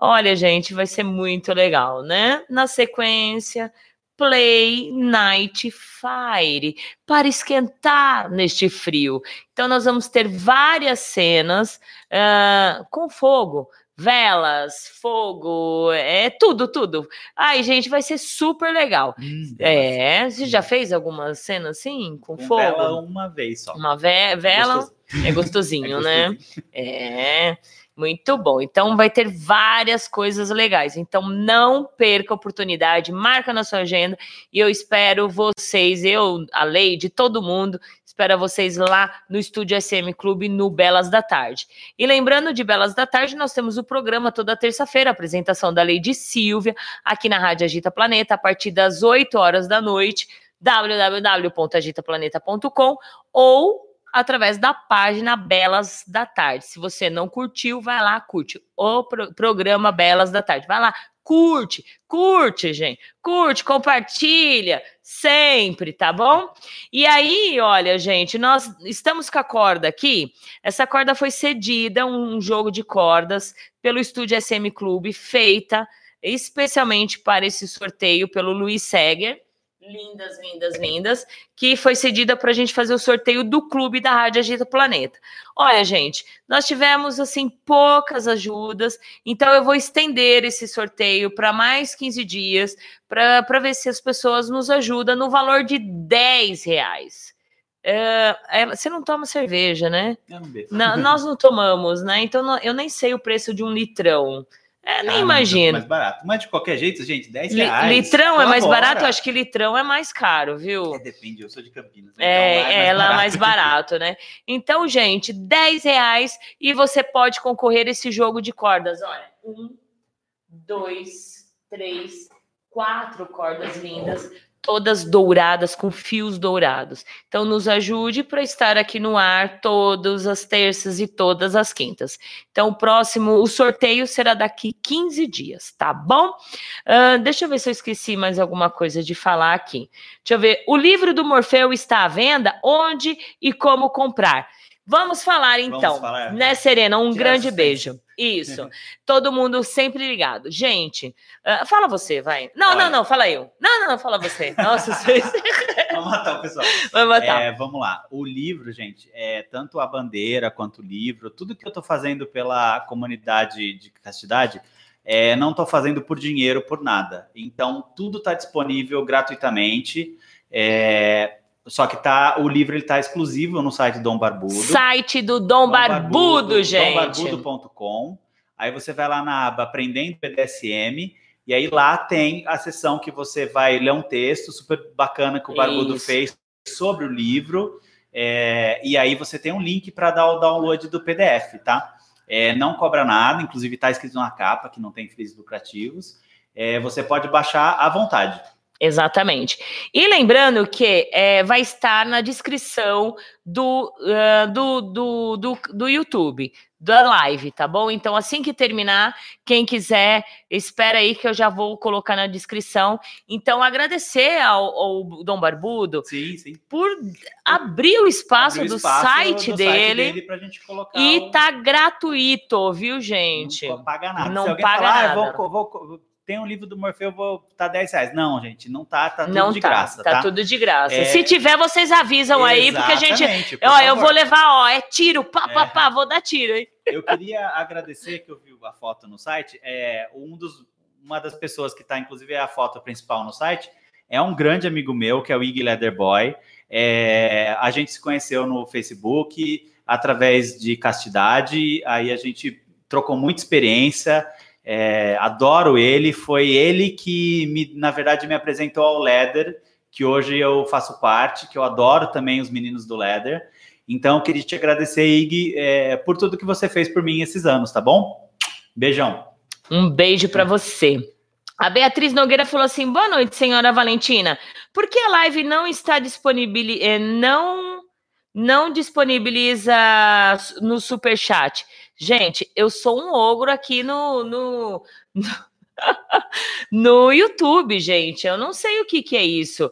Olha, gente, vai ser muito legal, né? Na sequência, Play Night Fire para esquentar neste frio. Então, nós vamos ter várias cenas uh, com fogo, velas, fogo, é tudo, tudo. Ai, gente, vai ser super legal. Hum, é, você já fez alguma cena assim com, com fogo? Vela uma vez só. Uma ve vela Gostoso. é gostosinho, é né? É. Muito bom. Então vai ter várias coisas legais. Então não perca a oportunidade, marca na sua agenda e eu espero vocês, eu, a Leide, todo mundo, espero vocês lá no Estúdio SM Clube no Belas da Tarde. E lembrando de Belas da Tarde, nós temos o programa toda terça-feira, apresentação da Leide Silvia, aqui na Rádio Agita Planeta, a partir das 8 horas da noite www.agitaplaneta.com ou através da página Belas da Tarde. Se você não curtiu, vai lá, curte o pro programa Belas da Tarde. Vai lá, curte, curte, gente. Curte, compartilha, sempre, tá bom? E aí, olha, gente, nós estamos com a corda aqui. Essa corda foi cedida, um jogo de cordas, pelo Estúdio SM Clube, feita especialmente para esse sorteio pelo Luiz Seger lindas, lindas, lindas, que foi cedida para a gente fazer o sorteio do clube da Rádio Agita Planeta. Olha, gente, nós tivemos assim poucas ajudas, então eu vou estender esse sorteio para mais 15 dias para ver se as pessoas nos ajudam no valor de 10 reais. É, você não toma cerveja, né? Não, nós não tomamos, né? Então eu nem sei o preço de um litrão. É, nem ah, imagino. mais barato. Mas de qualquer jeito, gente, 10 reais. Litrão é mais barato? Eu acho que litrão é mais caro, viu? É, depende, eu sou de Campinas. Né? É, então é, é ela é mais barato, né? Então, gente, 10 reais e você pode concorrer a esse jogo de cordas. Olha, um, dois, três, quatro cordas lindas todas douradas, com fios dourados. Então, nos ajude para estar aqui no ar todas as terças e todas as quintas. Então, o próximo, o sorteio será daqui 15 dias, tá bom? Uh, deixa eu ver se eu esqueci mais alguma coisa de falar aqui. Deixa eu ver. O livro do Morfeu está à venda? Onde e como comprar? Vamos falar então, Vamos falar. né, Serena? Um grande beijo. Isso. Todo mundo sempre ligado. Gente, uh, fala você, vai. Não, Olha. não, não, fala eu. Não, não, não, fala você. Nossa, vocês. vamos matar o pessoal. Vamos matar. É, vamos lá. O livro, gente, é tanto a bandeira quanto o livro, tudo que eu estou fazendo pela comunidade de castidade, é, não estou fazendo por dinheiro, por nada. Então, tudo está disponível gratuitamente. É, só que tá, o livro ele tá exclusivo no site Dom Barbudo. Site do Dom, Dom Barbudo, Barbudo, gente. dombarbudo.com. Aí você vai lá na aba Aprendendo BDSM e aí lá tem a sessão que você vai ler um texto super bacana que o Barbudo Isso. fez sobre o livro. É, e aí você tem um link para dar o download do PDF, tá? É, não cobra nada, inclusive está escrito na capa que não tem fins lucrativos. É, você pode baixar à vontade. Exatamente. E lembrando que é, vai estar na descrição do, uh, do, do, do, do, YouTube. da live, tá bom? Então, assim que terminar, quem quiser, espera aí que eu já vou colocar na descrição. Então, agradecer ao, ao Dom Barbudo Sim, sim. por abrir o espaço Abriu do espaço site do dele. dele gente colocar E o- tá gratuito, viu, gente? Não paga nada. Não paga falar, ah, nada. vou, vou- tem um livro do Morfeu, eu vou tá 10 reais. Não, gente, não tá, tá tudo Não de tá, graça, tá, tá? tudo de graça. É. Se tiver, vocês avisam aí, porque a gente. Por Ó, eu vou levar, ó, é tiro, pá, pá, É. pá, vou dar tiro, hein? Eu queria agradecer que eu vi a foto no site. É, um dos, uma das pessoas que está, inclusive, é a foto principal no site, é um grande amigo meu, que é o Iggy Leatherboy. É, a gente se conheceu no Facebook através de Castidade, aí a gente trocou muita experiência. É, adoro ele, foi ele que, me, na verdade, me apresentou ao Leather, que hoje eu faço parte, que eu adoro também os meninos do Leather. Então, queria te agradecer, Ig, é, por tudo que você fez por mim esses anos, tá bom? Beijão. Um beijo pra você. A Beatriz Nogueira falou assim: boa noite, senhora Valentina. Por que a live não está disponível? eh, não, não disponibiliza no superchat? Gente, eu sou um ogro aqui no, no, no YouTube, gente. Eu não sei o que, que é isso.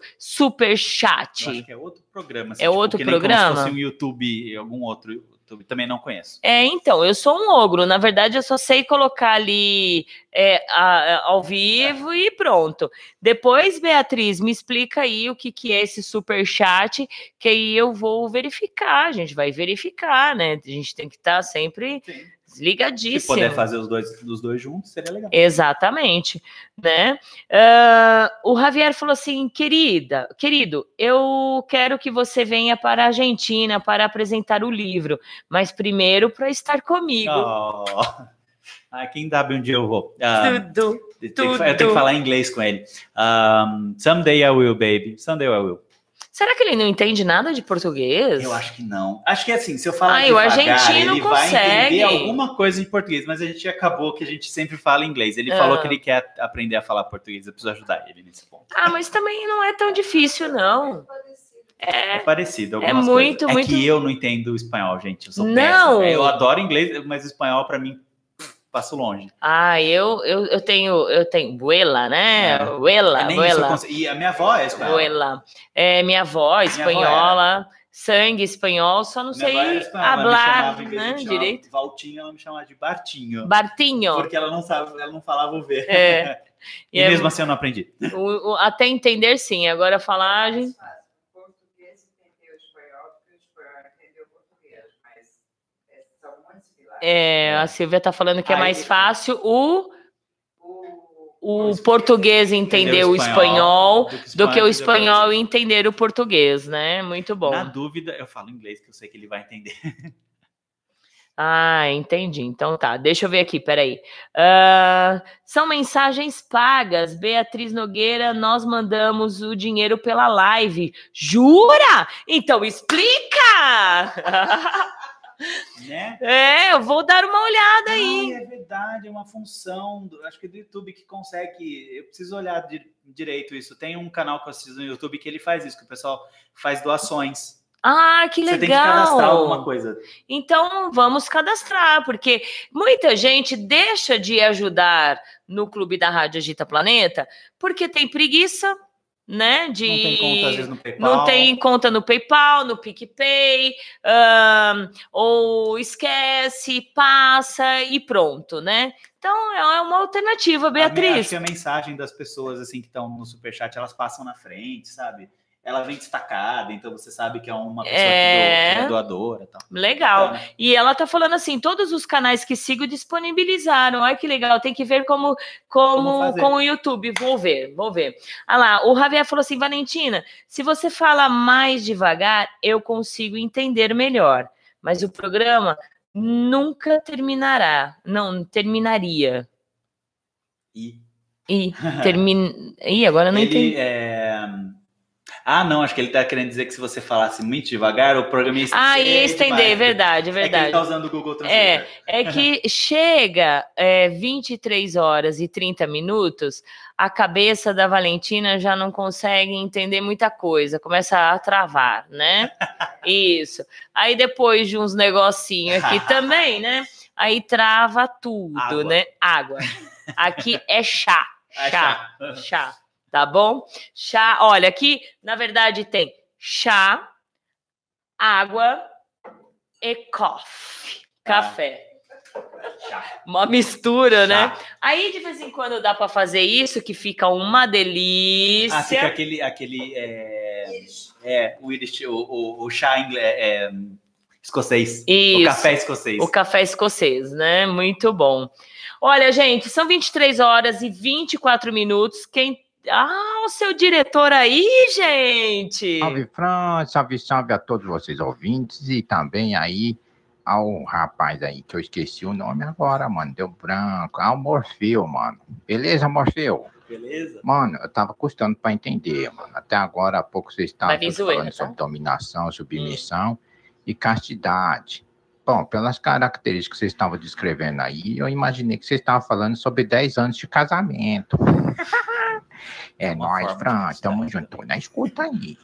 Acho que é outro programa. É outro que nem como programa? se fosse um YouTube, algum outro YouTube, também não conheço. É, então, eu sou um ogro. Na verdade, eu só sei colocar ali é, a- a- ao vivo e pronto. Depois, Beatriz, me explica aí o que, que é esse super chat, que aí eu vou verificar. A gente vai verificar, né? A gente tem que estar sempre Sim. Ligadíssimo. Se puder fazer os dois, os dois juntos, seria legal. Exatamente, né? Ah, o Javier falou assim, querida, querido, eu quero que você venha para a Argentina para apresentar o livro, mas primeiro para estar comigo. Oh. Ah, quem sabe um dia eu vou. Ah, Tudo. eu, tenho que, eu tenho tudo. que falar inglês com ele. Um, someday I will, baby. Someday I will. Será que ele não entende nada de português? Eu acho que não. Acho que assim, se eu falar Ai, o devagar, argentino ele vai consegue. entender alguma coisa em português, mas a gente acabou que a gente sempre fala inglês. Ele Ah. falou que ele quer aprender a falar português, eu preciso ajudar ele nesse ponto. Ah, mas também não é tão difícil, não. É É, parecido É muito, coisas. muito- É que eu não entendo espanhol, gente. Eu sou Não. péssimo. Eu adoro inglês, mas espanhol pra mim passo longe. ah, eu, eu, eu tenho, eu tenho buela, né? É. Buela, eu buela. consigo. E a minha avó é espanhola. Buela. É, minha avó, espanhola, sangue espanhol, só não Minha sei espanhola, me hablar, né, direito. Valtinho, ela me chamava de Bartinho. Bartinho. Porque ela não sabe, ela não falava o V. É. e E é- mesmo assim eu não aprendi. O- o- até entender, sim. Agora falar, gente- português entendeu o espanhol, porque o espanhol entendeu o português, mas é, são muito similares. É, a Silvia tá falando que é Aí- mais fácil o, O, o português entender o espanhol do que o espanhol entender o português, né? Muito bom. Na dúvida, eu falo inglês, que eu sei que ele vai entender. Ah, entendi. Então tá, deixa eu ver aqui, peraí. Ah, são mensagens pagas. Beatriz Nogueira, nós mandamos o dinheiro pela live. Jura? Então explica! Né? É, eu vou dar uma olhada Ai, aí. é verdade, é uma função, do- acho que do YouTube que consegue. Eu preciso olhar di- direito isso. Tem um canal que eu assisto no YouTube que ele faz isso, que o pessoal faz doações. Ah, que Você tem que cadastrar legal. alguma coisa. Então vamos cadastrar, porque muita gente deixa de ajudar no Clube da Rádio Agita Planeta porque tem preguiça, né? De Não tem conta, às vezes, no PayPal. Não tem conta no PayPal, no PicPay, ahn, ou esquece, passa e pronto, né? Então é uma alternativa, Beatriz. Acho que a mensagem das pessoas assim que estão no superchat, elas passam na frente, sabe? Ela vem destacada, então você sabe que é uma pessoa É. que, do, que é doadora e tal. Legal. Então, E ela tá falando assim, todos os canais que sigo disponibilizaram. Olha que legal, tem que ver como Como como o YouTube. Vou ver, vou ver. Ah lá, o Javier falou assim, Valentina, se você fala mais devagar, eu consigo entender melhor. Mas o programa nunca terminará. Não, terminaria. E E termina. Ih, agora não ele entendi. é... Ah, não, acho que ele tá querendo dizer que se você falasse muito devagar, o programa ia Ah, estender ia estender, demais. verdade, É que ele verdade. tá usando o Google É, Translate. é que chega é, 23 horas e 30 minutos, a cabeça da Valentina já não consegue entender muita coisa, começa a travar, né? Isso. Aí depois de uns negocinhos aqui também, né? Aí trava tudo, Água. né? Água. Aqui é chá. É Chá. chá. Chá. Tá bom? Chá. Olha, aqui, na verdade, tem chá, água e coffee. Café. Uma mistura, né? Aí, de vez em quando, dá para fazer isso, que fica uma delícia. Ah, fica aquele, aquele é, é, o, Irish, o, o, o chá inglês, é, escocês. O Isso. café escocês. O café escocês, né? Muito bom. Olha, gente, são 23 horas e 24 minutos. Quem. Ah, o seu diretor aí, gente! Salve, Fran, salve, salve a todos vocês ouvintes e também aí ao rapaz aí, que eu esqueci o nome agora, mano, deu branco, ao Morfeu, mano. Beleza, Morfeu? Beleza? Mano, eu tava custando pra entender, mano. Até agora, há pouco vocês estavam zoeira, falando tá? sobre dominação, submissão e castidade. Bom, pelas características que vocês estavam descrevendo aí, eu imaginei que vocês estavam falando sobre 10 anos de casamento. é nóis, Fran, tamo junto. Na escuta aí.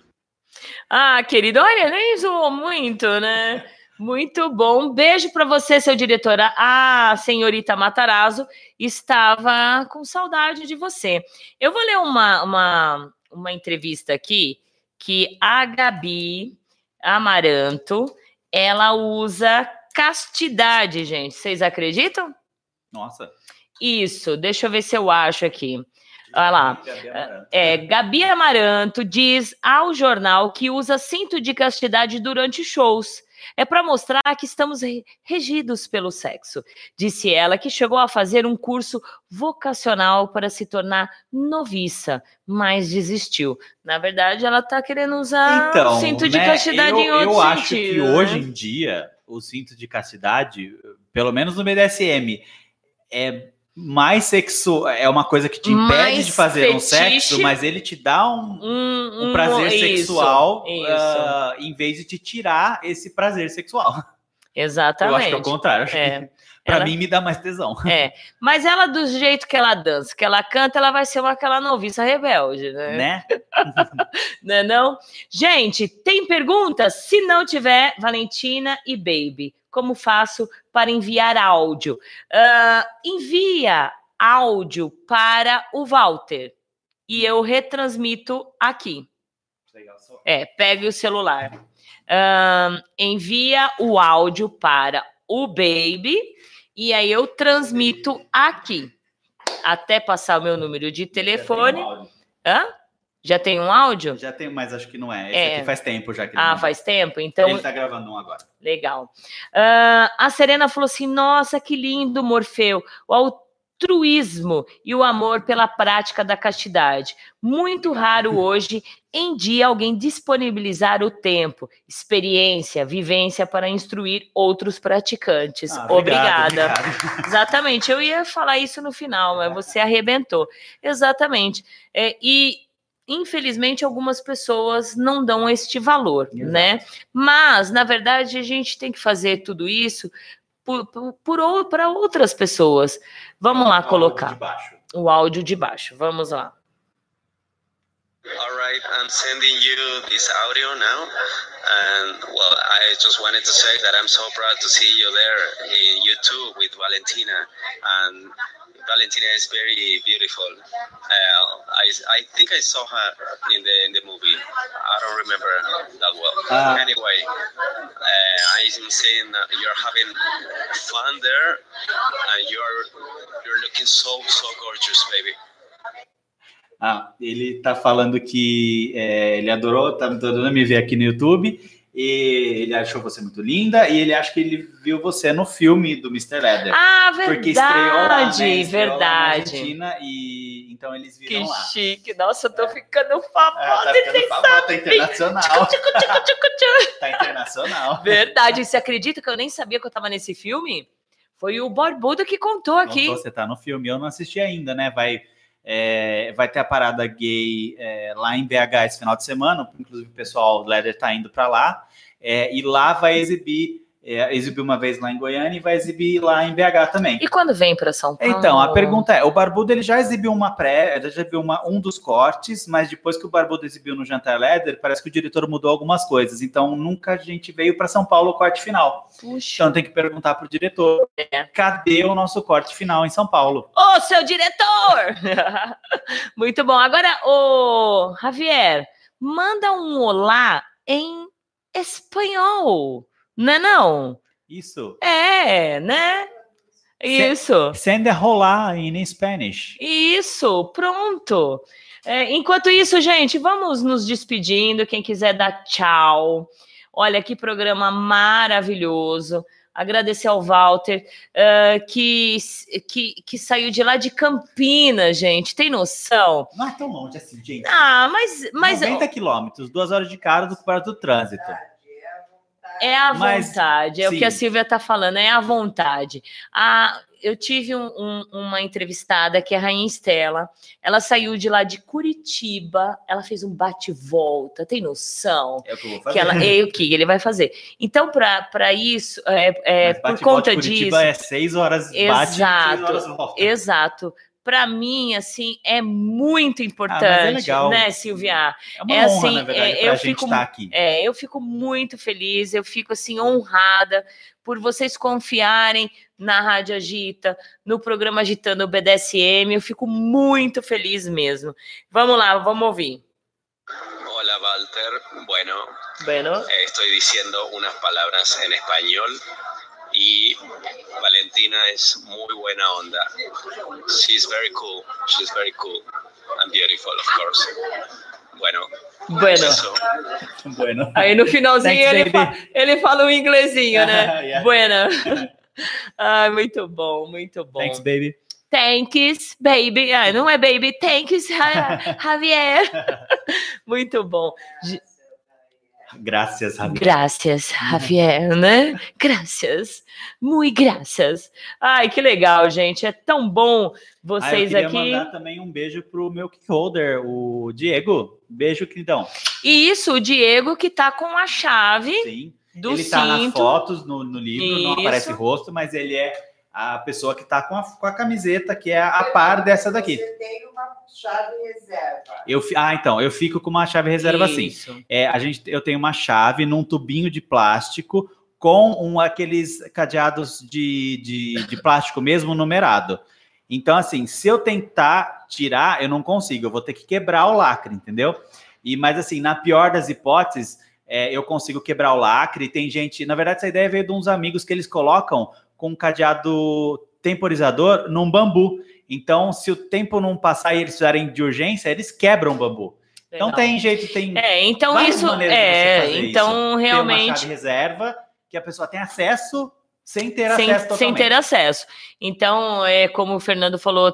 Ah, querido, olha, nem zoou muito, né? Muito bom. Beijo para você, seu diretor. A senhorita Matarazzo estava com saudade de você. Eu vou ler uma, uma, uma entrevista aqui que a Gabi Amaranto, ela usa castidade, gente. Vocês acreditam? Nossa. Isso, deixa eu ver se eu acho aqui. Olha lá. É, Gabi Amaranto diz ao jornal que usa cinto de castidade durante shows. É para mostrar que estamos re- regidos pelo sexo. Disse ela que chegou a fazer um curso vocacional para se tornar noviça, mas desistiu. Na verdade, ela está querendo usar Então, o cinto de né, castidade eu, em outro eu acho sentido, que né? hoje em dia o cinto de castidade, pelo menos no BDSM, é mais sexo, é uma coisa que te impede Mais de fazer um fetiche. sexo, mas ele te dá um, um, um prazer sexual isso. ah, em vez de te tirar esse prazer sexual. Exatamente. Eu acho que é o contrário. É. pra Ela- mim me dá mais tesão. É, mas ela, do jeito que ela dança, que ela canta, ela vai ser uma aquela noviça rebelde, né? Né? Não é não? Gente, tem perguntas? Se não tiver, Valentina e Baby, como faço para enviar áudio? Ah, envia áudio para o Walter e eu retransmito aqui. É, pegue o celular. Ahn, envia o áudio para o Baby e aí eu transmito aqui. Até passar o meu número de telefone. Hã? Já tem um áudio? Já tem, mas acho que não é. Esse É. aqui faz tempo já que Ah, mandou. faz tempo? Então. Ele tá gravando um agora. Legal. Ah, a Serena falou assim: nossa, que lindo, Morfeu. O altruísmo e o amor pela prática da castidade. Muito raro hoje em dia alguém disponibilizar o tempo, experiência, vivência para instruir outros praticantes. Ah, obrigado, Obrigada. obrigado. Exatamente. Eu ia falar isso no final, mas você arrebentou. Exatamente. É, e infelizmente algumas pessoas não dão este valor, né? Mas na verdade a gente tem que fazer tudo isso por, por, por para outras pessoas. Vamos lá colocar o áudio de baixo. Vamos lá. All right, I'm sending you this audio now. And well, I just wanted to say that I'm so proud to see you there in YouTube with Valentina. And Valentina is very beautiful. Uh, I, I think I saw her in the in the movie. I don't remember that well. Ah. Anyway, uh, I'm that you're having fun there, and you're you're looking so so gorgeous, baby. Ah, ele tá falando que é, ele adorou, tá adorando me ver aqui no YouTube. E ele achou você muito linda e ele acha que ele viu você no filme do Mr. Leather. Ah, Porque estreou lá, né? verdade, Estreou lá na verdade. Argentina e então eles Que viram lá. chique. Nossa, eu tô ficando famosa. É, tá ficando famosa, tá internacional. Tá internacional. Verdade. Você acredita que eu nem sabia que eu tava nesse filme? Foi o Barbudo que contou aqui. Você tá no filme, eu não assisti ainda, né? Vai, é, vai ter a parada gay é, lá em BH esse final de semana, inclusive o pessoal do Leather tá indo para lá, é, e lá vai exibir é, exibiu uma vez lá em Goiânia e vai exibir lá em BH também. E quando vem para São Paulo? Então, a pergunta é: o Barbudo ele já exibiu uma pré, já exibiu uma, um dos cortes, mas depois que o Barbudo exibiu no Jantar Leather, parece que o diretor mudou algumas coisas. Então, nunca a gente veio para São Paulo o corte final. Puxa. Então, tem que perguntar pro diretor: É. cadê o nosso corte final em São Paulo? Ô, seu diretor! Muito bom. Agora, ô, Javier, manda um olá em espanhol. Não é não? Isso. É, né? Isso. Send a rolar in Spanish. Isso, pronto. É, enquanto isso, gente, vamos nos despedindo. Quem quiser dar tchau. Olha que programa maravilhoso. Agradecer ao Walter, ah, que, que, que saiu de lá de Campinas, gente. Tem noção? Não é tão longe assim, gente. Ah, mas. mas 90 quilômetros, duas horas de carro do para do trânsito. É a Mas, vontade, é o que a. Silvia está falando, é a vontade. A, eu tive um- um- uma entrevistada que é a Rainha Estela, ela saiu de lá de Curitiba, ela fez um bate-volta, tem noção? É o que eu vou Que fazer. ela, é o que ele vai fazer. Então, para isso, é, é, por conta disso. Curitiba é seis horas bate, seis Exato, horas volta. exato. Para mim, assim, é muito importante, Ah, legal. né, Silvia? É uma honra, na verdade, é, pra eu gente fico, estar aqui. É, eu fico muito feliz, eu fico assim honrada por vocês confiarem na Rádio Agita, no programa Agitando o BDSM. Eu fico muito feliz mesmo. Vamos lá, vamos ouvir. Hola Walter, bueno, Bueno. eh, estoy diciendo unas palabras en español y Valentina es muy buena onda. She's very cool, she's very cool and beautiful, of course. Bueno, Bueno. Bueno. Aí no finalzinho Thanks, ele, fa- ele fala um inglesinho, né? Yeah. Buena. Ai, muito bom, muito bom. Thanks, baby. Thanks, baby. Ah, não é baby, thanks, Ja- Javier. Muito bom. Graças, Rabi. Graças, Javier, né? Graças. Muito graças. Ai, que legal, gente. É tão bom Ah, eu vocês queria aqui. mandar também um beijo pro meu holder, o Diego. Beijo, queridão. E isso, o Diego que tá com a chave Sim. do ele tá nas cinto. fotos no, no livro, não Isso. aparece rosto, mas ele é a pessoa que tá com a, com a camiseta, que é a par dessa daqui. Você tem uma chave reserva. Eu, fi- ah, então, eu fico com uma chave reserva assim. Isso. É, a gente, eu tenho uma chave num tubinho de plástico com um, aqueles cadeados de, de, de plástico mesmo numerado. Então, assim, se eu tentar tirar, eu não consigo, eu vou ter que quebrar o lacre, entendeu? E, mas, assim, na pior das hipóteses, é, eu consigo quebrar o lacre. Tem gente, na verdade, essa ideia veio de uns amigos que eles colocam com um cadeado temporizador num bambu. Então, se o tempo não passar e eles precisarem de urgência, eles quebram o bambu. Então Legal. tem jeito, tem É, então isso maneiras de você é, fazer então isso. Tem uma realmente chave reserva que a pessoa tem acesso sem ter sem, acesso sem totalmente. ter acesso. Então, é como o Fernando falou,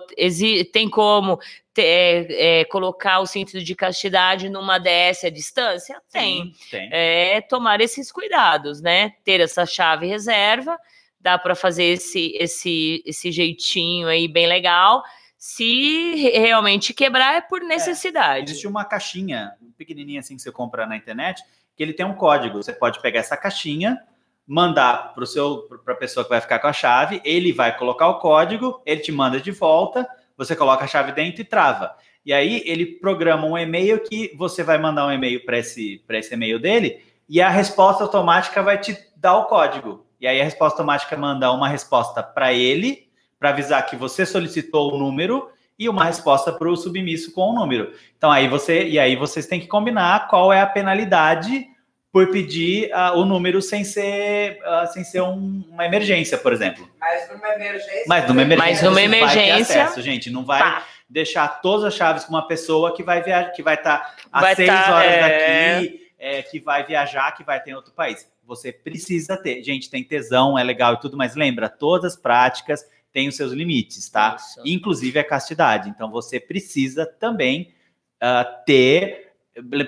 tem como ter- é, é, colocar o cinto de castidade numa DS à distância? Tem. Sim, tem. É tomar esses cuidados, né? Ter essa chave reserva, dá para fazer esse, esse, esse jeitinho aí bem legal. Se re- realmente quebrar, é por necessidade. Existe uma caixinha pequenininha assim que você compra na internet, que ele tem um código. Você pode pegar essa caixinha, mandar para seu para a pessoa que vai ficar com a chave, ele vai colocar o código, ele te manda de volta, você coloca a chave dentro e trava. E aí ele programa um e-mail que você vai mandar um e-mail para esse para esse e-mail dele e a resposta automática vai te dar o código. E aí a resposta automática manda uma resposta para ele para avisar que você solicitou o número e uma resposta para o submisso com o número. Então aí você e aí vocês têm que combinar qual é a penalidade por pedir ah, o número sem ser ah, sem ser um- uma emergência, por exemplo. Mas numa emergência. Mas numa emergência, Mas numa você vai ter emergência- acesso, gente, não vai Tá. deixar todas as chaves com uma pessoa que vai viajar, que vai estar a Vai seis tá, horas é. daqui, é, que vai viajar, que vai ter em outro país. Você precisa ter, gente, tem tesão, é legal e tudo, mas lembra, todas as práticas têm os seus limites, tá? Isso. Inclusive a castidade. Então você precisa também ah, ter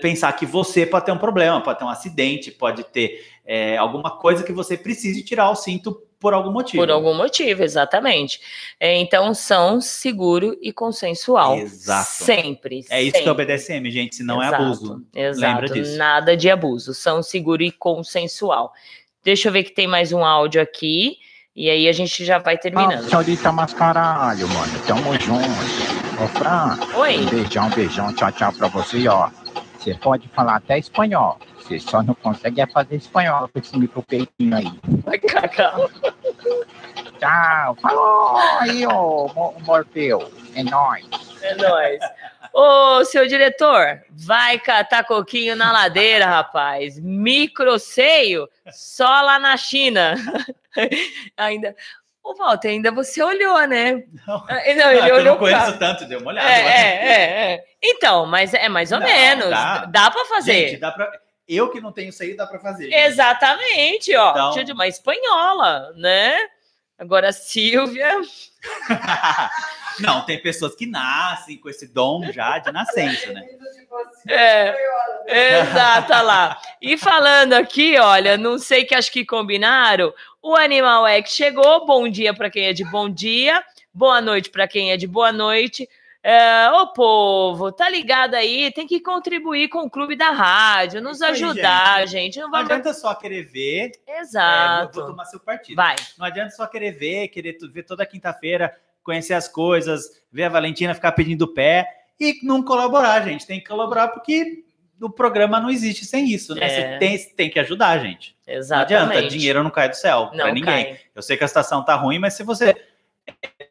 pensar que você pode ter um problema, pode ter um acidente, pode ter é, alguma coisa que você precise tirar o cinto por algum motivo. Por algum motivo, exatamente. É, então, são seguro e consensual. Exato. Sempre. É isso que é o sempre. BDSM, gente, se não Exato, é abuso. Exato. Lembra disso. Nada de abuso. São seguro e consensual. Deixa eu ver que tem mais um áudio aqui. E aí a gente já vai Ah, terminando. senhorita Mascaralho, mano. Tamo junto. Ô, Fran. Oi. Um beijão, beijão. Tchau, tchau pra você, ó. Você pode falar até espanhol. Você só não consegue é fazer espanhol com esse micropeitinho aí. Vai cagar. Tchau. Falou aí, ô Mo- Morfeu. É nóis. É nóis. Ô, seu diretor, vai catar coquinho na ladeira, rapaz. Microseio só lá na China. ainda. Ô, Walter, ainda você olhou, né? Não, Ah, ele que eu olhou não conheço tanto, deu uma olhada. É, é, é, é. Então, mas é mais ou Não, menos. dá. Dá, pra fazer. Gente, dá pra... Eu que não tenho seio, dá pra fazer. Exatamente, ó. Então- Tinha de uma espanhola, né? Agora, a Silvia. Não, tem pessoas que nascem com esse dom já de nascença, né? É, exato, olha lá. E falando aqui, olha, não sei que acho que combinaram. O Animal X chegou. Bom dia para quem é de bom dia. Boa noite para quem é de boa noite. É, ô povo, tá ligado aí? Tem que contribuir com o clube da rádio, nos aí, ajudar, gente. Não Não vai adianta só querer ver. Exato. É, vou, vou tomar seu partido. Vai. Não adianta só querer ver, querer ver toda quinta-feira, conhecer as coisas, ver a Valentina ficar pedindo pé e não colaborar, gente. Tem que colaborar porque o programa não existe sem isso, né? É. Você tem, tem que ajudar, gente. Exatamente. Não adianta, dinheiro não cai do céu Não para ninguém. cai. Eu sei que a situação tá ruim, mas se você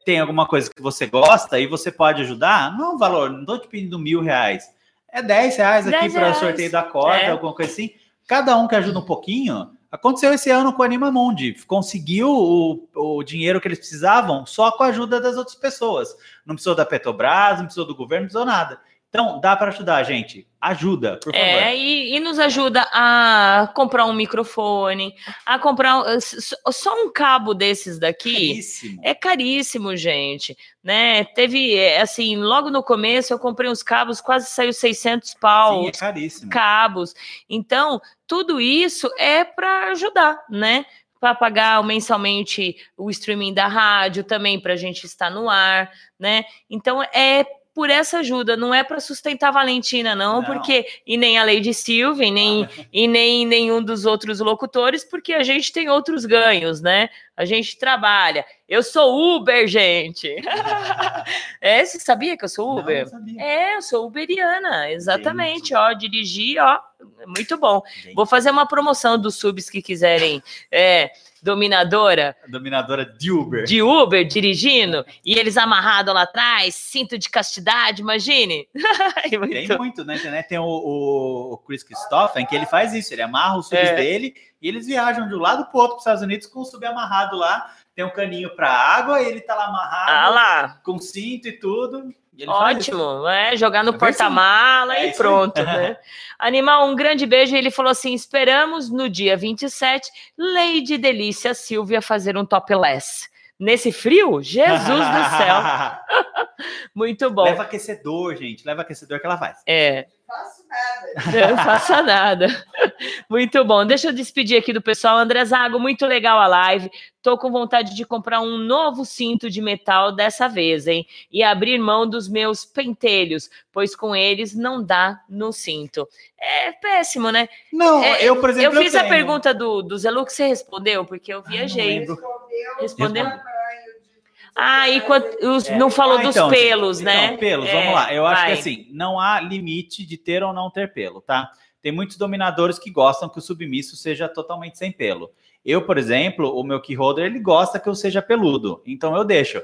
tem alguma coisa que você gosta e você pode ajudar, não é um valor, não tô te pedindo mil reais. É 10 reais aqui 10 para sorteio da corda, É. alguma coisa assim. Cada um que ajuda um pouquinho. Aconteceu esse ano com o Animamundi. Conseguiu o, o dinheiro que eles precisavam só com a ajuda das outras pessoas. Não precisou da Petrobras, não precisou do governo, não precisou nada. Então, dá para ajudar, gente. Ajuda, por favor. É, e, e nos ajuda a comprar um microfone, a comprar só um cabo desses daqui. Caríssimo. É caríssimo, gente, né? Teve, é, assim, logo no começo eu comprei uns cabos, quase saiu 600 pau. Sim, é caríssimo. Cabos. Então, tudo isso é para ajudar, né? Para pagar mensalmente o streaming da rádio, também para a gente estar no ar, né? Então, é por essa ajuda, não é para sustentar a Valentina, não, Não. porque e nem a Lady Silva, e nem, e nem nenhum dos outros locutores, porque a gente tem outros ganhos, né? A gente trabalha. Eu sou Uber, gente. é, você sabia que eu sou Uber? não. É, eu sou uberiana, exatamente, ó, dirigi, ó, muito bom. Vou fazer uma promoção dos subs que quiserem, é, dominadora Dominadora de Uber. de Uber dirigindo, e eles amarrados lá atrás, cinto de castidade, imagine. Muito- Tem muito na internet. Tem o, o, o Chris Christoffen, que ele faz isso. Ele amarra os subs É. dele e eles viajam de um lado pro outro para os Estados Unidos com o sub amarrado lá. Tem um caninho para água, ele tá lá amarrado, Ah lá. com cinto e tudo. Ótimo, é, jogar no É porta-mala É e pronto, né? Animal, um grande beijo. Ele falou assim: esperamos no dia 27, Lady Delícia Silvia fazer um topless. Nesse frio? Jesus do céu. Muito bom. Leva aquecedor, gente. Leva aquecedor que ela faz. É. Faço nada. Eu Não faça nada. Muito bom. Deixa eu despedir aqui do pessoal. André Zago, muito legal a live. Tô com vontade de comprar um novo cinto de metal dessa vez, hein? E abrir mão dos meus pentelhos, pois com eles não dá no cinto. É péssimo, né? Não, É, eu, por exemplo, eu fiz a tenho. pergunta do, do Zelu que você respondeu, porque eu viajei. lembro. Respondeu? Respondi. Ah, e quant- os- É. não falou Ah, dos então, pelos, então, né? pelos, É, vamos lá. Eu acho vai. que assim, não há limite de ter ou não ter pelo, tá? Tem muitos dominadores que gostam que o submisso seja totalmente sem pelo. Eu, por exemplo, o meu keyholder, ele gosta que eu seja peludo. Então eu deixo.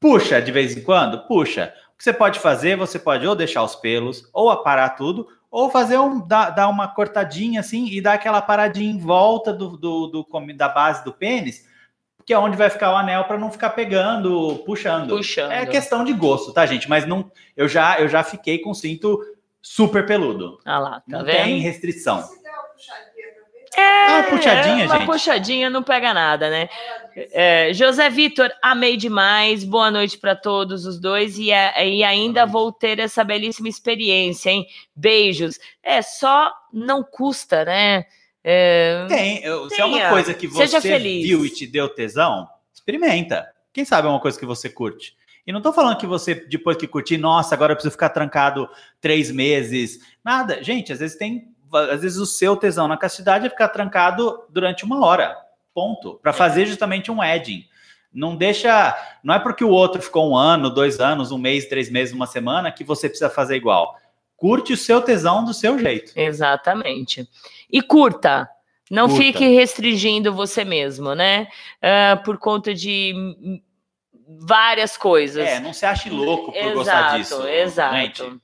Puxa de vez em quando? Puxa. O que você pode fazer? Você pode ou deixar os pelos, ou aparar tudo, ou fazer um, dar, dar uma cortadinha assim e dar aquela paradinha em volta do, do, do da base do pênis, que é onde vai ficar o anel para não ficar pegando, puxando. Puxando. É questão de gosto, tá, gente? Mas não, eu já, eu já fiquei com cinto super peludo. Ah lá, tá não vendo? tem restrição. Se der uma puxadinha também. É, Ah, puxadinha, uma gente. puxadinha não pega nada, né? É, José Vitor, amei demais. Boa noite para todos os dois e, a- e ainda vou ter essa belíssima experiência, hein? Beijos. É só não custa, né? É, Tem. eu- se é uma Tenha. coisa que você viu e te deu tesão, experimenta. Quem sabe é uma coisa que você curte. E não tô falando que você, depois que curtir, nossa, agora eu preciso ficar trancado três meses. Nada. Gente, às vezes tem às vezes o seu tesão na castidade é ficar trancado durante uma hora, ponto, para fazer justamente um edging. Não deixa, não é porque o outro ficou um ano, dois anos, um mês, três meses, uma semana que você precisa fazer igual. Curte o seu tesão do seu jeito. Exatamente. E curta. Não Curta. fique restringindo você mesmo, né? Ah, por conta de várias coisas. É, não se ache louco por exato, gostar disso. Exato. gente.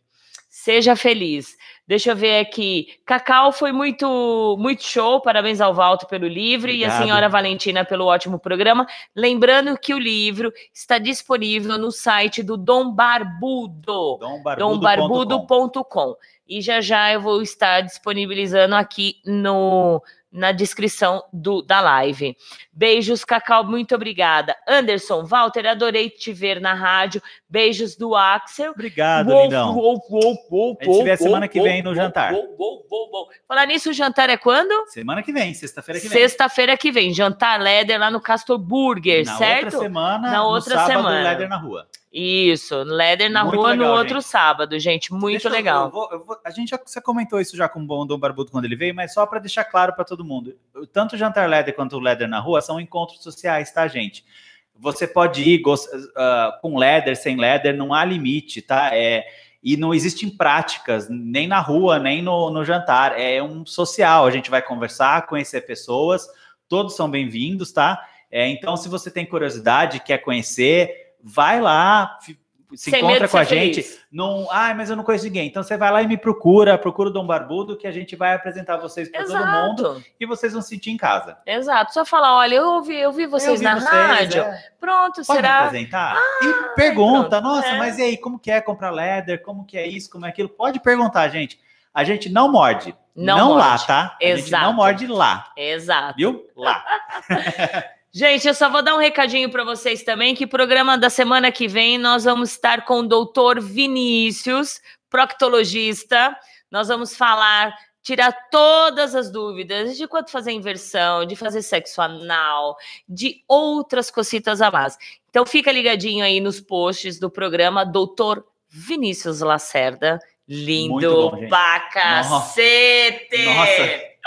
Seja feliz. Deixa eu ver aqui. Cacau foi muito muito show. Parabéns ao Valto pelo livro e a Obrigado. senhora Valentina pelo ótimo programa. Lembrando que o livro está disponível no site do Dom Barbudo. Dombarbudo.com. dombarbudo.com. E já já eu vou estar disponibilizando aqui no na descrição do, da live. Beijos, Cacau, muito obrigada. Anderson, Walter, adorei te ver na rádio. Beijos do Axel. Obrigado, Uou, lindão. uou, uou, uou, A gente vê semana que vem no uou, jantar. Falar nisso, o jantar é quando? Semana que vem, sexta-feira que vem. Sexta-feira que vem. Jantar Leder lá no Castor Burger, Na certo? outra semana, Na no outra sábado, semana. Leder na rua. Isso, Leder na Muito rua legal, no outro gente. sábado, gente. Muito Deixa eu- legal. eu vou- eu vou- a gente já você comentou isso já com o Bom Dom Barbudo quando ele veio, mas só para deixar claro para todo mundo. Tanto o Jantar Leder quanto o Leder na rua são encontros sociais, tá, gente? Você pode ir ah, com Leder, sem Leder, não há limite, tá? É, e não existem práticas, nem na rua, nem no, no jantar. É um social, a gente vai conversar, conhecer pessoas, todos são bem-vindos, tá? É, então, se você tem curiosidade, quer conhecer, vai lá, se Sem encontra com a ser gente. feliz. Não, ah, mas eu não conheço ninguém. Então você vai lá e me procura, procura o Dom Barbudo, que a gente vai apresentar vocês para todo mundo Exato. e vocês vão se sentir em casa. Exato. Só falar, olha, eu ouvi, eu vi vocês vi na vocês, rádio. é. Pronto, Pode será? me apresentar? e pergunta, pronto, nossa, é. mas e aí, como que é comprar leather? Como que é isso, como é aquilo? Pode perguntar, gente. A gente não morde. Não lá, morde. tá? A gente Exato. não morde lá, Exato. viu? Lá. Gente, eu só vou dar um recadinho para vocês também, que programa da semana que vem nós vamos estar com o doutor Vinícius, proctologista. Nós vamos falar, tirar todas as dúvidas de quanto fazer inversão, de fazer sexo anal, de outras cositas a mais. Então fica ligadinho aí nos posts do programa Doutor Vinícius Lacerda. Lindo bom, pra cacete! Nossa.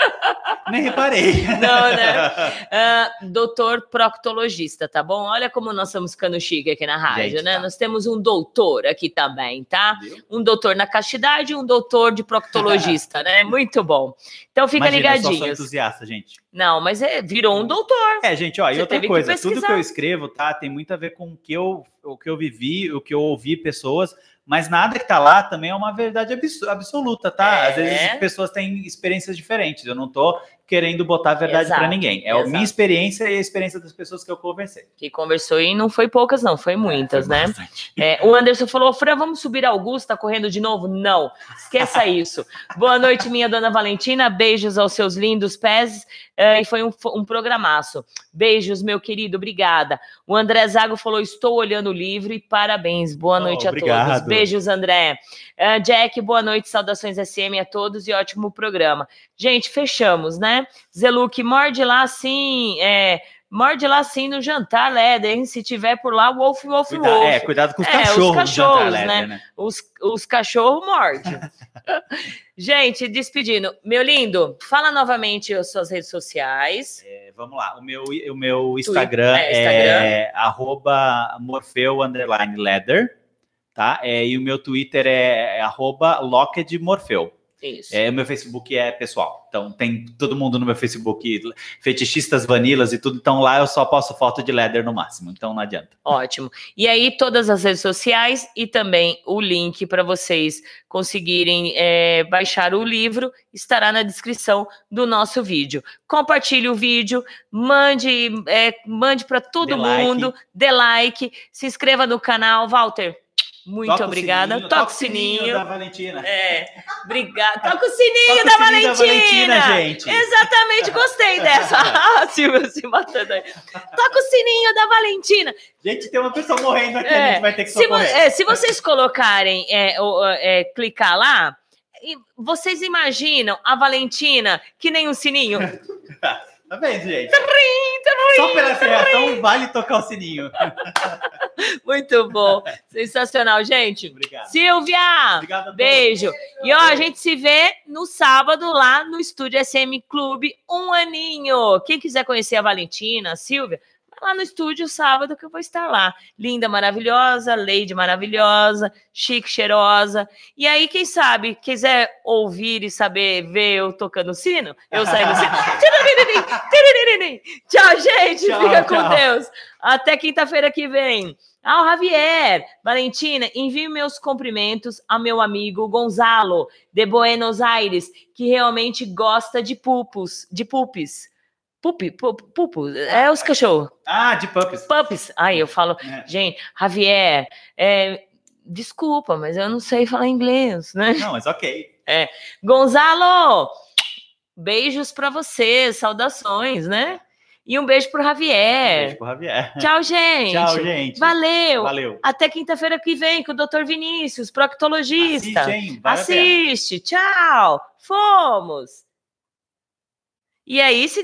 Nem reparei. Não, né? Ah, doutor proctologista, tá bom? Olha como nós estamos ficando chique aqui na rádio, Gente, né? tá. Nós temos um doutor aqui também, tá? Um doutor na castidade e um doutor de proctologista, né? Muito bom. Então fica Imagina, eu sou entusiasta, gente. Não, mas é, virou um doutor. É, gente, ó, e outra que coisa, tudo que eu escrevo, tá, tem muito a ver com o que eu, o que eu vivi, o que eu ouvi pessoas, mas nada que tá lá também é uma verdade abs- absoluta, tá? Às É. vezes as pessoas têm experiências diferentes. Eu não tô querendo botar a verdade Exato, para ninguém. É a minha exato. experiência e a experiência das pessoas que eu conversei. Que conversou e não foi poucas, não, foi muitas, né? É, o Anderson falou: Fran, vamos subir Augusto, tá correndo de novo? Não, esqueça isso. Boa noite, minha dona Valentina. Beijos aos seus lindos pés. É, e foi um, um programaço. Beijos, meu querido, obrigada. O André Zago falou: Estou olhando o livro e parabéns. Boa Oh, noite a obrigado. todos. Beijos, André. É, Jack, boa noite, saudações SM a todos e ótimo programa. Gente, fechamos, né? Zeluk, morde lá sim, é, morde lá sim no jantar, Leder, hein? Se tiver por lá, Wolf, Wolf, Cuida- Wolf. é, cuidado com os É, cachorros Os cachorros, jantar né? Leder, né? Os, os cachorros mordem. Gente, despedindo. Meu lindo, fala novamente as suas redes sociais. É, vamos lá, o meu, o meu Instagram é, é, arroba morfeu underline leather, tá? É, e o meu Twitter é, arroba locked morfeu. Isso. É, o meu Facebook é pessoal. Então tem todo mundo no meu Facebook, fetichistas, vanilas e tudo. Então lá eu só posto foto de leather no máximo. Então não adianta. Ótimo. E aí, todas as redes sociais e também o link para vocês conseguirem é, baixar o livro estará na descrição do nosso vídeo. Compartilhe o vídeo, mande, é, mande para todo Dê like. mundo, dê like, se inscreva no canal. Walter, muito Toca o obrigada. sininho, Toca o o sininho sininho. da Valentina. É, obrigada. Toca o sininho, Toca o da, sininho da Valentina. Valentina, gente. Exatamente, gostei dessa. Ah, Silvio se matando aí. Toca o sininho da Valentina. Gente, tem uma pessoa morrendo aqui, a É, gente vai ter que se, vo- socorrer. é, se vocês colocarem, é, o- é, clicar lá, vocês imaginam a Valentina que nem um sininho? Tá vendo, gente? Trim, trim, Só pela reação vale tocar o sininho. Muito bom. Sensacional, gente. Obrigado. Silvia, Obrigado beijo. E ó, a gente se vê no sábado lá no Estúdio SM Clube, um aninho. Quem quiser conhecer a Valentina, a Silvia, lá no estúdio sábado que eu vou estar lá. Linda, maravilhosa, Lady maravilhosa, chique, cheirosa. E aí, quem sabe, quiser ouvir e saber ver eu tocando sino, eu saio no sino. Tchau, gente. Tchau, Fica com tchau. Deus. Até quinta-feira que vem. Ao Javier, Valentina, envie meus cumprimentos ao meu amigo Gonzalo, de Buenos Aires, que realmente gosta de pupos, de pupis. Pupi, pu- pupo, é os cachorros. Ah, de puppies. Puppies. Aí eu falo, É. gente, Javier, é, desculpa, mas eu não sei falar inglês, né? Não, mas ok. É. Gonzalo, beijos pra você, saudações, né? E um beijo pro Javier. Beijo pro Javier. Tchau, gente. Tchau, gente. Valeu. Valeu. Até quinta-feira que vem com o Dr. Vinícius, proctologista. Assiste, hein? Vale. Assiste. Tchau. Fomos. E aí se